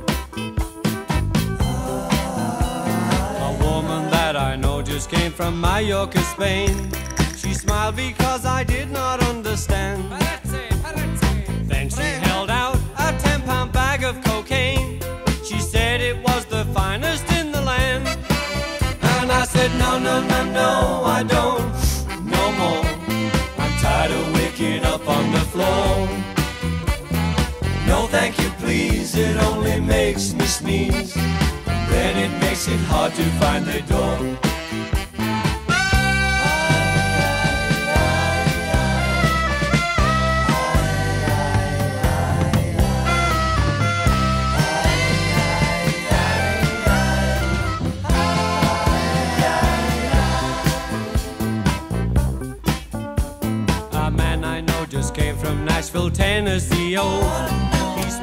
[SPEAKER 19] A woman that I know just came from Mallorca, Spain. She smiled because I did not understand. No, thank you, please, it only makes me sneeze. Then it makes it hard to find the door. A man I know just came from Nashville, Tennessee. Oh,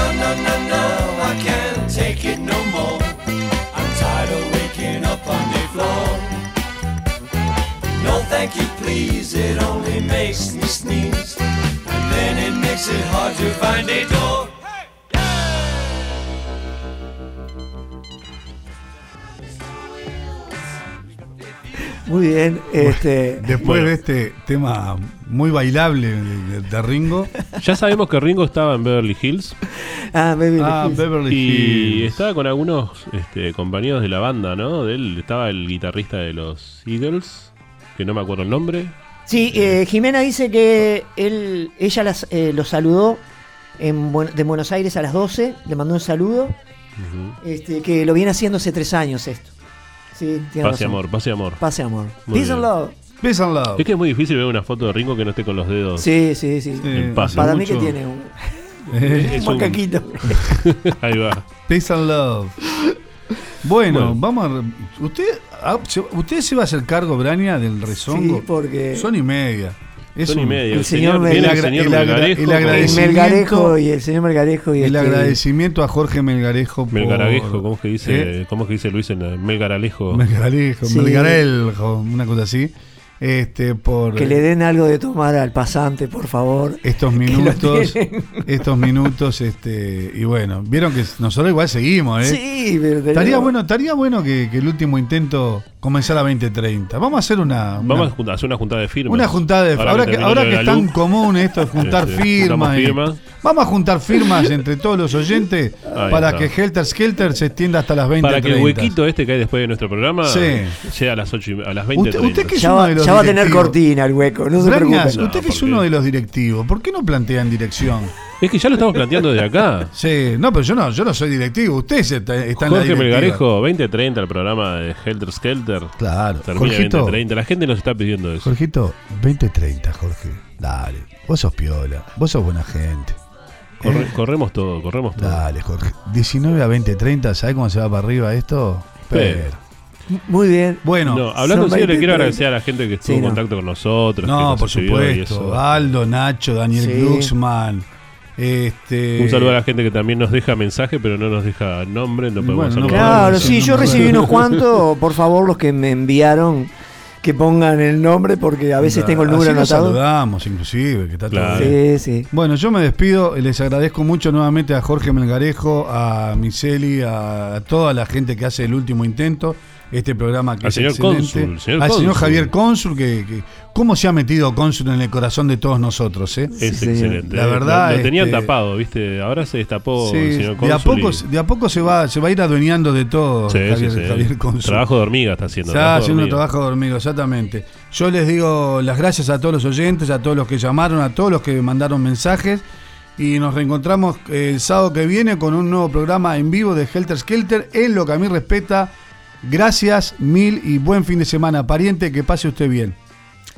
[SPEAKER 19] No, no, no, no, I can't take it no more. I'm tired of waking up on the floor. No, thank you, please, it only makes me sneeze. And then it makes it hard to find a door.
[SPEAKER 9] Muy bien, este.
[SPEAKER 7] Después
[SPEAKER 6] Bueno.
[SPEAKER 7] de este tema muy bailable de, de Ringo.
[SPEAKER 6] Ya sabemos que Ringo estaba en Beverly Hills.
[SPEAKER 9] Ah, Beverly
[SPEAKER 7] Ah,
[SPEAKER 9] Hills.
[SPEAKER 7] Beverly
[SPEAKER 6] Y estaba con algunos este, compañeros de la banda, ¿no? De él estaba el guitarrista de los Eagles, que no me acuerdo el nombre.
[SPEAKER 9] Sí, eh, Jimena dice que él, ella las, eh, lo saludó en, de Buenos Aires a las 12, le mandó un saludo, este, que lo viene haciendo hace tres años esto. Sí, tiene
[SPEAKER 6] Pase
[SPEAKER 9] razón.
[SPEAKER 6] amor, pase amor.
[SPEAKER 9] Pase amor.
[SPEAKER 6] Muy
[SPEAKER 9] Peace and
[SPEAKER 6] bien.
[SPEAKER 9] love.
[SPEAKER 7] Peace and love.
[SPEAKER 6] Es que es muy difícil ver una foto de Ringo que no esté con los dedos.
[SPEAKER 9] Sí, sí, sí.
[SPEAKER 6] en paz.
[SPEAKER 9] Para mí
[SPEAKER 7] mucho.
[SPEAKER 9] que tiene un, un macaquito.
[SPEAKER 6] Ahí va.
[SPEAKER 7] Peace and love. Bueno,
[SPEAKER 6] Bueno.
[SPEAKER 7] vamos a. re- ¿Usted, ah, se- ¿Usted se va a hacer cargo, Brania, del rezongo?
[SPEAKER 9] Sí, porque-
[SPEAKER 7] Son y media. Es
[SPEAKER 6] Son y
[SPEAKER 7] un-
[SPEAKER 6] media.
[SPEAKER 9] el
[SPEAKER 6] El
[SPEAKER 9] señor
[SPEAKER 6] el señor Melgarejo.
[SPEAKER 7] el agradecimiento-
[SPEAKER 9] Melgarejo y el señor Melgarejo y
[SPEAKER 7] El
[SPEAKER 9] este-
[SPEAKER 7] agradecimiento a Jorge Melgarejo. por-
[SPEAKER 6] Melgaragejo, ¿cómo es que dice,
[SPEAKER 7] ¿Eh?
[SPEAKER 6] ¿cómo es que dice Luis en la- Melgaralejo?
[SPEAKER 7] Melgarejo,
[SPEAKER 9] Sí.
[SPEAKER 7] Melgarejo, una cosa así. Este, por
[SPEAKER 9] que le den algo de tomar al pasante, por favor.
[SPEAKER 7] estos minutos, estos minutos, este, y bueno, vieron que nosotros igual seguimos, ¿eh?
[SPEAKER 9] Sí, pero
[SPEAKER 7] Estaría bueno, estaría bueno que, que el último intento comenzara a 2030. Vamos a hacer una, una,
[SPEAKER 6] Vamos a juntar- hacer una juntada de firmas.
[SPEAKER 7] una juntada de ahora, que, ahora que es tan
[SPEAKER 6] luz.
[SPEAKER 7] común esto de juntar
[SPEAKER 6] Este,
[SPEAKER 7] firmas,
[SPEAKER 6] juntamos
[SPEAKER 7] y-
[SPEAKER 6] firmas.
[SPEAKER 7] Vamos a juntar firmas entre todos los oyentes
[SPEAKER 6] Ahí
[SPEAKER 7] para
[SPEAKER 6] está.
[SPEAKER 7] que Helter Skelter se extienda hasta las 20
[SPEAKER 6] Para que el huequito este que hay después de nuestro programa
[SPEAKER 7] Sí.
[SPEAKER 6] llegue a las 8 y- a las 20
[SPEAKER 7] Usted- usted que es
[SPEAKER 9] Ya,
[SPEAKER 7] uno
[SPEAKER 9] va,
[SPEAKER 7] de los
[SPEAKER 9] ya va a tener
[SPEAKER 7] directivos.
[SPEAKER 9] cortina el hueco, no se
[SPEAKER 7] Brañas,
[SPEAKER 9] preocupen.
[SPEAKER 7] usted que es uno de los directivos, ¿por qué no plantean dirección?
[SPEAKER 6] Es que ya lo estamos planteando desde acá.
[SPEAKER 7] Sí, no, pero yo no, yo no soy directivo, usted se- está, está en la
[SPEAKER 6] Jorge. Melgarejo, 2030, el programa de Helter Skelter.
[SPEAKER 7] Claro,
[SPEAKER 6] Termina
[SPEAKER 7] Jorgito.
[SPEAKER 6] 2030. La gente nos está pidiendo eso.
[SPEAKER 7] Jorgito, 2030, Jorge. Dale, vos sos piola, vos sos buena gente.
[SPEAKER 6] Corre-
[SPEAKER 7] ¿Eh?
[SPEAKER 6] Corremos todo, corremos todo.
[SPEAKER 7] Dale, Jorge. 19 a 20, 30, ¿sabes cómo se va para arriba esto?
[SPEAKER 6] Pero.
[SPEAKER 9] Muy bien.
[SPEAKER 7] Bueno,
[SPEAKER 6] No, hablando en serio, le
[SPEAKER 7] 20,
[SPEAKER 6] quiero
[SPEAKER 7] 30.
[SPEAKER 6] agradecer a la gente que estuvo
[SPEAKER 7] Sí,
[SPEAKER 6] en
[SPEAKER 7] no.
[SPEAKER 6] contacto con nosotros. que
[SPEAKER 7] No,
[SPEAKER 6] nos
[SPEAKER 7] por supuesto. Aldo, Nacho, Daniel
[SPEAKER 9] Sí.
[SPEAKER 7] Glucksmann. Este,
[SPEAKER 6] Un saludo a la gente que también nos deja mensaje, pero no nos deja nombre, no podemos
[SPEAKER 7] Bueno, no.
[SPEAKER 9] Claro, sí, yo recibí unos cuantos. Por favor, los que me enviaron, que pongan el nombre, porque a veces tengo el número
[SPEAKER 7] Así nos
[SPEAKER 9] anotado.
[SPEAKER 7] saludamos, inclusive, que está todo
[SPEAKER 6] Claro.
[SPEAKER 7] bien.
[SPEAKER 9] Sí, sí.
[SPEAKER 7] Bueno, yo me despido, les agradezco mucho nuevamente a Jorge Melgarejo, a Miseli, a toda la gente que hace el último intento, este programa que
[SPEAKER 6] Al
[SPEAKER 7] es
[SPEAKER 6] señor
[SPEAKER 7] excelente.
[SPEAKER 6] cónsul, señor
[SPEAKER 7] al señor
[SPEAKER 6] cónsul.
[SPEAKER 7] Javier Cónsul, que, que- cómo se ha metido Cónsul en el corazón de todos nosotros, ¿eh?
[SPEAKER 6] Es excelente.
[SPEAKER 7] La
[SPEAKER 6] eh.
[SPEAKER 7] verdad,
[SPEAKER 6] Lo,
[SPEAKER 7] este,
[SPEAKER 6] tapado, ¿viste? Ahora se destapó
[SPEAKER 7] sí,
[SPEAKER 6] el señor
[SPEAKER 7] de a
[SPEAKER 6] cónsul
[SPEAKER 7] poco,
[SPEAKER 6] y-
[SPEAKER 7] de a poco se va, se va a ir adueñando de todo
[SPEAKER 6] Sí,
[SPEAKER 7] Javier,
[SPEAKER 6] sí, sí.
[SPEAKER 7] Javier Cónsul.
[SPEAKER 6] Trabajo de hormiga está haciendo.
[SPEAKER 7] Está haciendo trabajo de hormiga, exactamente. Yo les digo las gracias a todos los oyentes, a todos los que llamaron, a todos los que mandaron mensajes. Y nos reencontramos el sábado que viene con un nuevo programa en vivo de Helter Skelter. En lo que a mí respeta, gracias mil y buen fin de semana. Pariente, que pase usted bien.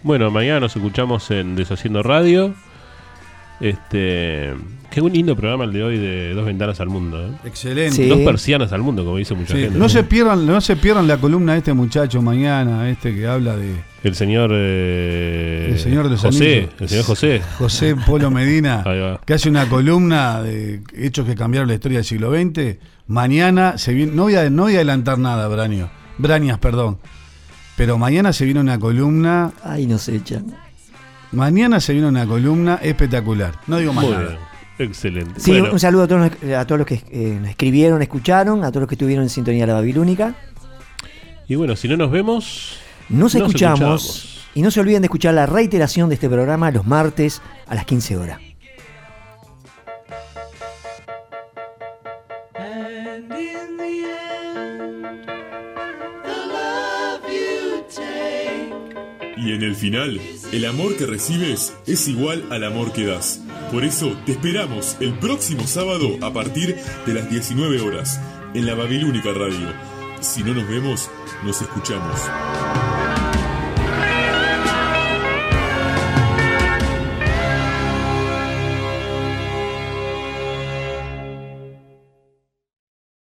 [SPEAKER 6] Bueno, mañana nos escuchamos en Deshaciendo Radio. Este. Qué un lindo programa el de hoy de Dos Ventanas al Mundo. ¿eh?
[SPEAKER 7] Excelente. Sí.
[SPEAKER 6] Dos persianas al mundo, como dice mucha
[SPEAKER 7] Sí,
[SPEAKER 6] gente.
[SPEAKER 7] no, se pierdan, no se pierdan la columna de este muchacho mañana, este que habla de
[SPEAKER 6] El señor. eh,
[SPEAKER 7] El señor de
[SPEAKER 6] José. El señor José.
[SPEAKER 7] José Polo Medina,
[SPEAKER 6] Ahí va.
[SPEAKER 7] que hace una columna de hechos que cambiaron la historia del siglo XX. Mañana se viene, no voy a, no voy a adelantar nada, Braño, Brañas, perdón. Pero mañana se viene una columna.
[SPEAKER 9] Ay, nos echan.
[SPEAKER 7] Mañana se viene una columna espectacular. No digo más
[SPEAKER 6] Muy
[SPEAKER 7] nada.
[SPEAKER 6] bien. Excelente.
[SPEAKER 9] Sí,
[SPEAKER 6] Bueno,
[SPEAKER 9] un saludo a todos, los- a todos los que eh, nos escribieron, escucharon, a todos los que estuvieron en sintonía de la Babilónica.
[SPEAKER 6] y bueno, si no nos vemos.
[SPEAKER 9] Nos,
[SPEAKER 6] nos
[SPEAKER 9] escuchamos,
[SPEAKER 6] escuchamos.
[SPEAKER 9] y no se olviden de escuchar la reiteración de este programa los martes a las 15 horas.
[SPEAKER 20] Y en el final, el amor que recibes es igual al amor que das. Por eso te esperamos el próximo sábado a partir de las 19 horas en la Babilónica Radio. Si no nos vemos, nos escuchamos.